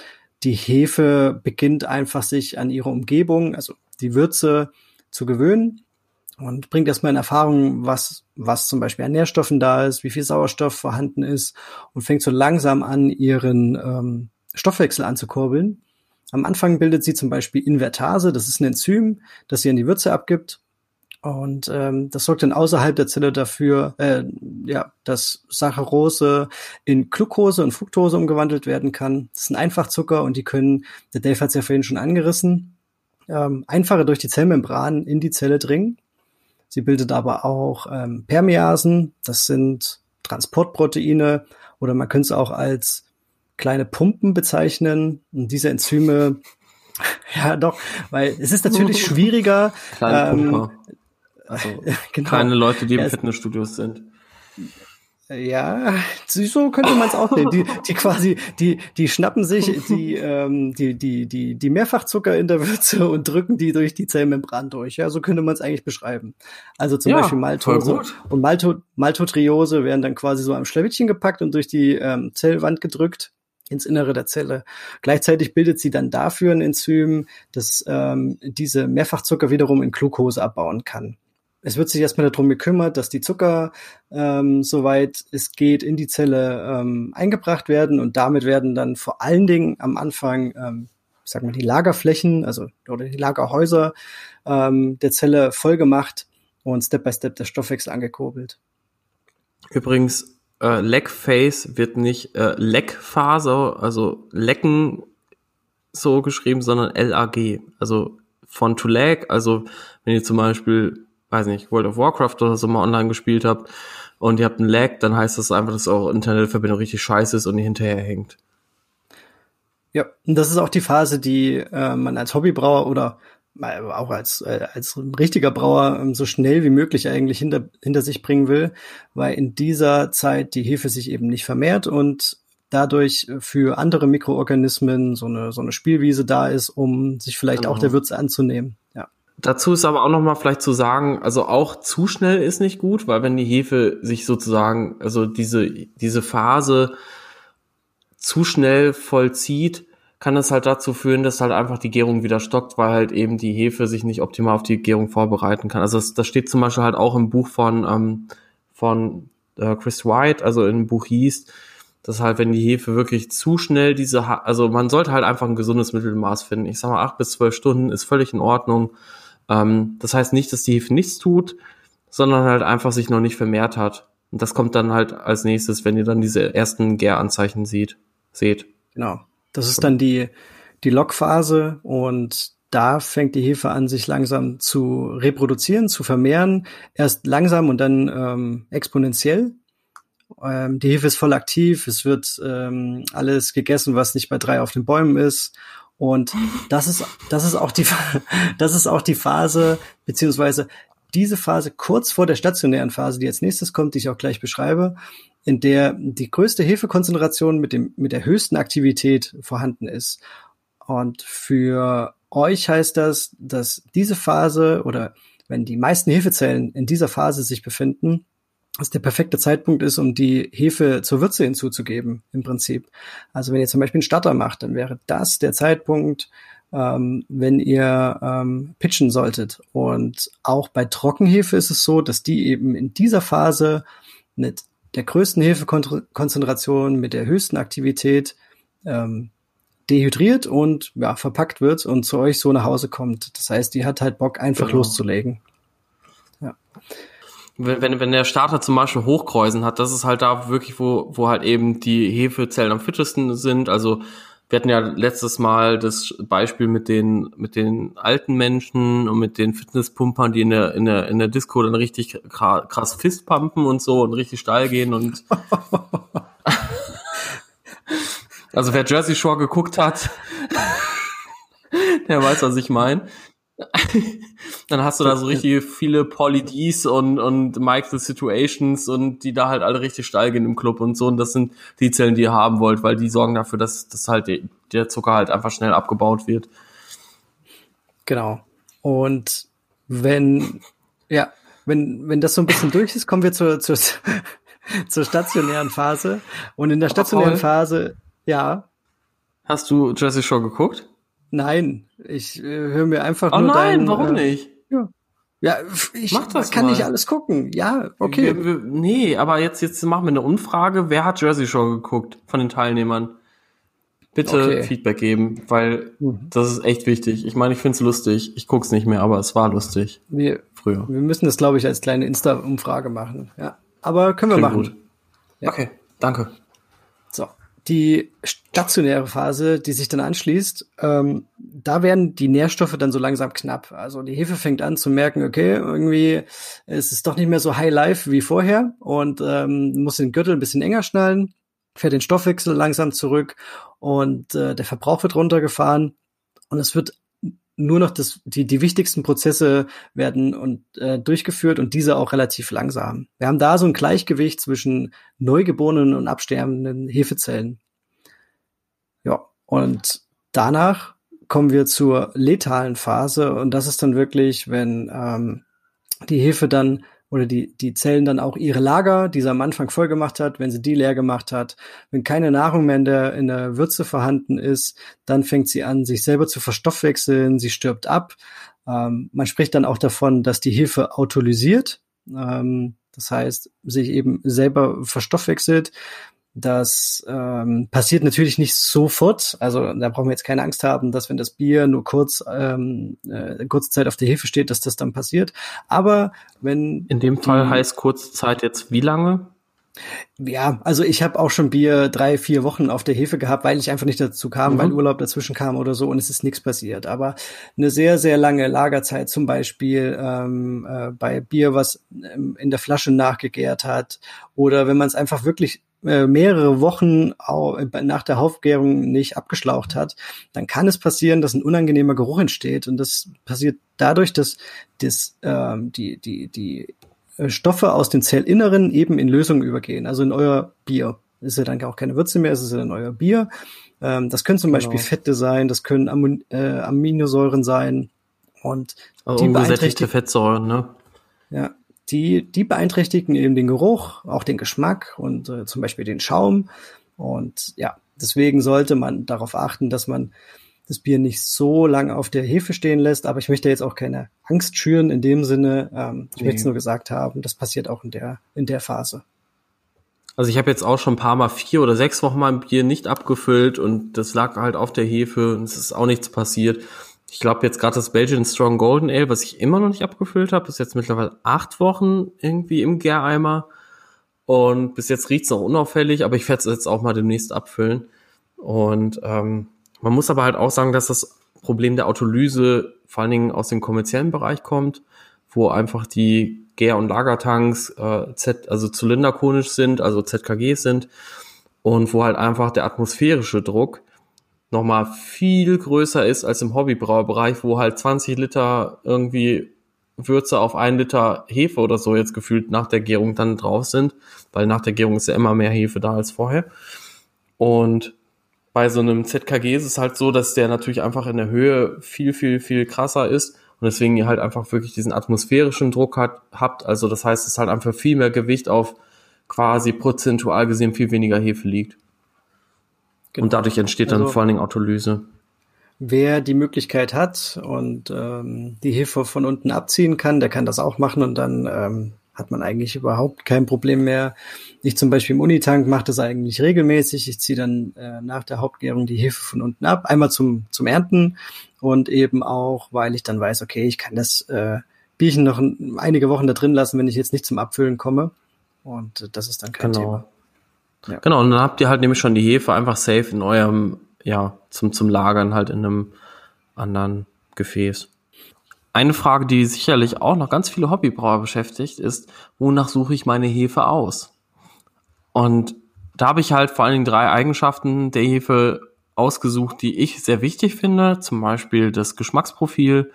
die Hefe beginnt einfach sich an ihre Umgebung, also die Würze zu gewöhnen und bringt erstmal in Erfahrung, was, was zum Beispiel an Nährstoffen da ist, wie viel Sauerstoff vorhanden ist und fängt so langsam an, ihren ähm, Stoffwechsel anzukurbeln. Am Anfang bildet sie zum Beispiel Invertase, das ist ein Enzym, das sie an die Würze abgibt. Und ähm, das sorgt dann außerhalb der Zelle dafür, äh, ja, dass Saccharose in Glucose und Fructose umgewandelt werden kann. Das sind Einfachzucker und die können, der Dave hat es ja vorhin schon angerissen, ähm, einfacher durch die Zellmembran in die Zelle dringen. Sie bildet aber auch ähm, Permeasen, das sind Transportproteine oder man könnte es auch als kleine Pumpen bezeichnen. Und diese Enzyme, ja doch, weil es ist natürlich schwieriger. Kleine Pumper. Ähm, also genau. keine Leute, die im ja, Fitnessstudios sind. Ja, so könnte man es auch sehen. Die, die quasi, die, die schnappen sich die, ähm, die, die, die, die Mehrfachzucker in der Würze und drücken die durch die Zellmembran durch. Ja, so könnte man es eigentlich beschreiben. Also zum ja, Beispiel Maltose und Malto, Maltotriose werden dann quasi so am Schlawittchen gepackt und durch die ähm, Zellwand gedrückt ins Innere der Zelle. Gleichzeitig bildet sie dann dafür ein Enzym, das ähm, diese Mehrfachzucker wiederum in Glucose abbauen kann es wird sich erstmal darum gekümmert, dass die Zucker, ähm, soweit es geht, in die Zelle ähm, eingebracht werden und damit werden dann vor allen Dingen am Anfang, ähm, sagen wir die Lagerflächen, also oder die Lagerhäuser ähm, der Zelle vollgemacht und Step by Step der Stoffwechsel angekurbelt. Übrigens, äh, Phase wird nicht äh, Leg Phase, also Lecken so geschrieben, sondern LAG, also von to lag, also wenn ihr zum Beispiel weiß nicht, World of Warcraft oder so mal online gespielt habt und ihr habt einen Lag, dann heißt das einfach, dass eure Internetverbindung richtig scheiße ist und ihr hinterher hängt. Ja, und das ist auch die Phase, die äh, man als Hobbybrauer oder auch als, äh, als richtiger Brauer ähm, so schnell wie möglich eigentlich hinter, hinter sich bringen will, weil in dieser Zeit die Hefe sich eben nicht vermehrt und dadurch für andere Mikroorganismen so eine, so eine Spielwiese da ist, um sich vielleicht genau. auch der Würze anzunehmen. Dazu ist aber auch noch mal vielleicht zu sagen, also auch zu schnell ist nicht gut, weil wenn die Hefe sich sozusagen, also diese, diese Phase zu schnell vollzieht, kann es halt dazu führen, dass halt einfach die Gärung wieder stockt, weil halt eben die Hefe sich nicht optimal auf die Gärung vorbereiten kann. Also das, das steht zum Beispiel halt auch im Buch von, ähm, von äh, Chris White, also im Buch hieß, dass halt, wenn die Hefe wirklich zu schnell diese, ha also man sollte halt einfach ein gesundes Mittelmaß finden. Ich sag mal, acht bis zwölf Stunden ist völlig in Ordnung. Ähm, das heißt nicht, dass die Hefe nichts tut, sondern halt einfach sich noch nicht vermehrt hat. Und das kommt dann halt als nächstes, wenn ihr dann diese ersten Gäranzeichen sieht, seht. Genau. Das ist dann die, die Lockphase und da fängt die Hefe an, sich langsam zu reproduzieren, zu vermehren. Erst langsam und dann ähm, exponentiell. Ähm, die Hefe ist voll aktiv. Es wird ähm, alles gegessen, was nicht bei drei auf den Bäumen ist. Und das ist, das ist auch die, das ist auch die Phase, beziehungsweise diese Phase kurz vor der stationären Phase, die als nächstes kommt, die ich auch gleich beschreibe, in der die größte Hefekonzentration mit dem, mit der höchsten Aktivität vorhanden ist. Und für euch heißt das, dass diese Phase oder wenn die meisten Hefezellen in dieser Phase sich befinden, was der perfekte Zeitpunkt ist, um die Hefe zur Würze hinzuzugeben, im Prinzip. Also wenn ihr zum Beispiel einen Starter macht, dann wäre das der Zeitpunkt, ähm, wenn ihr ähm, pitchen solltet. Und auch bei Trockenhefe ist es so, dass die eben in dieser Phase mit der größten Hefekonzentration, mit der höchsten Aktivität ähm, dehydriert und ja, verpackt wird und zu euch so nach Hause kommt. Das heißt, die hat halt Bock, einfach genau. loszulegen. Ja wenn, wenn der Starter zum Beispiel Hochkreuzen hat, das ist halt da wirklich, wo, wo halt eben die Hefezellen am fittesten sind. Also wir hatten ja letztes Mal das Beispiel mit den, mit den alten Menschen und mit den Fitnesspumpern, die in der, in der, in der Disco dann richtig krass Fistpumpen und so und richtig steil gehen und also wer Jersey Shore geguckt hat, der weiß, was ich meine. dann hast du da so richtig viele Polly D's und, und Michael Situations und die da halt alle richtig steil gehen im Club und so. Und das sind die Zellen, die ihr haben wollt, weil die sorgen dafür, dass, dass halt der Zucker halt einfach schnell abgebaut wird. Genau. Und wenn, ja, wenn, wenn das so ein bisschen durch ist, kommen wir zur, zur, zur stationären Phase. Und in der stationären Phase, ja. Hast du Jesse Show geguckt? Nein, ich äh, höre mir einfach oh nur nein, dein, warum äh, nicht? Ja. Ja, ich Mach das kann mal. nicht alles gucken. Ja, okay. Wir, wir, nee, aber jetzt, jetzt machen wir eine Umfrage. Wer hat Jersey Show geguckt von den Teilnehmern? Bitte okay. Feedback geben, weil mhm. das ist echt wichtig. Ich meine, ich find's lustig. Ich guck's nicht mehr, aber es war lustig. Wir, früher. Wir müssen das, glaube ich, als kleine Insta-Umfrage machen. Ja. Aber können wir Klingt machen. Gut. Ja. Okay, danke. Die stationäre Phase, die sich dann anschließt, ähm, da werden die Nährstoffe dann so langsam knapp. Also die Hefe fängt an zu merken, okay, irgendwie ist es doch nicht mehr so High Life wie vorher und ähm, muss den Gürtel ein bisschen enger schnallen, fährt den Stoffwechsel langsam zurück und äh, der Verbrauch wird runtergefahren und es wird nur noch das, die, die wichtigsten Prozesse werden und äh, durchgeführt und diese auch relativ langsam. Wir haben da so ein Gleichgewicht zwischen neugeborenen und absterbenden Hefezellen. Ja, und danach kommen wir zur letalen Phase und das ist dann wirklich, wenn ähm, die Hefe dann oder die, die Zellen dann auch ihre Lager, die sie am Anfang voll gemacht hat, wenn sie die leer gemacht hat. Wenn keine Nahrung mehr in der, in der Würze vorhanden ist, dann fängt sie an, sich selber zu verstoffwechseln, sie stirbt ab. Ähm, man spricht dann auch davon, dass die Hefe autolysiert. Ähm, das heißt, sich eben selber verstoffwechselt. Das ähm, passiert natürlich nicht sofort. Also da brauchen wir jetzt keine Angst haben, dass wenn das Bier nur kurz ähm, äh, kurze Zeit auf der Hefe steht, dass das dann passiert. Aber wenn in dem Fall heißt kurze Zeit jetzt wie lange? Ja, also ich habe auch schon Bier drei, vier Wochen auf der Hefe gehabt, weil ich einfach nicht dazu kam, mhm. weil Urlaub dazwischen kam oder so und es ist nichts passiert. Aber eine sehr, sehr lange Lagerzeit zum Beispiel ähm, äh, bei Bier, was ähm, in der Flasche nachgegärt hat oder wenn man es einfach wirklich mehrere Wochen nach der Aufgärung nicht abgeschlaucht hat, dann kann es passieren, dass ein unangenehmer Geruch entsteht. Und das passiert dadurch, dass das, ähm, die, die, die äh, Stoffe aus den Zellinneren eben in Lösungen übergehen, also in euer Bier. ist ja dann auch keine Würze mehr, es ist ja in euer Bier. Ähm, das können zum genau. Beispiel Fette sein, das können Am äh, Aminosäuren sein. Und also die ungesättigte Fettsäuren, ne? Ja, die, die beeinträchtigen eben den Geruch, auch den Geschmack und äh, zum Beispiel den Schaum. Und ja, deswegen sollte man darauf achten, dass man das Bier nicht so lange auf der Hefe stehen lässt. Aber ich möchte jetzt auch keine Angst schüren in dem Sinne. Ähm, ich nee. möchte es nur gesagt haben, das passiert auch in der, in der Phase. Also ich habe jetzt auch schon ein paar Mal vier oder sechs Wochen mein Bier nicht abgefüllt und das lag halt auf der Hefe und es ist auch nichts passiert. Ich glaube jetzt gerade das Belgian Strong Golden Ale, was ich immer noch nicht abgefüllt habe, ist jetzt mittlerweile acht Wochen irgendwie im Gäreimer. Und bis jetzt riecht's noch unauffällig, aber ich werde es jetzt auch mal demnächst abfüllen. Und ähm, man muss aber halt auch sagen, dass das Problem der Autolyse vor allen Dingen aus dem kommerziellen Bereich kommt, wo einfach die Gär- und Lagertanks äh, Z, also zylinderkonisch sind, also ZKGs sind und wo halt einfach der atmosphärische Druck nochmal viel größer ist als im Hobbybrauerbereich, wo halt 20 Liter irgendwie Würze auf ein Liter Hefe oder so jetzt gefühlt nach der Gärung dann drauf sind, weil nach der Gärung ist ja immer mehr Hefe da als vorher. Und bei so einem ZKG ist es halt so, dass der natürlich einfach in der Höhe viel, viel, viel krasser ist und deswegen ihr halt einfach wirklich diesen atmosphärischen Druck hat, habt. Also das heißt, es halt einfach viel mehr Gewicht auf quasi prozentual gesehen viel weniger Hefe liegt. Genau. Und dadurch entsteht dann also, vor allen Dingen Autolyse. Wer die Möglichkeit hat und ähm, die Hefe von unten abziehen kann, der kann das auch machen und dann ähm, hat man eigentlich überhaupt kein Problem mehr. Ich zum Beispiel im Unitank mache das eigentlich regelmäßig. Ich ziehe dann äh, nach der Hauptgärung die Hefe von unten ab, einmal zum, zum Ernten und eben auch, weil ich dann weiß, okay, ich kann das äh, Bierchen noch einige Wochen da drin lassen, wenn ich jetzt nicht zum Abfüllen komme. Und äh, das ist dann kein genau. Thema. Ja. Genau, und dann habt ihr halt nämlich schon die Hefe einfach safe in eurem, ja, zum, zum Lagern halt in einem anderen Gefäß. Eine Frage, die sicherlich auch noch ganz viele Hobbybrauer beschäftigt, ist, wonach suche ich meine Hefe aus? Und da habe ich halt vor allen Dingen drei Eigenschaften der Hefe ausgesucht, die ich sehr wichtig finde. Zum Beispiel das Geschmacksprofil,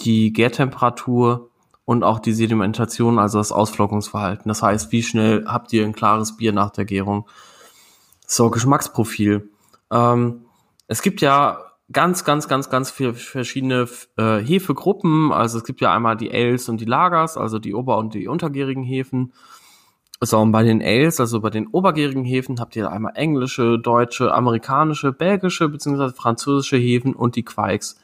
die Gärtemperatur und auch die Sedimentation, also das Ausflockungsverhalten. Das heißt, wie schnell habt ihr ein klares Bier nach der Gärung? So, Geschmacksprofil. Ähm, es gibt ja ganz, ganz, ganz, ganz viele verschiedene äh, Hefegruppen. Also es gibt ja einmal die Ales und die Lagers, also die ober- und die untergärigen Hefen. So, und bei den Ales, also bei den obergärigen Hefen, habt ihr einmal englische, deutsche, amerikanische, belgische bzw. französische Hefen und die Quikes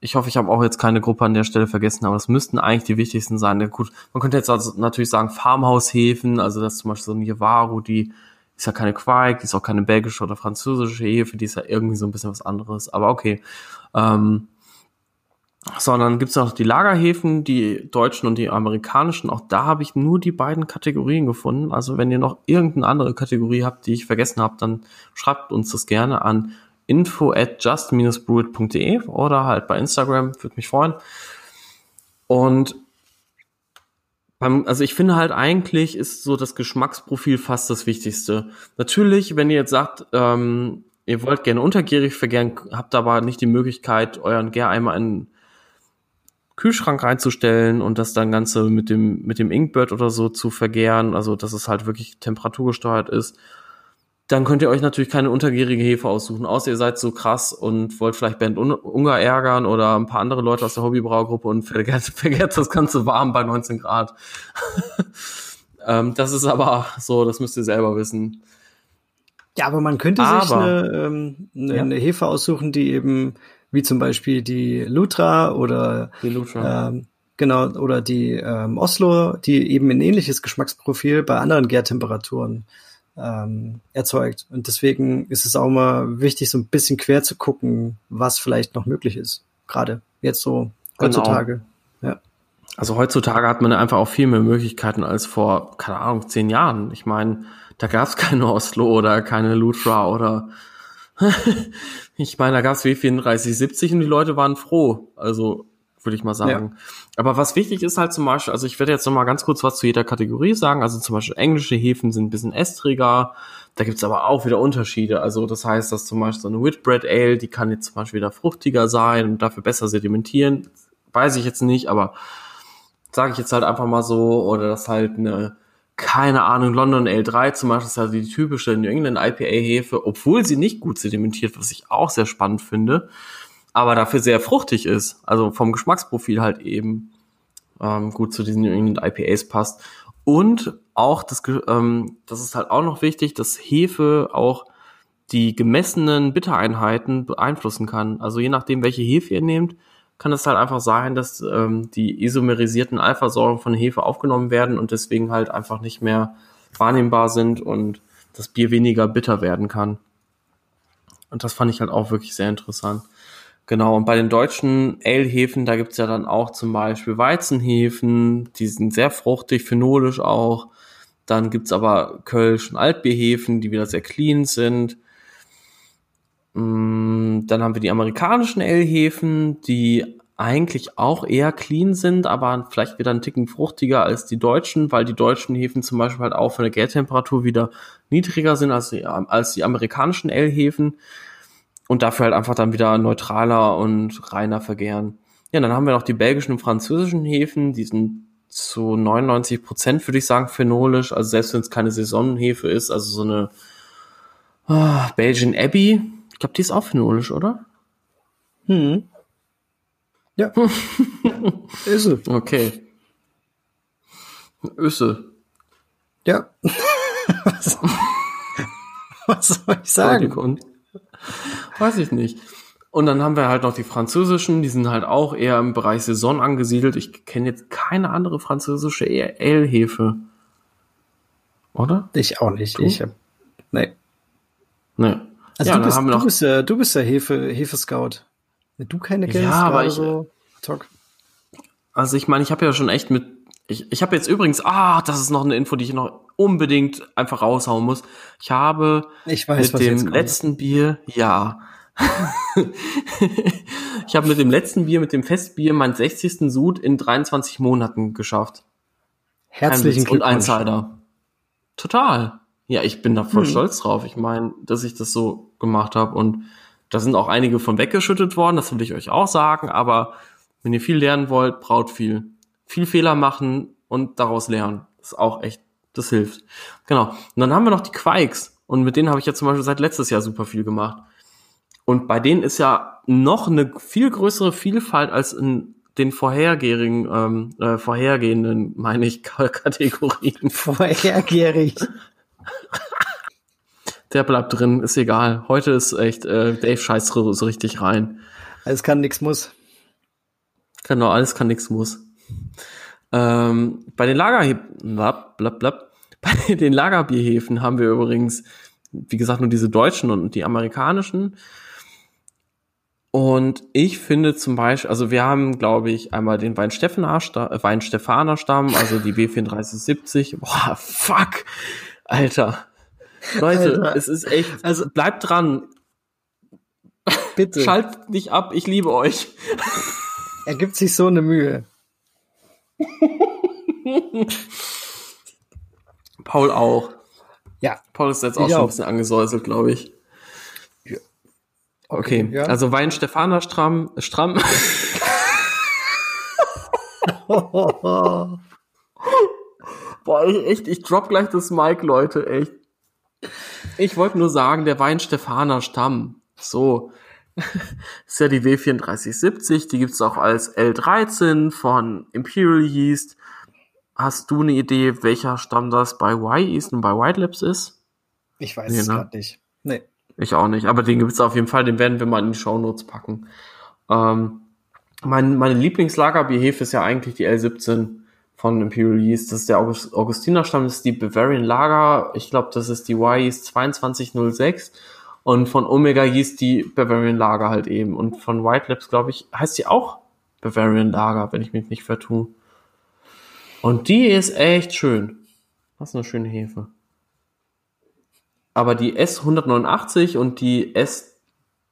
ich hoffe, ich habe auch jetzt keine Gruppe an der Stelle vergessen, aber das müssten eigentlich die wichtigsten sein. Ja, gut, man könnte jetzt also natürlich sagen Farmhaushäfen, also das zum Beispiel so ein Nivaro, die ist ja keine Quark, die ist auch keine belgische oder französische Hefe, die ist ja irgendwie so ein bisschen was anderes. Aber okay. Ähm, sondern gibt es noch die Lagerhäfen, die deutschen und die amerikanischen. Auch da habe ich nur die beiden Kategorien gefunden. Also wenn ihr noch irgendeine andere Kategorie habt, die ich vergessen habe, dann schreibt uns das gerne an info at just-brewed.de oder halt bei Instagram, würde mich freuen. Und beim, also ich finde halt eigentlich ist so das Geschmacksprofil fast das Wichtigste. Natürlich, wenn ihr jetzt sagt, ähm, ihr wollt gerne untergierig vergären, habt aber nicht die Möglichkeit, euren Gäreimer in Kühlschrank reinzustellen und das dann Ganze mit dem, mit dem Inkbird oder so zu vergären, also dass es halt wirklich temperaturgesteuert ist, dann könnt ihr euch natürlich keine untergärige Hefe aussuchen, außer ihr seid so krass und wollt vielleicht Bernd Unger ärgern oder ein paar andere Leute aus der Hobbybraugruppe und vergärt, vergärt das Ganze warm bei 19 Grad. ähm, das ist aber so, das müsst ihr selber wissen. Ja, aber man könnte aber, sich eine, ähm, eine, ja. eine Hefe aussuchen, die eben wie zum Beispiel die Lutra oder die Lutra. Ähm, genau oder die ähm, Oslo, die eben ein ähnliches Geschmacksprofil bei anderen Gärtemperaturen ähm, erzeugt. Und deswegen ist es auch mal wichtig, so ein bisschen quer zu gucken, was vielleicht noch möglich ist. Gerade jetzt so genau. heutzutage. Genau. Ja. Also heutzutage hat man einfach auch viel mehr Möglichkeiten als vor, keine Ahnung, zehn Jahren. Ich meine, da gab es keine Oslo oder keine Lutra oder ich meine, da gab es W3470 und die Leute waren froh. Also würde ich mal sagen. Ja. Aber was wichtig ist halt zum Beispiel, also ich werde jetzt noch mal ganz kurz was zu jeder Kategorie sagen. Also zum Beispiel englische Hefen sind ein bisschen estriger. Da gibt's aber auch wieder Unterschiede. Also das heißt, dass zum Beispiel so eine Whitbread Ale, die kann jetzt zum Beispiel wieder fruchtiger sein und dafür besser sedimentieren. Weiß ich jetzt nicht, aber sage ich jetzt halt einfach mal so. Oder das halt eine keine Ahnung, London L3 zum Beispiel ist ja die typische New England IPA-Hefe, obwohl sie nicht gut sedimentiert, was ich auch sehr spannend finde, aber dafür sehr fruchtig ist, also vom Geschmacksprofil halt eben ähm, gut zu diesen New IPAs passt. Und auch, das, ähm, das ist halt auch noch wichtig, dass Hefe auch die gemessenen Bittereinheiten beeinflussen kann. Also je nachdem, welche Hefe ihr nehmt, kann es halt einfach sein, dass ähm, die isomerisierten Alphasäuren von Hefe aufgenommen werden und deswegen halt einfach nicht mehr wahrnehmbar sind und das Bier weniger bitter werden kann. Und das fand ich halt auch wirklich sehr interessant. Genau, und bei den deutschen Ale-Hefen, da gibt's ja dann auch zum Beispiel Weizenhefen, die sind sehr fruchtig, phenolisch auch. Dann gibt's aber Kölsch- und Altbierhefen, die wieder sehr clean sind. Mm, dann haben wir die amerikanischen L-Hefen, die eigentlich auch eher clean sind, aber vielleicht wieder ein Ticken fruchtiger als die deutschen, weil die deutschen Hefen zum Beispiel halt auch von der Gärtemperatur wieder niedriger sind als die, als die amerikanischen L-Hefen und dafür halt einfach dann wieder neutraler und reiner vergären. Ja, dann haben wir noch die belgischen und französischen Hefen, die sind zu 99 Prozent, würde ich sagen, phenolisch, also selbst wenn es keine Saisonhefe ist, also so eine oh, Belgian Abbey, ich glaube, die ist auch phenolisch, oder? Hm. Ja. ist sie. Okay. Öse. Ja. was, was soll ich sagen? Weiß ich nicht. Und dann haben wir halt noch die französischen, die sind halt auch eher im Bereich Saison angesiedelt. Ich kenne jetzt keine andere französische Ale-Hefe. Oder? Ich auch nicht. Du? Ich hab, nee. Nee. Also ja, du, bist, du, bist, ja, du bist ja Hefe, Hefe-Scout. Wenn du keine kennst, ja, aber ich, so, talk. Also ich meine, ich habe ja schon echt mit, ich, ich habe jetzt übrigens, ah, das ist noch eine Info, die ich noch unbedingt einfach raushauen muss. Ich habe ich weiß, mit dem letzten Bier, ja, ich habe mit dem letzten Bier, mit dem Festbier, meinen 60. Sud in 23 Monaten geschafft. Herzlichen Glückwunsch. Und Insider. Total. Ja, ich bin da voll hm. stolz drauf. Ich meine, dass ich das so gemacht habe und da sind auch einige von weggeschüttet worden, das will ich euch auch sagen, aber wenn ihr viel lernen wollt, braut viel. Viel Fehler machen und daraus lernen. Das ist auch echt, das hilft. Genau. Und dann haben wir noch die Quikes und mit denen habe ich ja zum Beispiel seit letztes Jahr super viel gemacht. Und bei denen ist ja noch eine viel größere Vielfalt als in den vorhergehenden, ähm, äh, vorhergehenden, meine ich, Kategorien. Vorhergehrig. Der bleibt drin, ist egal. Heute ist echt, äh, Dave scheißt so, so richtig rein. Alles kann, nix muss. Genau, alles kann, nix muss. Ähm, bei den Lagerhäfen, bei den Lagerbierhäfen haben wir übrigens, wie gesagt, nur diese deutschen und die amerikanischen. Und ich finde zum Beispiel, also wir haben, glaube ich, einmal den Weinstephaner-Stamm, Weinstephaner-Stamm, also die B3470. Boah, fuck, Alter. Leute, Alter. es ist echt, also bleibt dran, Bitte. schaltet nicht ab, ich liebe euch. Er gibt sich so eine Mühe. Paul auch. Ja. Paul ist jetzt auch Ich schon auch. ein bisschen angesäuselt, glaube ich. Okay, ja. also Wein Stefaner Stramm, Stramm. Boah, ich, echt, ich drop gleich das Mic, Leute, echt. Ich wollte nur sagen, der Wein Stefaner Stamm. So. ist ja die W3470, die gibt's auch als L13 von Imperial Yeast. Hast du eine Idee, welcher Stamm das bei Y-Yeast und bei White Labs ist? Ich weiß Nee, es ne? gerade nicht. Nee. Ich auch nicht, aber den gibt's auf jeden Fall, den werden wir mal in die Shownotes packen. Ähm, mein, meine Lieblingslagerbier-Hefe ist ja eigentlich die L17 von Imperial Yeast. Das ist der August Augustinerstamm, das ist die Bavarian Lager. Ich glaube, das ist die Y-Yeast 2206. Und von Omega Yeast die Bavarian Lager halt eben. Und von White Labs, glaube ich, heißt die auch Bavarian Lager, wenn ich mich nicht vertue. Und die ist echt schön. Ist eine schöne Hefe. Aber die S189 und die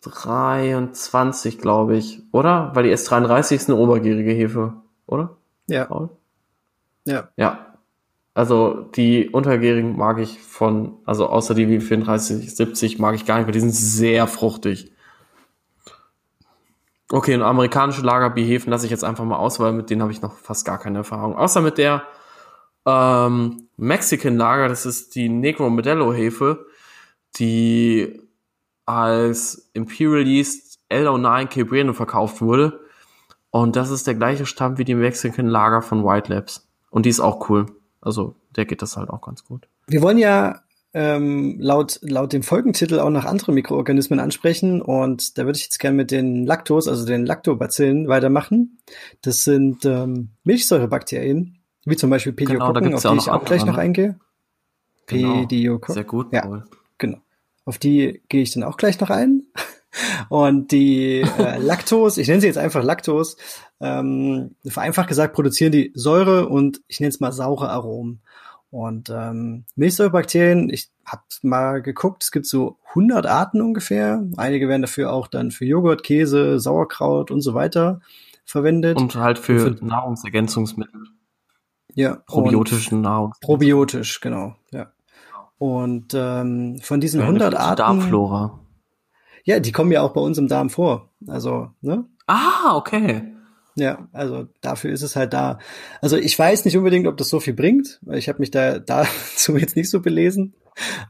S23, glaube ich, oder? Weil die S33 ist eine obergärige Hefe, oder? Ja. Paul? Ja. Ja. Also die untergärigen mag ich von, also außer die W34, 70 mag ich gar nicht, weil die sind sehr fruchtig. Okay, und amerikanische Lagerbierhefen lasse ich jetzt einfach mal aus, weil mit denen habe ich noch fast gar keine Erfahrung. Außer mit der ähm, Mexican Lager, das ist die Negro Modelo Hefe, die als Imperial Yeast L09 Cape Bueno verkauft wurde. Und das ist der gleiche Stamm wie die Mexican Lager von White Labs. Und die ist auch cool. Also der geht das halt auch ganz gut. Wir wollen ja ähm, laut, laut dem Folgentitel auch noch andere Mikroorganismen ansprechen und da würde ich jetzt gerne mit den Lactos, also den Lactobacillen, weitermachen. Das sind ähm, Milchsäurebakterien, wie zum Beispiel Genau, da Pediokokken, ja auf auch die ich auch gleich andere, noch ne? eingehe. Genau. Pediokokken. Sehr gut, Ja. Paul. Genau. Auf die gehe ich dann auch gleich noch ein. Und die äh, Lactos, ich nenne sie jetzt einfach Lactos, ähm, vereinfacht gesagt produzieren die Säure und ich nenne es mal saure Aromen. Und ähm, Milchsäurebakterien, ich habe mal geguckt, es gibt so 100 Arten ungefähr. Einige werden dafür auch dann für Joghurt, Käse, Sauerkraut und so weiter verwendet. Und halt für, Für- Nahrungsergänzungsmittel, ja, und probiotischen Nahrungs. probiotisch, genau. Ja. Und ähm, von diesen 100 Arten, Darmflora. ja, die kommen ja auch bei uns im Darm vor. Also, ne? Ah, okay. Ja, also dafür ist es halt da. Also ich weiß nicht unbedingt, ob das so viel bringt. weil Ich habe mich da dazu jetzt nicht so belesen.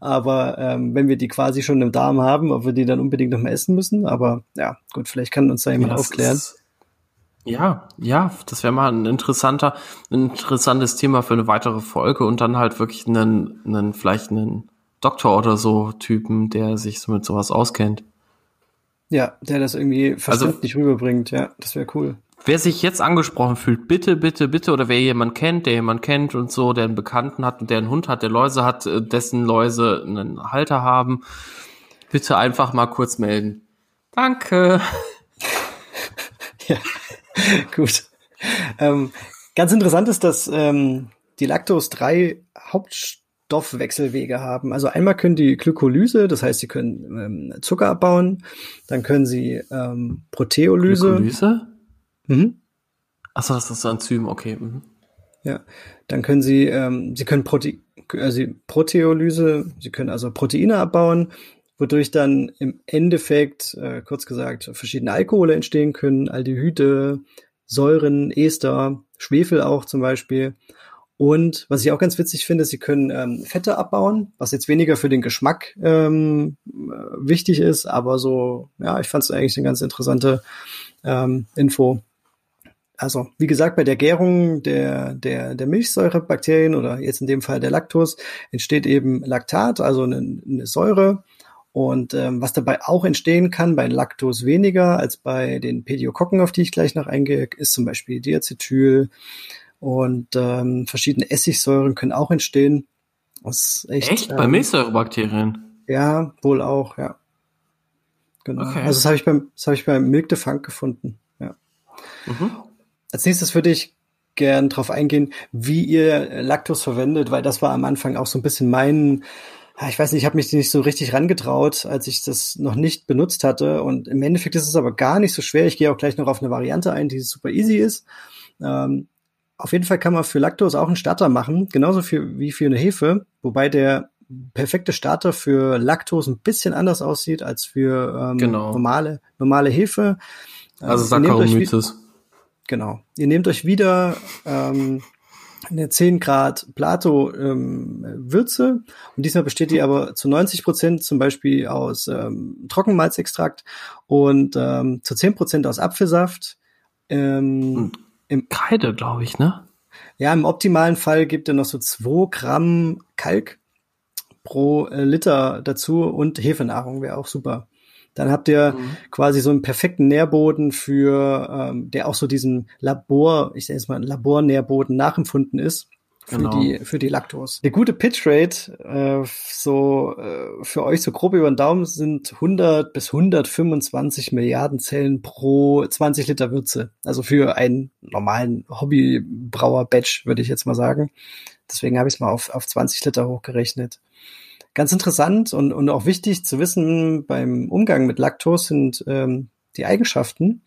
Aber ähm, wenn wir die quasi schon im Darm haben, ob wir die dann unbedingt noch mal essen müssen. Aber ja, gut, vielleicht kann uns da jemand Das aufklären. ist- Ja, ja, das wäre mal ein interessanter, ein interessantes Thema für eine weitere Folge und dann halt wirklich einen, einen vielleicht einen Doktor oder so Typen, der sich so mit sowas auskennt. Ja, der das irgendwie Also verständlich rüberbringt. Ja, das wäre cool. Wer sich jetzt angesprochen fühlt, bitte, bitte, bitte, oder wer jemand kennt, der jemand kennt und so, der einen Bekannten hat und der einen Hund hat, der Läuse hat, äh, dessen Läuse einen Halter haben, bitte einfach mal kurz melden. Danke. Ja, gut. Ähm, ganz interessant ist, dass ähm, die Lactos drei Hauptstoffwechselwege haben. Also einmal können die Glykolyse, das heißt, sie können ähm, Zucker abbauen. Dann können sie ähm, Proteolyse. Glykolyse? Mhm. Achso, das ist ein Enzym, okay. Mhm. Ja, dann können sie, ähm, sie können Prote also Proteolyse, sie können also Proteine abbauen, wodurch dann im Endeffekt, äh, kurz gesagt, verschiedene Alkohole entstehen können, Aldehyde, Säuren, Ester, Schwefel auch zum Beispiel. Und was ich auch ganz witzig finde, sie können ähm, Fette abbauen, was jetzt weniger für den Geschmack ähm, äh, wichtig ist, aber so, ja, ich fand es eigentlich eine ganz interessante ähm, Info. Also, wie gesagt, bei der Gärung der, der, der Milchsäurebakterien oder jetzt in dem Fall der Lactos entsteht eben Laktat, also eine, eine Säure. Und ähm, was dabei auch entstehen kann, bei Lactos weniger als bei den Pediokokken, auf die ich gleich noch eingehe, ist zum Beispiel Diacetyl und ähm, verschiedene Essigsäuren können auch entstehen. Das ist echt, Echt? Bei ähm, Milchsäurebakterien? Ja, wohl auch, ja. genau. Okay. Also das habe ich beim, das habe ich beim Milk de Funk gefunden. Ja. Mhm. Als nächstes würde ich gern drauf eingehen, wie ihr Lactos verwendet, weil das war am Anfang auch so ein bisschen mein, ich weiß nicht, ich habe mich nicht so richtig rangetraut, als ich das noch nicht benutzt hatte. Und im Endeffekt ist es aber gar nicht so schwer. Ich gehe auch gleich noch auf eine Variante ein, die super easy ist. Ähm, auf jeden Fall kann man für Lactose auch einen Starter machen, genauso für, wie für eine Hefe, wobei der perfekte Starter für Lactose ein bisschen anders aussieht als für ähm, genau. normale, normale Hefe. Also Saccharomyces. Genau. Ihr nehmt euch wieder ähm, eine 10 Grad Plato ähm, Würze und diesmal besteht die aber zu 90 Prozent zum Beispiel aus ähm, Trockenmalzextrakt und ähm, zu 10 Prozent aus Apfelsaft. Ähm, im Kreide, glaube ich, ne? Ja, im optimalen Fall gibt er noch so 2 Gramm Kalk pro äh, Liter dazu und Hefenahrung wäre auch super. Dann habt ihr mhm. quasi so einen perfekten Nährboden für, ähm, der auch so diesen Labor, ich sage jetzt mal, Labornährboden nachempfunden ist für genau. die für die Lactose. Eine gute Pitch Rate äh, so äh, für euch so grob über den Daumen sind 100 bis 125 Milliarden Zellen pro 20 Liter Würze. Also für einen normalen Hobbybrauer Batch würde ich jetzt mal sagen. Deswegen habe ich es mal auf auf 20 Liter hochgerechnet. Ganz interessant und, und auch wichtig zu wissen beim Umgang mit Laktose sind ähm, die Eigenschaften.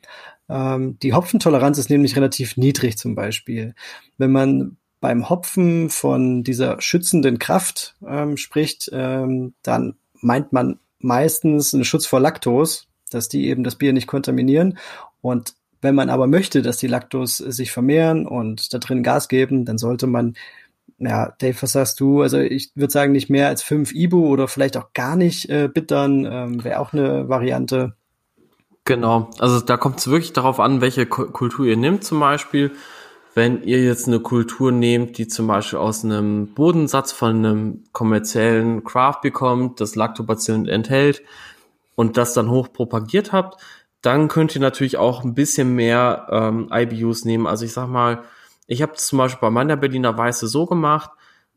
Ähm, die Hopfentoleranz ist nämlich relativ niedrig zum Beispiel. Wenn man beim Hopfen von dieser schützenden Kraft ähm, spricht, ähm, dann meint man meistens einen Schutz vor Laktos, dass die eben das Bier nicht kontaminieren. Und wenn man aber möchte, dass die Laktos sich vermehren und da drin Gas geben, dann sollte man ja, Dave, was sagst du? Also ich würde sagen, nicht mehr als fünf Ibu oder vielleicht auch gar nicht äh, bittern, ähm, wäre auch eine Variante. Genau, also da kommt es wirklich darauf an, welche Kultur ihr nehmt zum Beispiel. Wenn ihr jetzt eine Kultur nehmt, die zum Beispiel aus einem Bodensatz von einem kommerziellen Craft bekommt, das Lactobacillen enthält und das dann hoch propagiert habt, dann könnt ihr natürlich auch ein bisschen mehr ähm, IBUs nehmen. Also ich sag mal, ich habe zum Beispiel bei meiner Berliner Weiße so gemacht,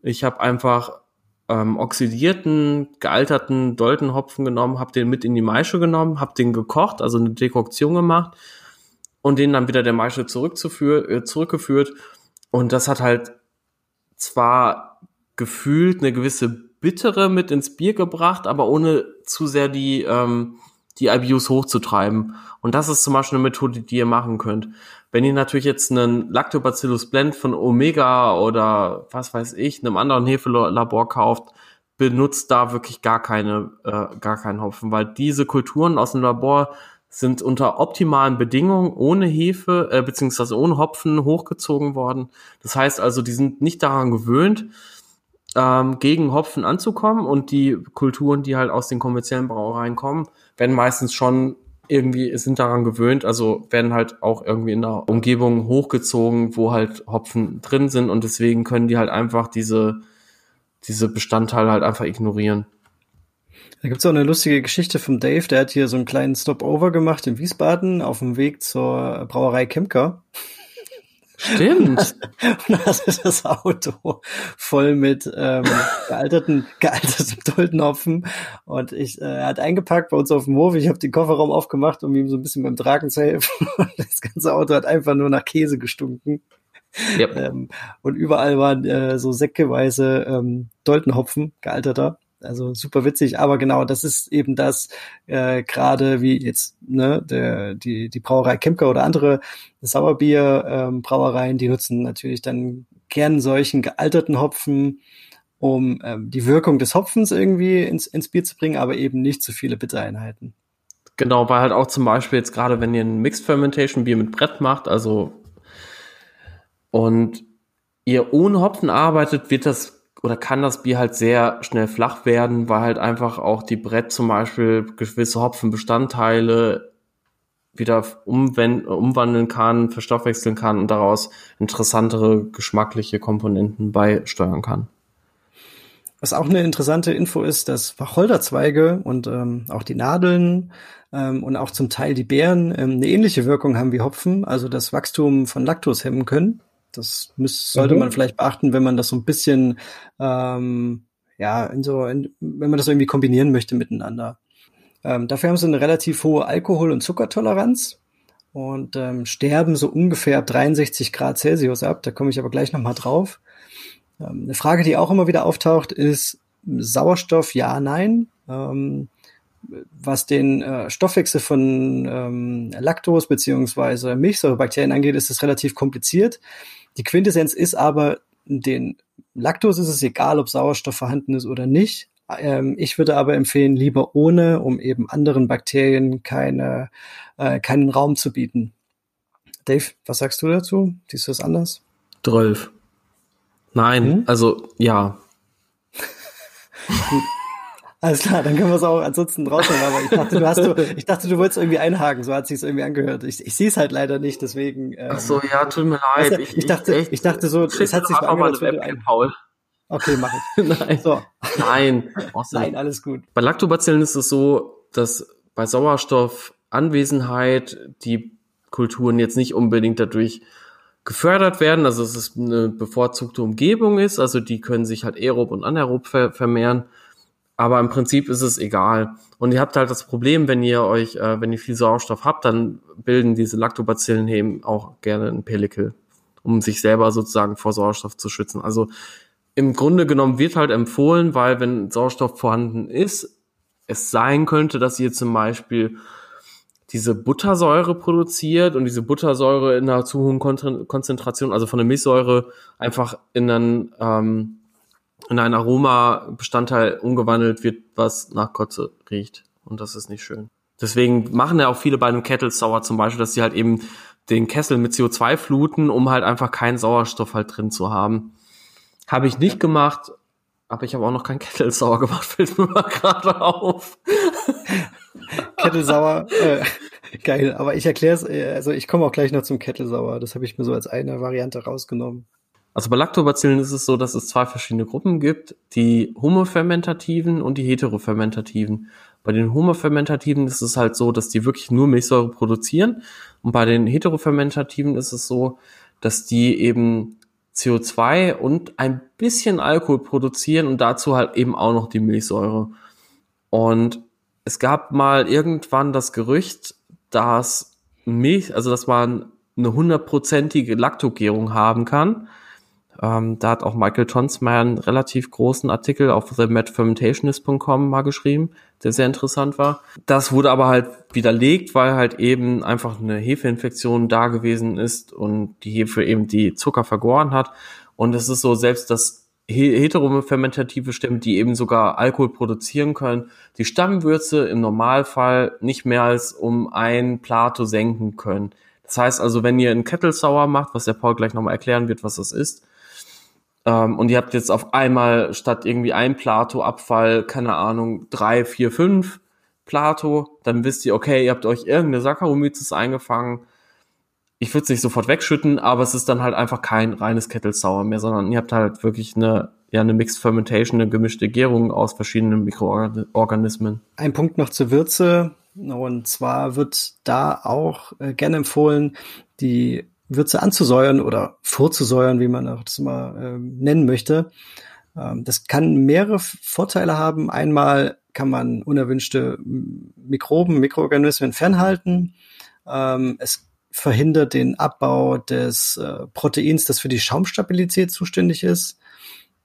ich habe einfach ähm, oxidierten, gealterten Doltenhopfen genommen, habe den mit in die Maische genommen, habe den gekocht, also eine Dekoktion gemacht und den dann wieder der Maische zurückzuführ äh, zurückgeführt. Und das hat halt zwar gefühlt eine gewisse Bittere mit ins Bier gebracht, aber ohne zu sehr die, ähm, die IBUs hochzutreiben. Und das ist zum Beispiel eine Methode, die ihr machen könnt. Wenn ihr natürlich jetzt einen Lactobacillus Blend von Omega oder was weiß ich, einem anderen Hefelabor kauft, benutzt da wirklich gar keine, äh, gar keinen Hopfen, weil diese Kulturen aus dem Labor sind unter optimalen Bedingungen ohne Hefe äh, beziehungsweise ohne Hopfen hochgezogen worden. Das heißt also, die sind nicht daran gewöhnt, ähm, gegen Hopfen anzukommen und die Kulturen, die halt aus den kommerziellen Brauereien kommen, werden meistens schon irgendwie sind daran gewöhnt, also werden halt auch irgendwie in der Umgebung hochgezogen, wo halt Hopfen drin sind und deswegen können die halt einfach diese, diese Bestandteile halt einfach ignorieren. Da gibt's auch eine lustige Geschichte vom Dave, der hat hier so einen kleinen Stopover gemacht in Wiesbaden auf dem Weg zur Brauerei Kemker. Stimmt. und da ist das Auto voll mit ähm, gealterten, gealterten Tulpenhopfen. Und ich, äh, er hat eingepackt bei uns auf dem Hof. Ich habe den Kofferraum aufgemacht, um ihm so ein bisschen beim Tragen zu helfen. Und das ganze Auto hat einfach nur nach Käse gestunken. Yep. Ähm, und überall waren äh, so säckeweise ähm, Doltenhopfen, gealterter. Also super witzig, aber genau, das ist eben das, äh, gerade wie jetzt ne, der, die, die Brauerei Kemker oder andere Sauerbier-Brauereien, ähm, die nutzen natürlich dann gern solchen gealterten Hopfen, um ähm, die Wirkung des Hopfens irgendwie ins, ins Bier zu bringen, aber eben nicht zu viele Bittereinheiten. Genau, weil halt auch zum Beispiel jetzt gerade, wenn ihr ein Mixed Fermentation Bier mit Brett macht, also und ihr ohne Hopfen arbeitet, wird das oder kann das Bier halt sehr schnell flach werden, weil halt einfach auch die Brett zum Beispiel gewisse Hopfenbestandteile wieder umwandeln kann, verstoffwechseln kann und daraus interessantere geschmackliche Komponenten beisteuern kann. Was auch eine interessante Info ist, dass Wacholderzweige und ähm, auch die Nadeln ähm, und auch zum Teil die Beeren ähm, eine ähnliche Wirkung haben wie Hopfen, also das Wachstum von Laktos hemmen können. Das müß, sollte mhm. man vielleicht beachten, wenn man das so ein bisschen, ähm, ja, in so, in, wenn man das irgendwie kombinieren möchte miteinander. Ähm, dafür haben sie eine relativ hohe Alkohol- und Zuckertoleranz und ähm, sterben so ungefähr ab 63 Grad Celsius ab. Da komme ich aber gleich nochmal drauf. Ähm, eine Frage, die auch immer wieder auftaucht, ist Sauerstoff, ja, nein. Ähm, was den äh, Stoffwechsel von ähm, Lactose beziehungsweise Milchsäurebakterien angeht, ist es relativ kompliziert. Die Quintessenz ist aber, den Lactose ist es egal, ob Sauerstoff vorhanden ist oder nicht. Ähm, ich würde aber empfehlen, lieber ohne, um eben anderen Bakterien keine, äh, keinen Raum zu bieten. Dave, was sagst du dazu? Siehst du das anders? 12. Nein, hm? also ja. Alles klar, dann können wir es auch ansonsten draußen aber ich dachte, du hast du, ich dachte, du wolltest irgendwie einhaken, so hat sich's irgendwie angehört. Ich, ich sehe es halt leider nicht, deswegen. Ähm, Ach so, ja, tut mir leid. ich, ich, dachte, ich, ich dachte so, es hat sich so angehört, Webcam, Paul. Okay, mach ich. Nein. So. Nein. Nein, alles gut. Bei Lactobacillen ist es so, dass bei Sauerstoffanwesenheit die Kulturen jetzt nicht unbedingt dadurch gefördert werden, also dass es eine bevorzugte Umgebung ist, also die können sich halt aerob und anaerob ver vermehren aber im Prinzip ist es egal. Und ihr habt halt das Problem, wenn ihr euch, äh, wenn ihr viel Sauerstoff habt, dann bilden diese Lactobacillen eben auch gerne ein Pellikel, um sich selber sozusagen vor Sauerstoff zu schützen. Also im Grunde genommen wird halt empfohlen, weil wenn Sauerstoff vorhanden ist, es sein könnte, dass ihr zum Beispiel diese Buttersäure produziert und diese Buttersäure in einer zu hohen Konzentration, also von der Milchsäure, einfach in einen ähm, in ein Aroma-Bestandteil umgewandelt wird, was nach Kotze riecht. Und das ist nicht schön. Deswegen machen ja auch viele bei einem Kettle Sour zum Beispiel, dass sie halt eben den Kessel mit CO2 fluten, um halt einfach keinen Sauerstoff halt drin zu haben. Habe ich nicht gemacht, aber ich habe auch noch kein Kettle Sour gemacht, fällt mir mal gerade auf. Kettle Sour, äh, geil, aber ich erkläre es, äh, also ich komme auch gleich noch zum Kettle Sour. Das habe ich mir so als eine Variante rausgenommen. Also bei Lactobacillen ist es so, dass es zwei verschiedene Gruppen gibt, die homofermentativen und die heterofermentativen. Bei den homofermentativen ist es halt so, dass die wirklich nur Milchsäure produzieren und bei den heterofermentativen ist es so, dass die eben CO2 und ein bisschen Alkohol produzieren und dazu halt eben auch noch die Milchsäure. Und es gab mal irgendwann das Gerücht, dass Milch, also dass man eine hundertprozentige Laktogärung haben kann. Ähm, da hat auch Michael Tonsmeyer einen relativ großen Artikel auf themadfermentationist.com mal geschrieben, der sehr interessant war. Das wurde aber halt widerlegt, weil halt eben einfach eine Hefeinfektion da gewesen ist und die Hefe eben die Zucker vergoren hat. Und es ist so, selbst das heterofermentative Stämme, die eben sogar Alkohol produzieren können, die Stammwürze im Normalfall nicht mehr als um ein Plato senken können. Das heißt also, wenn ihr einen Kettle Sour macht, was der Paul gleich nochmal erklären wird, was das ist, ähm, und ihr habt jetzt auf einmal statt irgendwie ein Plato-Abfall, keine Ahnung, drei, vier, fünf Plato, dann wisst ihr, okay, ihr habt euch irgendeine Saccharomyces eingefangen. Ich würde es nicht sofort wegschütten, aber es ist dann halt einfach kein reines Kettle Sour mehr, sondern ihr habt halt wirklich eine, ja, eine Mixed Fermentation, eine gemischte Gärung aus verschiedenen Mikroorganismen. Ein Punkt noch zur Würze. Und zwar wird da auch äh, gerne empfohlen, die Würze anzusäuern oder vorzusäuern, wie man auch das mal ähm, nennen möchte. Ähm, das kann mehrere Vorteile haben. Einmal kann man unerwünschte Mikroben, Mikroorganismen fernhalten. Ähm, es verhindert den Abbau des äh, Proteins, das für die Schaumstabilität zuständig ist.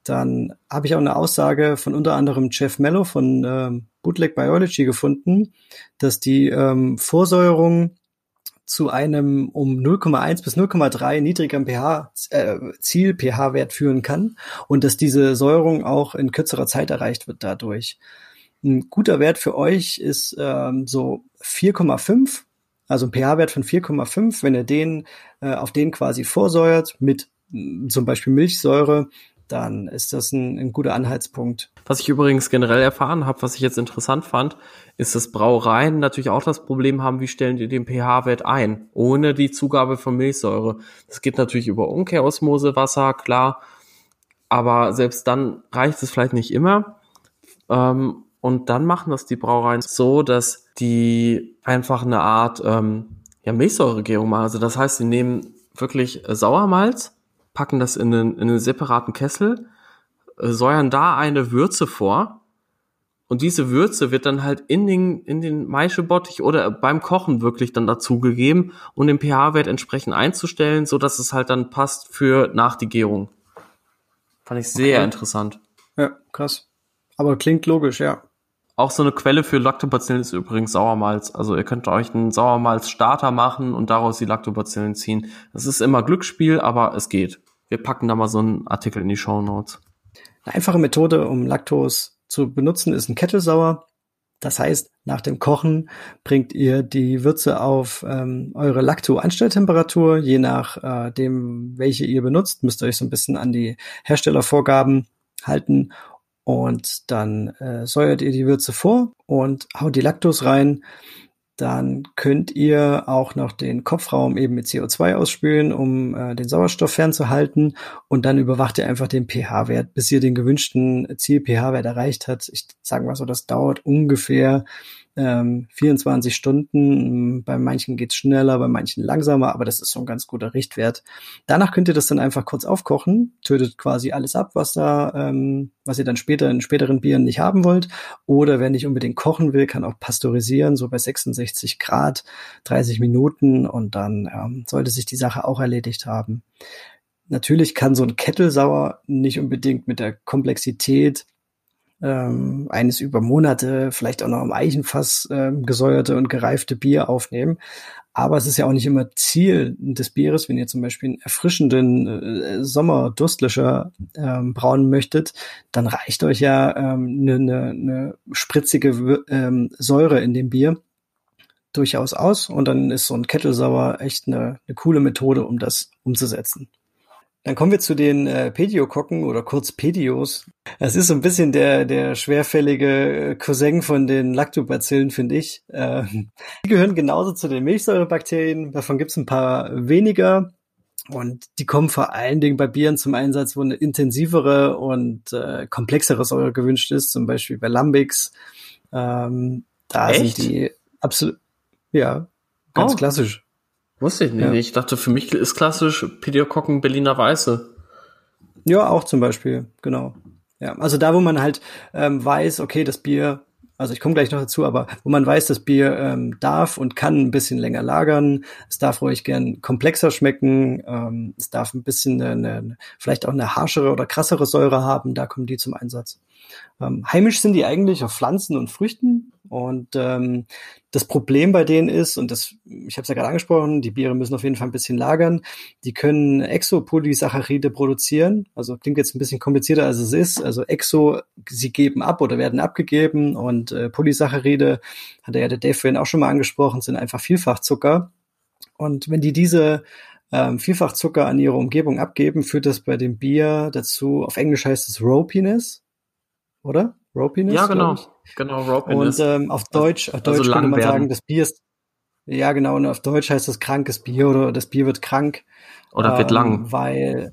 Dann habe ich auch eine Aussage von unter anderem Jeff Mello von ähm, Bootleg Biology gefunden, dass die ähm, Vorsäuerung zu einem um 0,1 bis 0,3 niedrigeren pH, äh, Ziel-pH-Wert führen kann und dass diese Säuerung auch in kürzerer Zeit erreicht wird dadurch. Ein guter Wert für euch ist ähm, so 4,5, also ein pH-Wert von 4,5. Wenn ihr den äh, auf den quasi vorsäuert mit zum Beispiel Milchsäure, dann ist das ein, ein guter Anhaltspunkt. Was ich übrigens generell erfahren habe, was ich jetzt interessant fand, ist, dass Brauereien natürlich auch das Problem haben, wie stellen die den pH-Wert ein, ohne die Zugabe von Milchsäure. Das geht natürlich über Umkehrosmose, Wasser, klar, aber selbst dann reicht es vielleicht nicht immer. Ähm, und dann machen das die Brauereien so, dass die einfach eine Art ähm, ja, Milchsäuregärung machen. Also das heißt, sie nehmen wirklich Sauermalz, packen das in einen, in einen separaten Kessel, äh, säuern da eine Würze vor Und diese Würze wird dann halt in den, in den Maischebottich oder beim Kochen wirklich dann dazugegeben, um den pH-Wert entsprechend einzustellen, so dass es halt dann passt für nach die Gärung. Fand ich sehr Okay. interessant. Ja, krass. Aber klingt logisch, ja. Auch so eine Quelle für Lactobacillen ist übrigens Sauermalz. Also ihr könnt euch einen Sauermalz-Starter machen und daraus die Lactobacillen ziehen. Das ist immer Glücksspiel, aber es geht. Wir packen da mal so einen Artikel in die Show Notes. Eine einfache Methode, um Laktos zu benutzen, ist ein Kettelsauer. Das heißt, nach dem Kochen bringt ihr die Würze auf ähm, eure Lacto-Anstelltemperatur. Je nach äh, dem, welche ihr benutzt, müsst ihr euch so ein bisschen an die Herstellervorgaben halten. Und dann äh, säuert ihr die Würze vor und haut die Laktos rein. Dann könnt ihr auch noch den Kopfraum eben mit CO2 ausspülen, um äh, den Sauerstoff fernzuhalten. Und dann überwacht ihr einfach den pH-Wert, bis ihr den gewünschten Ziel-pH-Wert erreicht hat. Ich sage mal so, das dauert ungefähr ähm, 24 Stunden. Bei manchen geht's schneller, bei manchen langsamer, aber das ist so ein ganz guter Richtwert. Danach könnt ihr das dann einfach kurz aufkochen, tötet quasi alles ab, was da, ähm, was ihr dann später in späteren Bieren nicht haben wollt. Oder wer nicht unbedingt kochen will, kann auch pasteurisieren, so bei 66 Grad, 30 Minuten und dann ähm, sollte sich die Sache auch erledigt haben. Natürlich kann so ein Kettelsauer nicht unbedingt mit der Komplexität ähm, eines über Monate, vielleicht auch noch im Eichenfass ähm, gesäuerte und gereifte Bier aufnehmen. Aber es ist ja auch nicht immer Ziel des Bieres, wenn ihr zum Beispiel einen erfrischenden äh, Sommerdurstlöscher ähm, brauen möchtet, dann reicht euch ja ähm, eine, eine, eine spritzige ähm, Säure in dem Bier durchaus aus und dann ist so ein Kettelsauer echt eine, eine coole Methode, um das umzusetzen. Dann kommen wir zu den äh, Pediokokken oder kurz Pedios. Das ist so ein bisschen der, der schwerfällige Cousin von den Lactobacillen, finde ich. Äh, die gehören genauso zu den Milchsäurebakterien. Davon gibt es ein paar weniger. Und die kommen vor allen Dingen bei Bieren zum Einsatz, wo eine intensivere und äh, komplexere Säure gewünscht ist, zum Beispiel bei Lambics. Ähm, da Echt? sind die absolut, ja, ganz Oh. klassisch. Wusste ich nicht. Ja. Ich dachte, für mich ist klassisch Pediokokken Berliner Weiße. Ja, auch zum Beispiel, genau. Ja, also da, wo man halt ähm, weiß, okay, das Bier, also ich komme gleich noch dazu, aber wo man weiß, das Bier ähm, darf und kann ein bisschen länger lagern, es darf ruhig gern komplexer schmecken, ähm, es darf ein bisschen eine, eine, vielleicht auch eine harschere oder krassere Säure haben, da kommen die zum Einsatz. Ähm, heimisch sind die eigentlich auf Pflanzen und Früchten und ähm, das Problem bei denen ist, und das, ich habe es ja gerade angesprochen, die Biere müssen auf jeden Fall ein bisschen lagern, die können Exopolysaccharide produzieren. Also klingt jetzt ein bisschen komplizierter, als es ist. Also Exo, sie geben ab oder werden abgegeben und äh, Polysaccharide, hat ja der Dave vorhin auch schon mal angesprochen, sind einfach Vielfachzucker. Und wenn die diese ähm, Vielfachzucker an ihre Umgebung abgeben, führt das bei dem Bier dazu, auf Englisch heißt es Ropiness, oder? Ropiness? ja, genau. Genau, Und Ropiness. ähm, auf Deutsch, auf also Deutsch könnte lang man werden. sagen, das Bier ist, ja genau, und auf Deutsch heißt das krankes Bier oder das Bier wird krank. Oder wird ähm, lang. Weil,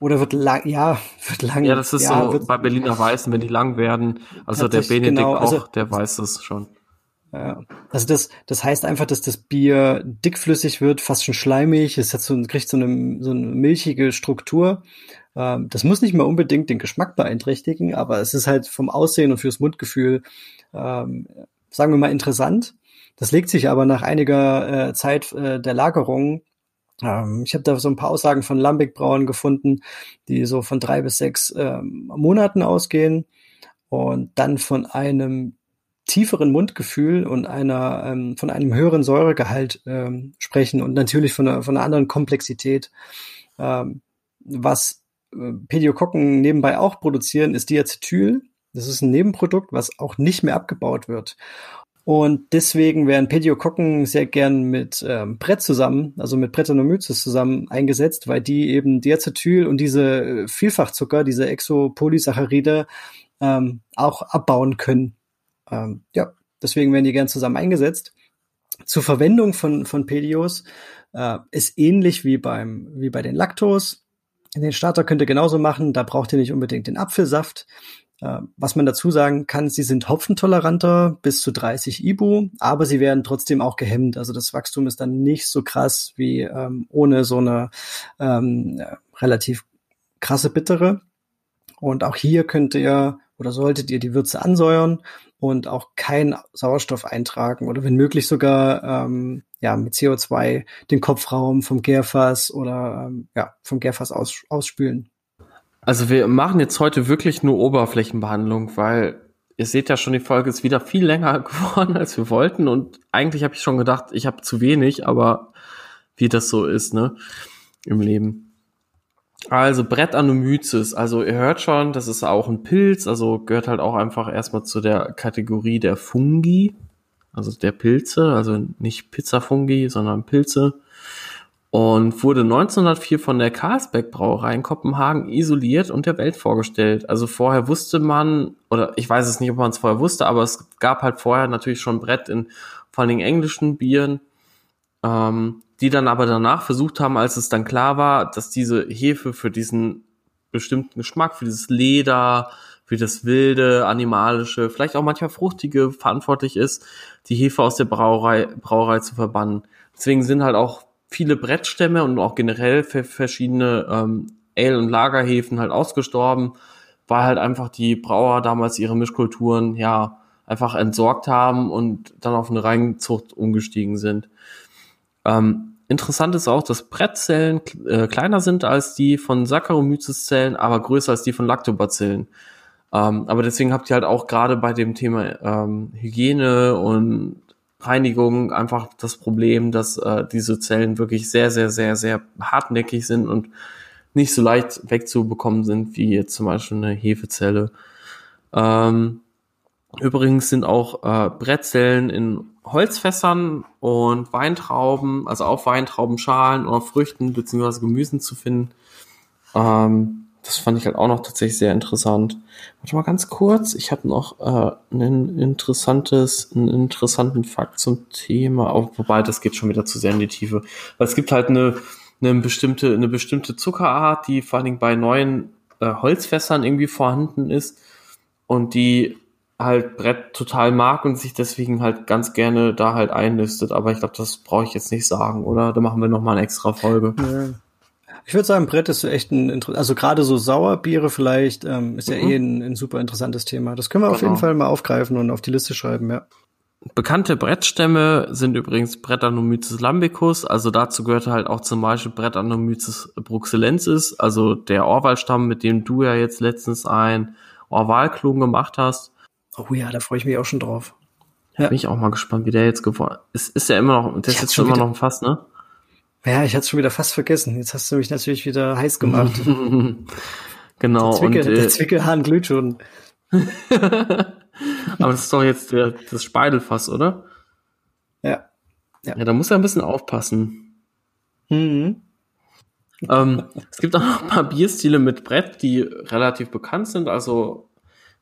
oder wird lang, ja, wird lang. Ja, das ist ja, so wird, bei Berliner Weißen, wenn die lang werden. Also der Benedikt genau, also- der weiß es schon. Ja. Also das, das heißt einfach, dass das Bier dickflüssig wird, fast schon schleimig. Es hat so, kriegt so eine, so eine milchige Struktur. Ähm, das muss nicht mal unbedingt den Geschmack beeinträchtigen, aber es ist halt vom Aussehen und fürs Mundgefühl, ähm, sagen wir mal, interessant. Das legt sich aber nach einiger äh, Zeit äh, der Lagerung. Ähm, ich habe da so ein paar Aussagen von Lambic-Brauen gefunden, die so von drei bis sechs ähm, Monaten ausgehen und dann von einem tieferen Mundgefühl und einer ähm, von einem höheren Säuregehalt ähm, sprechen und natürlich von einer, von einer anderen Komplexität. Ähm, was Pediokokken nebenbei auch produzieren, ist Diacetyl. Das ist ein Nebenprodukt, was auch nicht mehr abgebaut wird. Und deswegen werden Pediokokken sehr gern mit ähm, Brett zusammen, also mit Brettanomyces zusammen eingesetzt, weil die eben Diacetyl und diese äh, Vielfachzucker, diese Exopolysaccharide ähm, auch abbauen können. Ähm, ja, deswegen werden die gern zusammen eingesetzt. Zur Verwendung von, von Pedios äh, ist ähnlich wie beim, wie bei den Lactos. Den Starter könnt ihr genauso machen, da braucht ihr nicht unbedingt den Apfelsaft. Äh, was man dazu sagen kann, sie sind hopfentoleranter bis zu 30 IBU, aber sie werden trotzdem auch gehemmt. Also das Wachstum ist dann nicht so krass wie ähm, ohne so eine ähm, relativ krasse bittere. Und auch hier könnt ihr oder solltet ihr die Würze ansäuern und auch keinen Sauerstoff eintragen oder wenn möglich sogar ähm, ja mit CO2 den Kopfraum vom Gärfass oder ähm, ja vom Gärfass aus, ausspülen. Also wir machen jetzt heute wirklich nur Oberflächenbehandlung, weil ihr seht ja schon, die Folge ist wieder viel länger geworden, als wir wollten. Und eigentlich habe ich schon gedacht, ich habe zu wenig, aber wie das so ist, ne? Im Leben. Also Brettanomyces, also ihr hört schon, das ist auch ein Pilz, also gehört halt auch einfach erstmal zu der Kategorie der Fungi, also der Pilze, also nicht Pizzafungi, sondern Pilze und wurde 1904 von der Carlsberg Brauerei in Kopenhagen isoliert und der Welt vorgestellt. Also vorher wusste man, oder ich weiß es nicht, ob man es vorher wusste, aber es gab halt vorher natürlich schon Brett in vor allen Dingen englischen Bieren, ähm, die dann aber danach versucht haben, als es dann klar war, dass diese Hefe für diesen bestimmten Geschmack, für dieses Leder, für das wilde, animalische, vielleicht auch manchmal fruchtige verantwortlich ist, die Hefe aus der Brauerei, Brauerei zu verbannen. Deswegen sind halt auch viele Brettstämme und auch generell verschiedene ähm, Ale- und Lagerhefen halt ausgestorben, weil halt einfach die Brauer damals ihre Mischkulturen ja einfach entsorgt haben und dann auf eine Reinzucht umgestiegen sind. Ähm, interessant ist auch, dass Brettzellen äh, kleiner sind als die von Saccharomyces-Zellen, aber größer als die von Lactobacillen. Ähm, aber deswegen habt ihr halt auch gerade bei dem Thema ähm, Hygiene und Reinigung einfach das Problem, dass äh, diese Zellen wirklich sehr, sehr, sehr, sehr hartnäckig sind und nicht so leicht wegzubekommen sind wie jetzt zum Beispiel eine Hefezelle. Ähm, übrigens sind auch äh, Brettzellen in Holzfässern und Weintrauben, also auf Weintraubenschalen oder Früchten beziehungsweise Gemüsen zu finden. Ähm, das fand ich halt auch noch tatsächlich sehr interessant. Warte mal ganz kurz, ich habe noch äh, ein interessantes, einen interessanten Fakt zum Thema, auch, wobei das geht schon wieder zu sehr in die Tiefe. Weil es gibt halt eine, eine bestimmte, eine bestimmte Zuckerart, die vor allen Dingen bei neuen äh, Holzfässern irgendwie vorhanden ist und die halt Brett total mag und sich deswegen halt ganz gerne da halt einlistet. Aber ich glaube, das brauche ich jetzt nicht sagen, oder? Da machen wir noch mal eine extra Folge. Ich würde sagen, Brett ist echt ein, also gerade so Sauerbiere vielleicht, ähm, ist ja mhm. eh ein, ein, super interessantes Thema. Das können wir genau. auf jeden Fall mal aufgreifen und auf die Liste schreiben, ja. Bekannte Brettstämme sind übrigens Brettanomyces lambicus, also dazu gehört halt auch zum Beispiel Brettanomyces bruxellensis, also der Orwalstamm, mit dem du ja jetzt letztens ein Orwalklon gemacht hast. Oh ja, da freue ich mich auch schon drauf. Ja. Bin ich auch mal gespannt, wie der jetzt geworden ist. Ist ja immer noch, der ist jetzt schon immer noch ein Fass, ne? Ja, ich hatte schon wieder fast vergessen. Jetzt hast du mich natürlich wieder heiß gemacht. genau. Der, Zwickel, und, äh, der Zwickelhahn glüht schon. Aber das ist doch jetzt der, das Speidelfass, oder? Ja. Ja, ja da muss er ein bisschen aufpassen. Mhm. Ähm, es gibt auch noch ein paar Bierstile mit Brett, die relativ bekannt sind. Also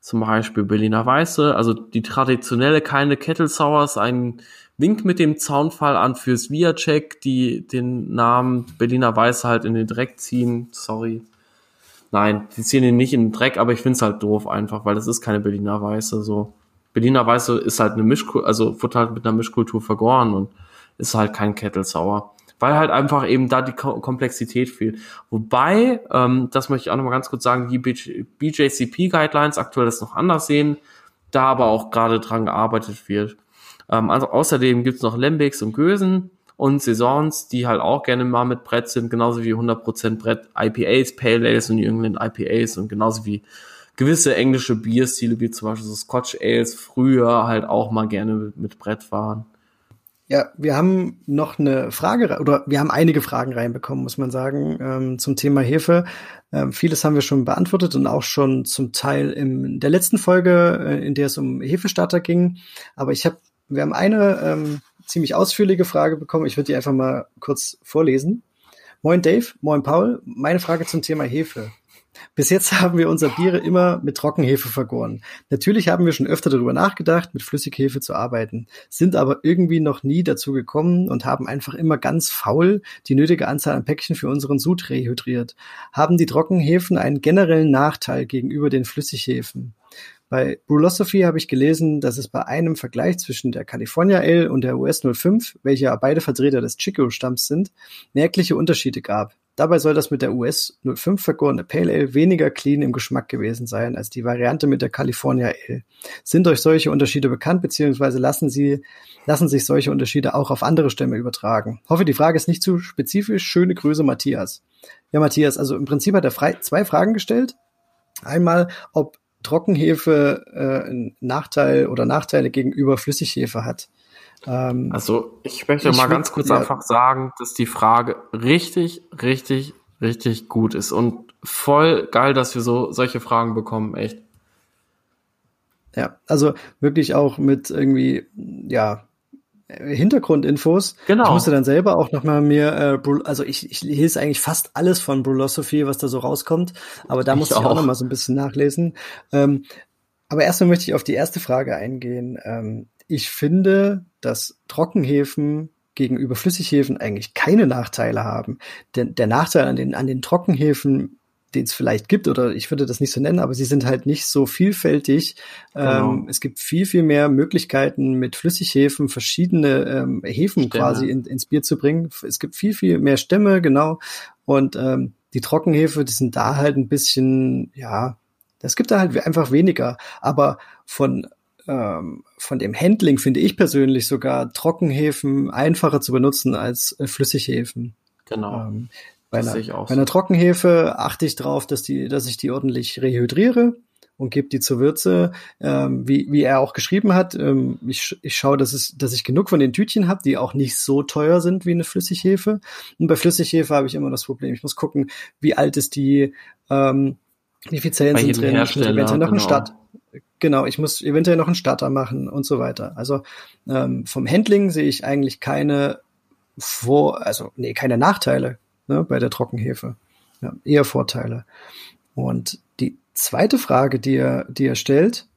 zum Beispiel Berliner Weiße, also die traditionelle keine Kettle Sours, ein Wink mit dem Zaunfall an fürs Viacek, die den Namen Berliner Weiße halt in den Dreck ziehen. Sorry. Nein, die ziehen ihn nicht in den Dreck, aber ich find's halt doof einfach, weil das ist keine Berliner Weiße. So. Berliner Weiße ist halt eine Mischkultur, also wird halt mit einer Mischkultur vergoren und ist halt kein Kettelsauer. Weil halt einfach eben da die Komplexität fehlt. Wobei, ähm, das möchte ich auch nochmal ganz kurz sagen, die BJCP Guidelines aktuell das noch anders sehen, da aber auch gerade dran gearbeitet wird. Ähm, also außerdem gibt's noch Lambics und Gösen und Saisons, die halt auch gerne mal mit Brett sind, genauso wie 100% Brett IPAs, Pale Ales und New IPAs und genauso wie gewisse englische Bierstile, wie zum Beispiel so Scotch Ales, früher halt auch mal gerne mit, mit Brett waren. Ja, wir haben noch eine Frage oder wir haben einige Fragen reinbekommen, muss man sagen, ähm, zum Thema Hefe. Ähm, vieles haben wir schon beantwortet und auch schon zum Teil in der letzten Folge, äh, in der es um Hefestarter ging. Aber ich habe wir haben eine ähm, ziemlich ausführliche Frage bekommen. Ich würde die einfach mal kurz vorlesen. Moin Dave, moin Paul. Meine Frage zum Thema Hefe. Bis jetzt haben wir unser Biere immer mit Trockenhefe vergoren. Natürlich haben wir schon öfter darüber nachgedacht, mit Flüssighefe zu arbeiten, sind aber irgendwie noch nie dazu gekommen und haben einfach immer ganz faul die nötige Anzahl an Päckchen für unseren Sud rehydriert. Haben die Trockenhefen einen generellen Nachteil gegenüber den Flüssighefen? Bei Brulosophy habe ich gelesen, dass es bei einem Vergleich zwischen der California Ale und der US 05, welche beide Vertreter des Chico-Stamms sind, merkliche Unterschiede gab. Dabei soll das mit der US 05 vergorene Pale Ale weniger clean im Geschmack gewesen sein als die Variante mit der California Ale. Sind euch solche Unterschiede bekannt, beziehungsweise lassen sie, lassen sich solche Unterschiede auch auf andere Stämme übertragen? Hoffe, die Frage ist nicht zu spezifisch. Schöne Grüße, Matthias. Ja, Matthias, also im Prinzip hat er zwei Fragen gestellt. Einmal, ob Trockenhefe äh, einen Nachteil oder Nachteile gegenüber Flüssighefe hat. Ähm, also ich möchte ich mal ganz kurz ja, einfach sagen, dass die Frage richtig, richtig, richtig gut ist und voll geil, dass wir so solche Fragen bekommen, echt. Ja, also wirklich auch mit irgendwie, ja, Hintergrundinfos. Genau. Ich musste dann selber auch nochmal mir, äh, also ich, ich lese eigentlich fast alles von Brulosophy, was da so rauskommt, aber da ich musste ich auch, auch nochmal so ein bisschen nachlesen. Ähm, aber erstmal möchte ich auf die erste Frage eingehen. Ähm, ich finde, dass Trockenhefen gegenüber Flüssighäfen eigentlich keine Nachteile haben. Denn der Nachteil an den, an den Trockenhefen, den es vielleicht gibt, oder ich würde das nicht so nennen, aber sie sind halt nicht so vielfältig. Genau. Ähm, es gibt viel, viel mehr Möglichkeiten, mit Flüssighäfen verschiedene ähm, Hefen Stämme. quasi in, ins Bier zu bringen. Es gibt viel, viel mehr Stämme, genau. Und ähm, die Trockenhefe, die sind da halt ein bisschen, ja, es gibt da halt einfach weniger. Aber von ähm, von dem Handling finde ich persönlich sogar Trockenhefen einfacher zu benutzen als äh, Flüssighäfen. Genau. Bei, einer, bei einer Trockenhefe achte ich darauf, dass die, dass ich die ordentlich rehydriere und gebe die zur Würze, ähm, wie, wie er auch geschrieben hat. Ähm, ich, ich schaue, dass, es, dass ich genug von den Tütchen habe, die auch nicht so teuer sind wie eine Flüssighefe. Und bei Flüssighefe habe ich immer das Problem, ich muss gucken, wie alt ist die, ähm, wie viel Zellen sind drin, ich muss eventuell noch genau. einen Start. Genau, ich muss eventuell noch einen Starter machen und so weiter. Also ähm, vom Handling sehe ich eigentlich keine vor, also nee, keine Nachteile ne, bei der Trockenhefe. Ja, eher Vorteile. Und die zweite Frage, die er, die er stellt,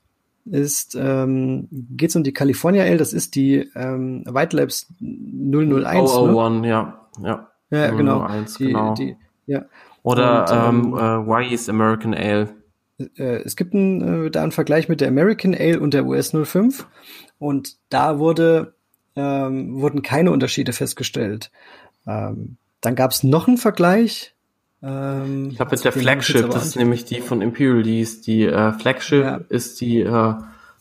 ist, ähm, geht es um die California L, das ist die ähm, White Labs 001. 001, ne? ja. Ja, ja 001, genau. Die, genau. Die, ja. Oder Und, ähm, ähm, äh, Why American Ale. Äh, es gibt einen, äh, da einen Vergleich mit der American Ale und der US 05 und da wurde, ähm, wurden keine Unterschiede festgestellt. Ähm, dann gab es noch einen Vergleich. Ähm, ich glaube mit der Flagship, das ist nämlich die von Imperial, die ist die äh, Flagship ja. ist die äh,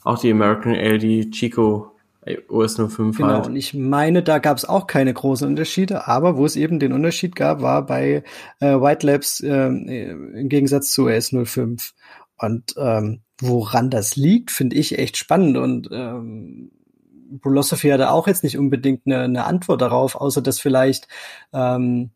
auch die American Ale, die Chico OS 05 genau, halt. und ich meine, da gab es auch keine großen Unterschiede, aber wo es eben den Unterschied gab, war bei äh, White Labs äh, im Gegensatz zu OS 05. Und ähm, woran das liegt, finde ich echt spannend und ähm, Philosophy hatte auch jetzt nicht unbedingt eine, eine Antwort darauf, außer dass vielleicht ähm,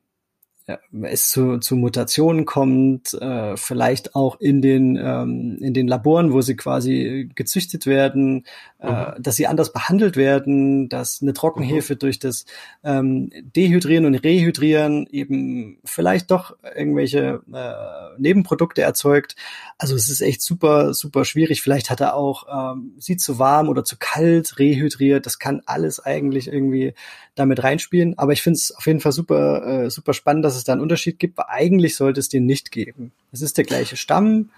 es zu, zu Mutationen kommt, äh, vielleicht auch in den, ähm, in den Laboren, wo sie quasi gezüchtet werden, äh, mhm. dass sie anders behandelt werden, dass eine Trockenhefe mhm. durch das ähm, Dehydrieren und Rehydrieren eben vielleicht doch irgendwelche äh, Nebenprodukte erzeugt. Also es ist echt super, super schwierig. Vielleicht hat er auch ähm, sie zu warm oder zu kalt rehydriert. Das kann alles eigentlich irgendwie damit reinspielen. Aber ich finde es auf jeden Fall super, äh, super spannend, dass es da einen Unterschied gibt, weil eigentlich sollte es den nicht geben. Es ist der gleiche Stamm.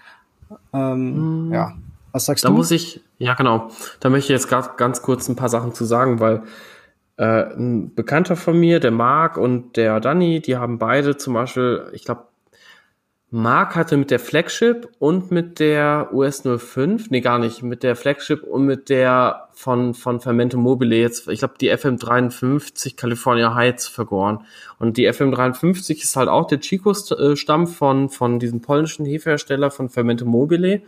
Ähm, mm. Ja. Was sagst da du? Da muss ich, ja genau, da möchte ich jetzt ganz, ganz kurz ein paar Sachen zu sagen, weil äh, ein Bekannter von mir, der Marc und der Danny, die haben beide zum Beispiel, ich glaube, Mark hatte mit der Flagship und mit der US 05, nee gar nicht, mit der Flagship und mit der von, von Fermente Mobile jetzt, ich glaube die FM53 California Heights vergoren. Und die FM53 ist halt auch der Chico-Stamm von, von diesem polnischen Hefehersteller von Fermente Mobile.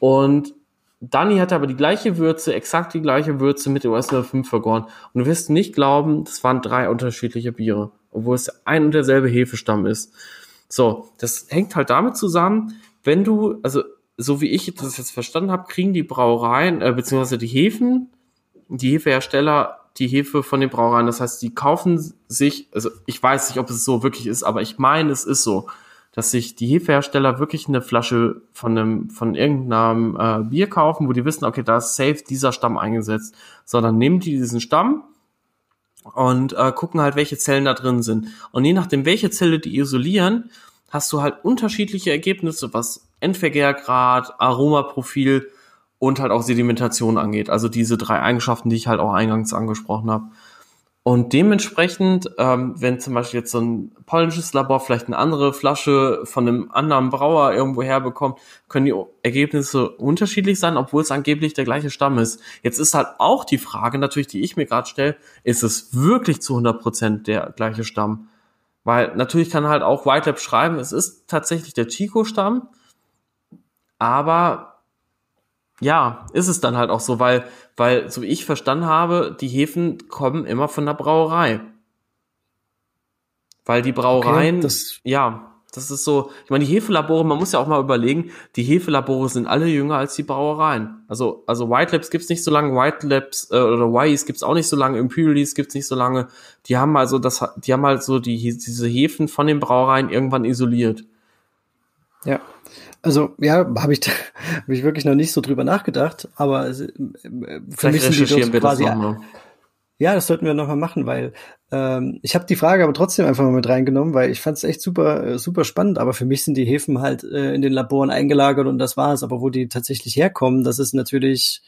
Und Danny hatte aber die gleiche Würze, exakt die gleiche Würze mit der US 05 vergoren. Und du wirst nicht glauben, das waren drei unterschiedliche Biere, obwohl es ein und derselbe Hefestamm ist. So, das hängt halt damit zusammen, wenn du, also so wie ich das jetzt verstanden habe, kriegen die Brauereien, äh, beziehungsweise die Hefen, die Hefehersteller, die Hefe von den Brauereien. Das heißt, die kaufen sich, also ich weiß nicht, ob es so wirklich ist, aber ich meine, es ist so, dass sich die Hefehersteller wirklich eine Flasche von einem, von irgendeinem äh, Bier kaufen, wo die wissen, okay, da ist safe dieser Stamm eingesetzt. Sondern nehmen die diesen Stamm, und äh, gucken halt, welche Zellen da drin sind. Und je nachdem, welche Zelle die isolieren, hast du halt unterschiedliche Ergebnisse, was Endvergärgrad, Aromaprofil und halt auch Sedimentation angeht. Also diese drei Eigenschaften, die ich halt auch eingangs angesprochen habe. Und dementsprechend, ähm, wenn zum Beispiel jetzt so ein polnisches Labor vielleicht eine andere Flasche von einem anderen Brauer irgendwo herbekommt, können die Ergebnisse unterschiedlich sein, obwohl es angeblich der gleiche Stamm ist. Jetzt ist halt auch die Frage natürlich, die ich mir gerade stelle, ist es wirklich zu 100 Prozent der gleiche Stamm? Weil natürlich kann halt auch Whitelab schreiben, es ist tatsächlich der Chico-Stamm, aber ja, ist es dann halt auch so, weil, weil, so wie ich verstanden habe, die Hefen kommen immer von der Brauerei. Weil die Brauereien, okay, das ja, das ist so, ich meine, die Hefelabore, man muss ja auch mal überlegen, die Hefelabore sind alle jünger als die Brauereien. Also, also White Labs gibt's nicht so lange, White Labs äh, oder Wise gibt's auch nicht so lange, Imperials gibt's nicht so lange. Die haben also das, die haben halt so die, diese Hefen von den Brauereien irgendwann isoliert. Ja. Also ja, habe ich, hab ich wirklich noch nicht so drüber nachgedacht, aber äh, für mich sind die wir quasi, das noch Ja, das sollten wir nochmal machen, weil ähm, ich habe die Frage aber trotzdem einfach mal mit reingenommen, weil ich fand es echt super, äh, super spannend. Aber für mich sind die Hefen halt äh, in den Laboren eingelagert und das war's. Aber wo die tatsächlich herkommen, das ist natürlich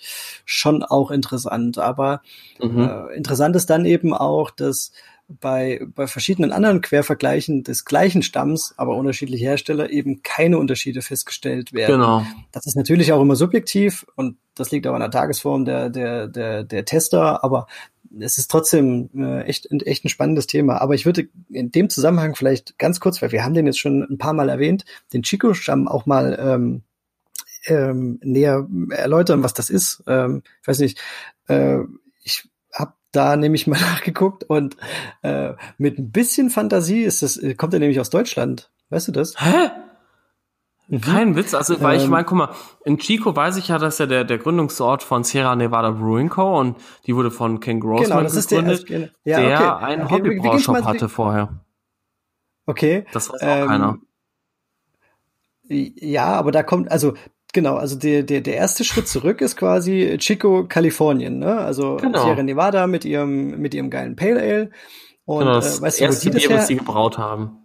schon auch interessant. Aber mhm. äh, interessant ist dann eben auch, dass bei, bei verschiedenen anderen Quervergleichen des gleichen Stamms, aber unterschiedliche Hersteller, eben keine Unterschiede festgestellt werden. Genau. Das ist natürlich auch immer subjektiv und das liegt auch an der Tagesform der, der, der, der Tester, aber es ist trotzdem äh, echt, echt ein spannendes Thema. Aber ich würde in dem Zusammenhang vielleicht ganz kurz, weil wir haben den jetzt schon ein paar Mal erwähnt, den Chico-Stamm auch mal ähm, ähm, näher erläutern, was das ist. Ähm, ich weiß nicht, äh, ich da nämlich mal nachgeguckt und äh, mit ein bisschen Fantasie ist das, kommt er nämlich aus Deutschland. Weißt du das? Hä? Mhm. Kein Witz, also weil ähm, ich meine, guck mal, in Chico weiß ich ja, dass ja der, der Gründungsort von Sierra Nevada Brewing Co. und die wurde von Ken Grossman genau, das gegründet, ist der, also, ja, der okay. einen okay, Hobbybraushop hatte vorher. Okay. Das weiß auch ähm, keiner. Ja, aber da kommt, also Genau, also der, der, der erste Schritt zurück ist quasi Chico, Kalifornien, ne? Also genau. Sierra Nevada mit ihrem, mit ihrem geilen Pale Ale. Und genau, das äh, weißt erste du, wo die Bier, das was sie gebraut haben.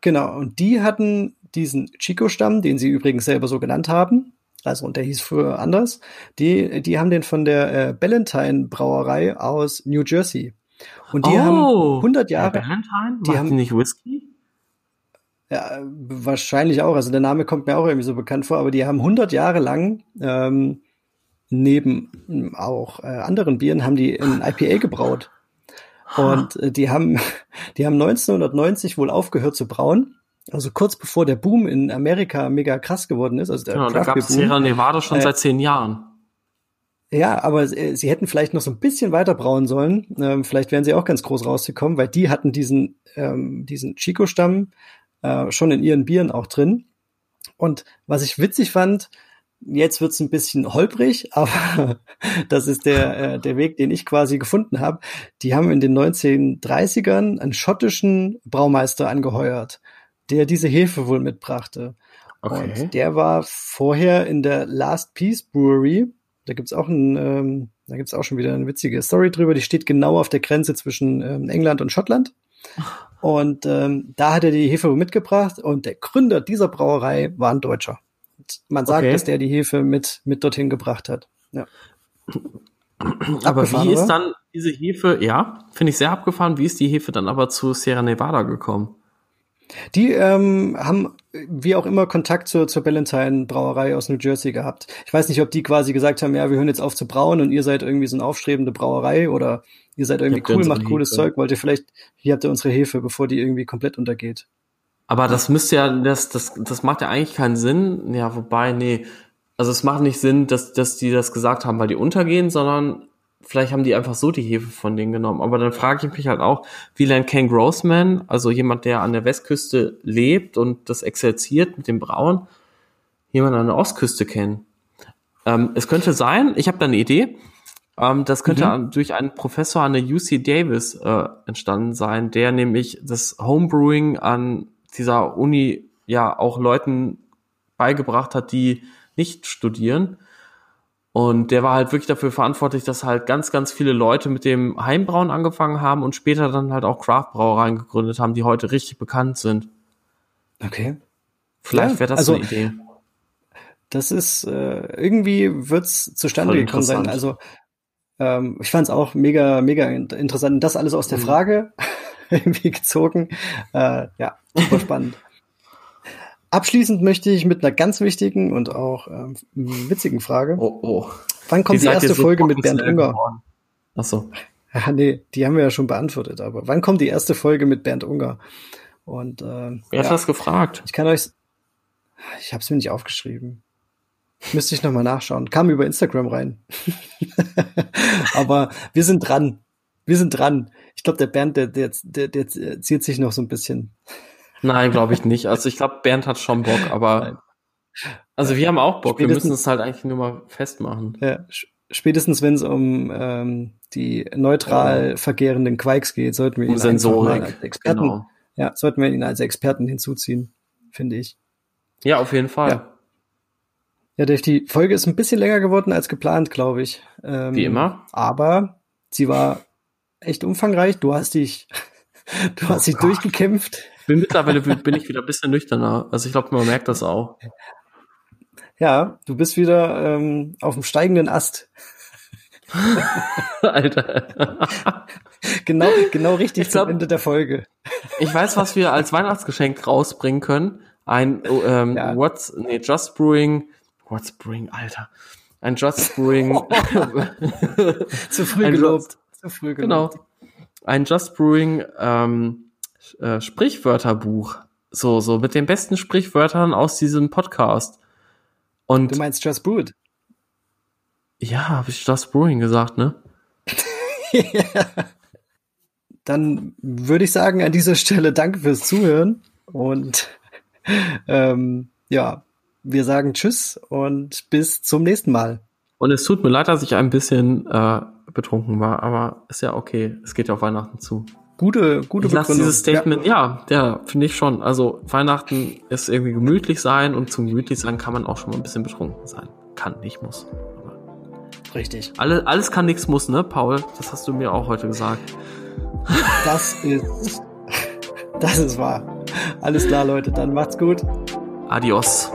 Genau, und die hatten diesen Chico-Stamm, den sie übrigens selber so genannt haben, also und der hieß früher anders, die, die haben den von der äh, Ballantine Brauerei aus New Jersey. Und die oh, haben 100 Jahre. Ballantine? Die haben nicht Whisky? Ja, wahrscheinlich auch. Also der Name kommt mir auch irgendwie so bekannt vor, aber die haben 100 Jahre lang ähm, neben auch äh, anderen Bieren haben die ein IPA gebraut. Und äh, die haben die haben 1990 wohl aufgehört zu brauen. Also kurz bevor der Boom in Amerika mega krass geworden ist. Also der genau, da gab es Sierra Nevada schon äh, seit zehn Jahren. Ja, aber äh, sie hätten vielleicht noch so ein bisschen weiter brauen sollen. Ähm, vielleicht wären sie auch ganz groß rausgekommen, weil die hatten diesen, ähm, diesen Chico-Stamm, äh, schon in ihren Bieren auch drin. Und was ich witzig fand, jetzt wird's ein bisschen holprig, aber das ist der, äh, der Weg, den ich quasi gefunden habe. Die haben in den 1930ern einen schottischen Braumeister angeheuert, der diese Hefe wohl mitbrachte. Okay. Und der war vorher in der Last Peace Brewery. Da gibt's auch ein, ähm, da gibt's auch schon wieder eine witzige Story drüber. Die steht genau auf der Grenze zwischen ähm, England und Schottland. Und ähm, da hat er die Hefe mitgebracht und der Gründer dieser Brauerei war ein Deutscher. Und man sagt, okay. dass der die Hefe mit, mit dorthin gebracht hat. Ja. Aber wie ist dann diese Hefe, ja, finde ich sehr abgefahren, wie ist die Hefe dann aber zu Sierra Nevada gekommen? Die ähm, haben wie auch immer Kontakt zur, zur Ballantine Brauerei aus New Jersey gehabt. Ich weiß nicht, ob die quasi gesagt haben, ja, wir hören jetzt auf zu brauen und ihr seid irgendwie so eine aufstrebende Brauerei oder ihr seid irgendwie cool, macht cooles Hefe. Zeug, wollt ihr vielleicht, hier habt ihr unsere Hefe, bevor die irgendwie komplett untergeht. Aber das müsste ja, das, das, das macht ja eigentlich keinen Sinn. Ja, wobei, nee, also es macht nicht Sinn, dass, dass die das gesagt haben, weil die untergehen, sondern vielleicht haben die einfach so die Hefe von denen genommen. Aber dann frage ich mich halt auch, wie lernt Ken Grossman, also jemand, der an der Westküste lebt und das exerziert mit dem Brauen, jemand an der Ostküste kennen? Ähm, es könnte sein, ich habe da eine Idee, ähm, das könnte mhm. durch einen Professor an der UC Davis äh, entstanden sein, der nämlich das Homebrewing an dieser Uni ja auch Leuten beigebracht hat, die nicht studieren und der war halt wirklich dafür verantwortlich, dass halt ganz, ganz viele Leute mit dem Heimbrauen angefangen haben und später dann halt auch Craft-Brauereien gegründet haben, die heute richtig bekannt sind. Okay. Vielleicht ja, wäre das also, eine Idee. Das ist, äh, irgendwie wird's zustande gekommen sein. Also Ähm, ich fand es auch mega, mega interessant. Das alles aus der Mhm. Frage irgendwie gezogen. Äh, ja, super spannend. Abschließend möchte ich mit einer ganz wichtigen und auch ähm, witzigen Frage. Oh, oh. Wann kommt die ihr erste so Folge mit Bernd Unger? geworden? Ach so. Ja, nee, die haben wir ja schon beantwortet, aber wann kommt die erste Folge mit Bernd Unger? Und ähm, Wer hat ja, das gefragt? ich kann euch, ich habe es mir nicht aufgeschrieben. Müsste ich nochmal nachschauen. Kam über Instagram rein. aber wir sind dran. Wir sind dran. Ich glaube, der Bernd, der, der, der, der zieht sich noch so ein bisschen. Nein, glaube ich nicht. Also ich glaube, Bernd hat schon Bock, Nein. aber also wir haben auch Bock. Wir Spätestens- müssen es halt eigentlich nur mal festmachen. Ja, spätestens wenn es um ähm, die neutral verkehrenden Quikes geht, sollten wir Um ihn mal Sensorik. als Experten, Genau. ja, sollten wir ihn als Experten hinzuziehen, finde ich. Ja, auf jeden Fall. Ja. Ja, Dave, die Folge ist ein bisschen länger geworden als geplant, glaube ich. Ähm, Wie immer. Aber sie war echt umfangreich. Du hast dich, du hast dich Oh durchgekämpft. Bin mittlerweile bin ich wieder ein bisschen nüchterner. Also ich glaube, man merkt das auch. Ja, du bist wieder ähm, auf dem steigenden Ast. Alter. Genau, genau richtig Ich glaub- zum Ende der Folge. Ich weiß, was wir als Weihnachtsgeschenk rausbringen können. Ein oh, ähm, Ja. What's nee, Just Brewing. What's Brewing, Alter. Ein Just Brewing. Zu früh gelobt. Zu früh genau. gelobt. Ein Just Brewing ähm, äh, Sprichwörterbuch. So, so mit den besten Sprichwörtern aus diesem Podcast. Und Du meinst Just Brewed? ja, habe ich Just Brewing gesagt, ne? Dann würde ich sagen, an dieser Stelle danke fürs Zuhören und ähm, ja, wir sagen Tschüss und bis zum nächsten Mal. Und es tut mir leid, dass ich ein bisschen äh, betrunken war, aber ist ja okay. Es geht ja auf Weihnachten zu. Gute, gute Ich lasse dieses Statement, ja, ja, finde ich schon. Also Weihnachten ist irgendwie gemütlich sein und zum gemütlich sein kann man auch schon mal ein bisschen betrunken sein. Kann, nicht muss. Ja, richtig. alle, alles kann, nichts muss, ne, Paul? Das hast du mir auch heute gesagt. Das ist, das ist wahr. Alles klar, Leute. Dann macht's gut. Adios.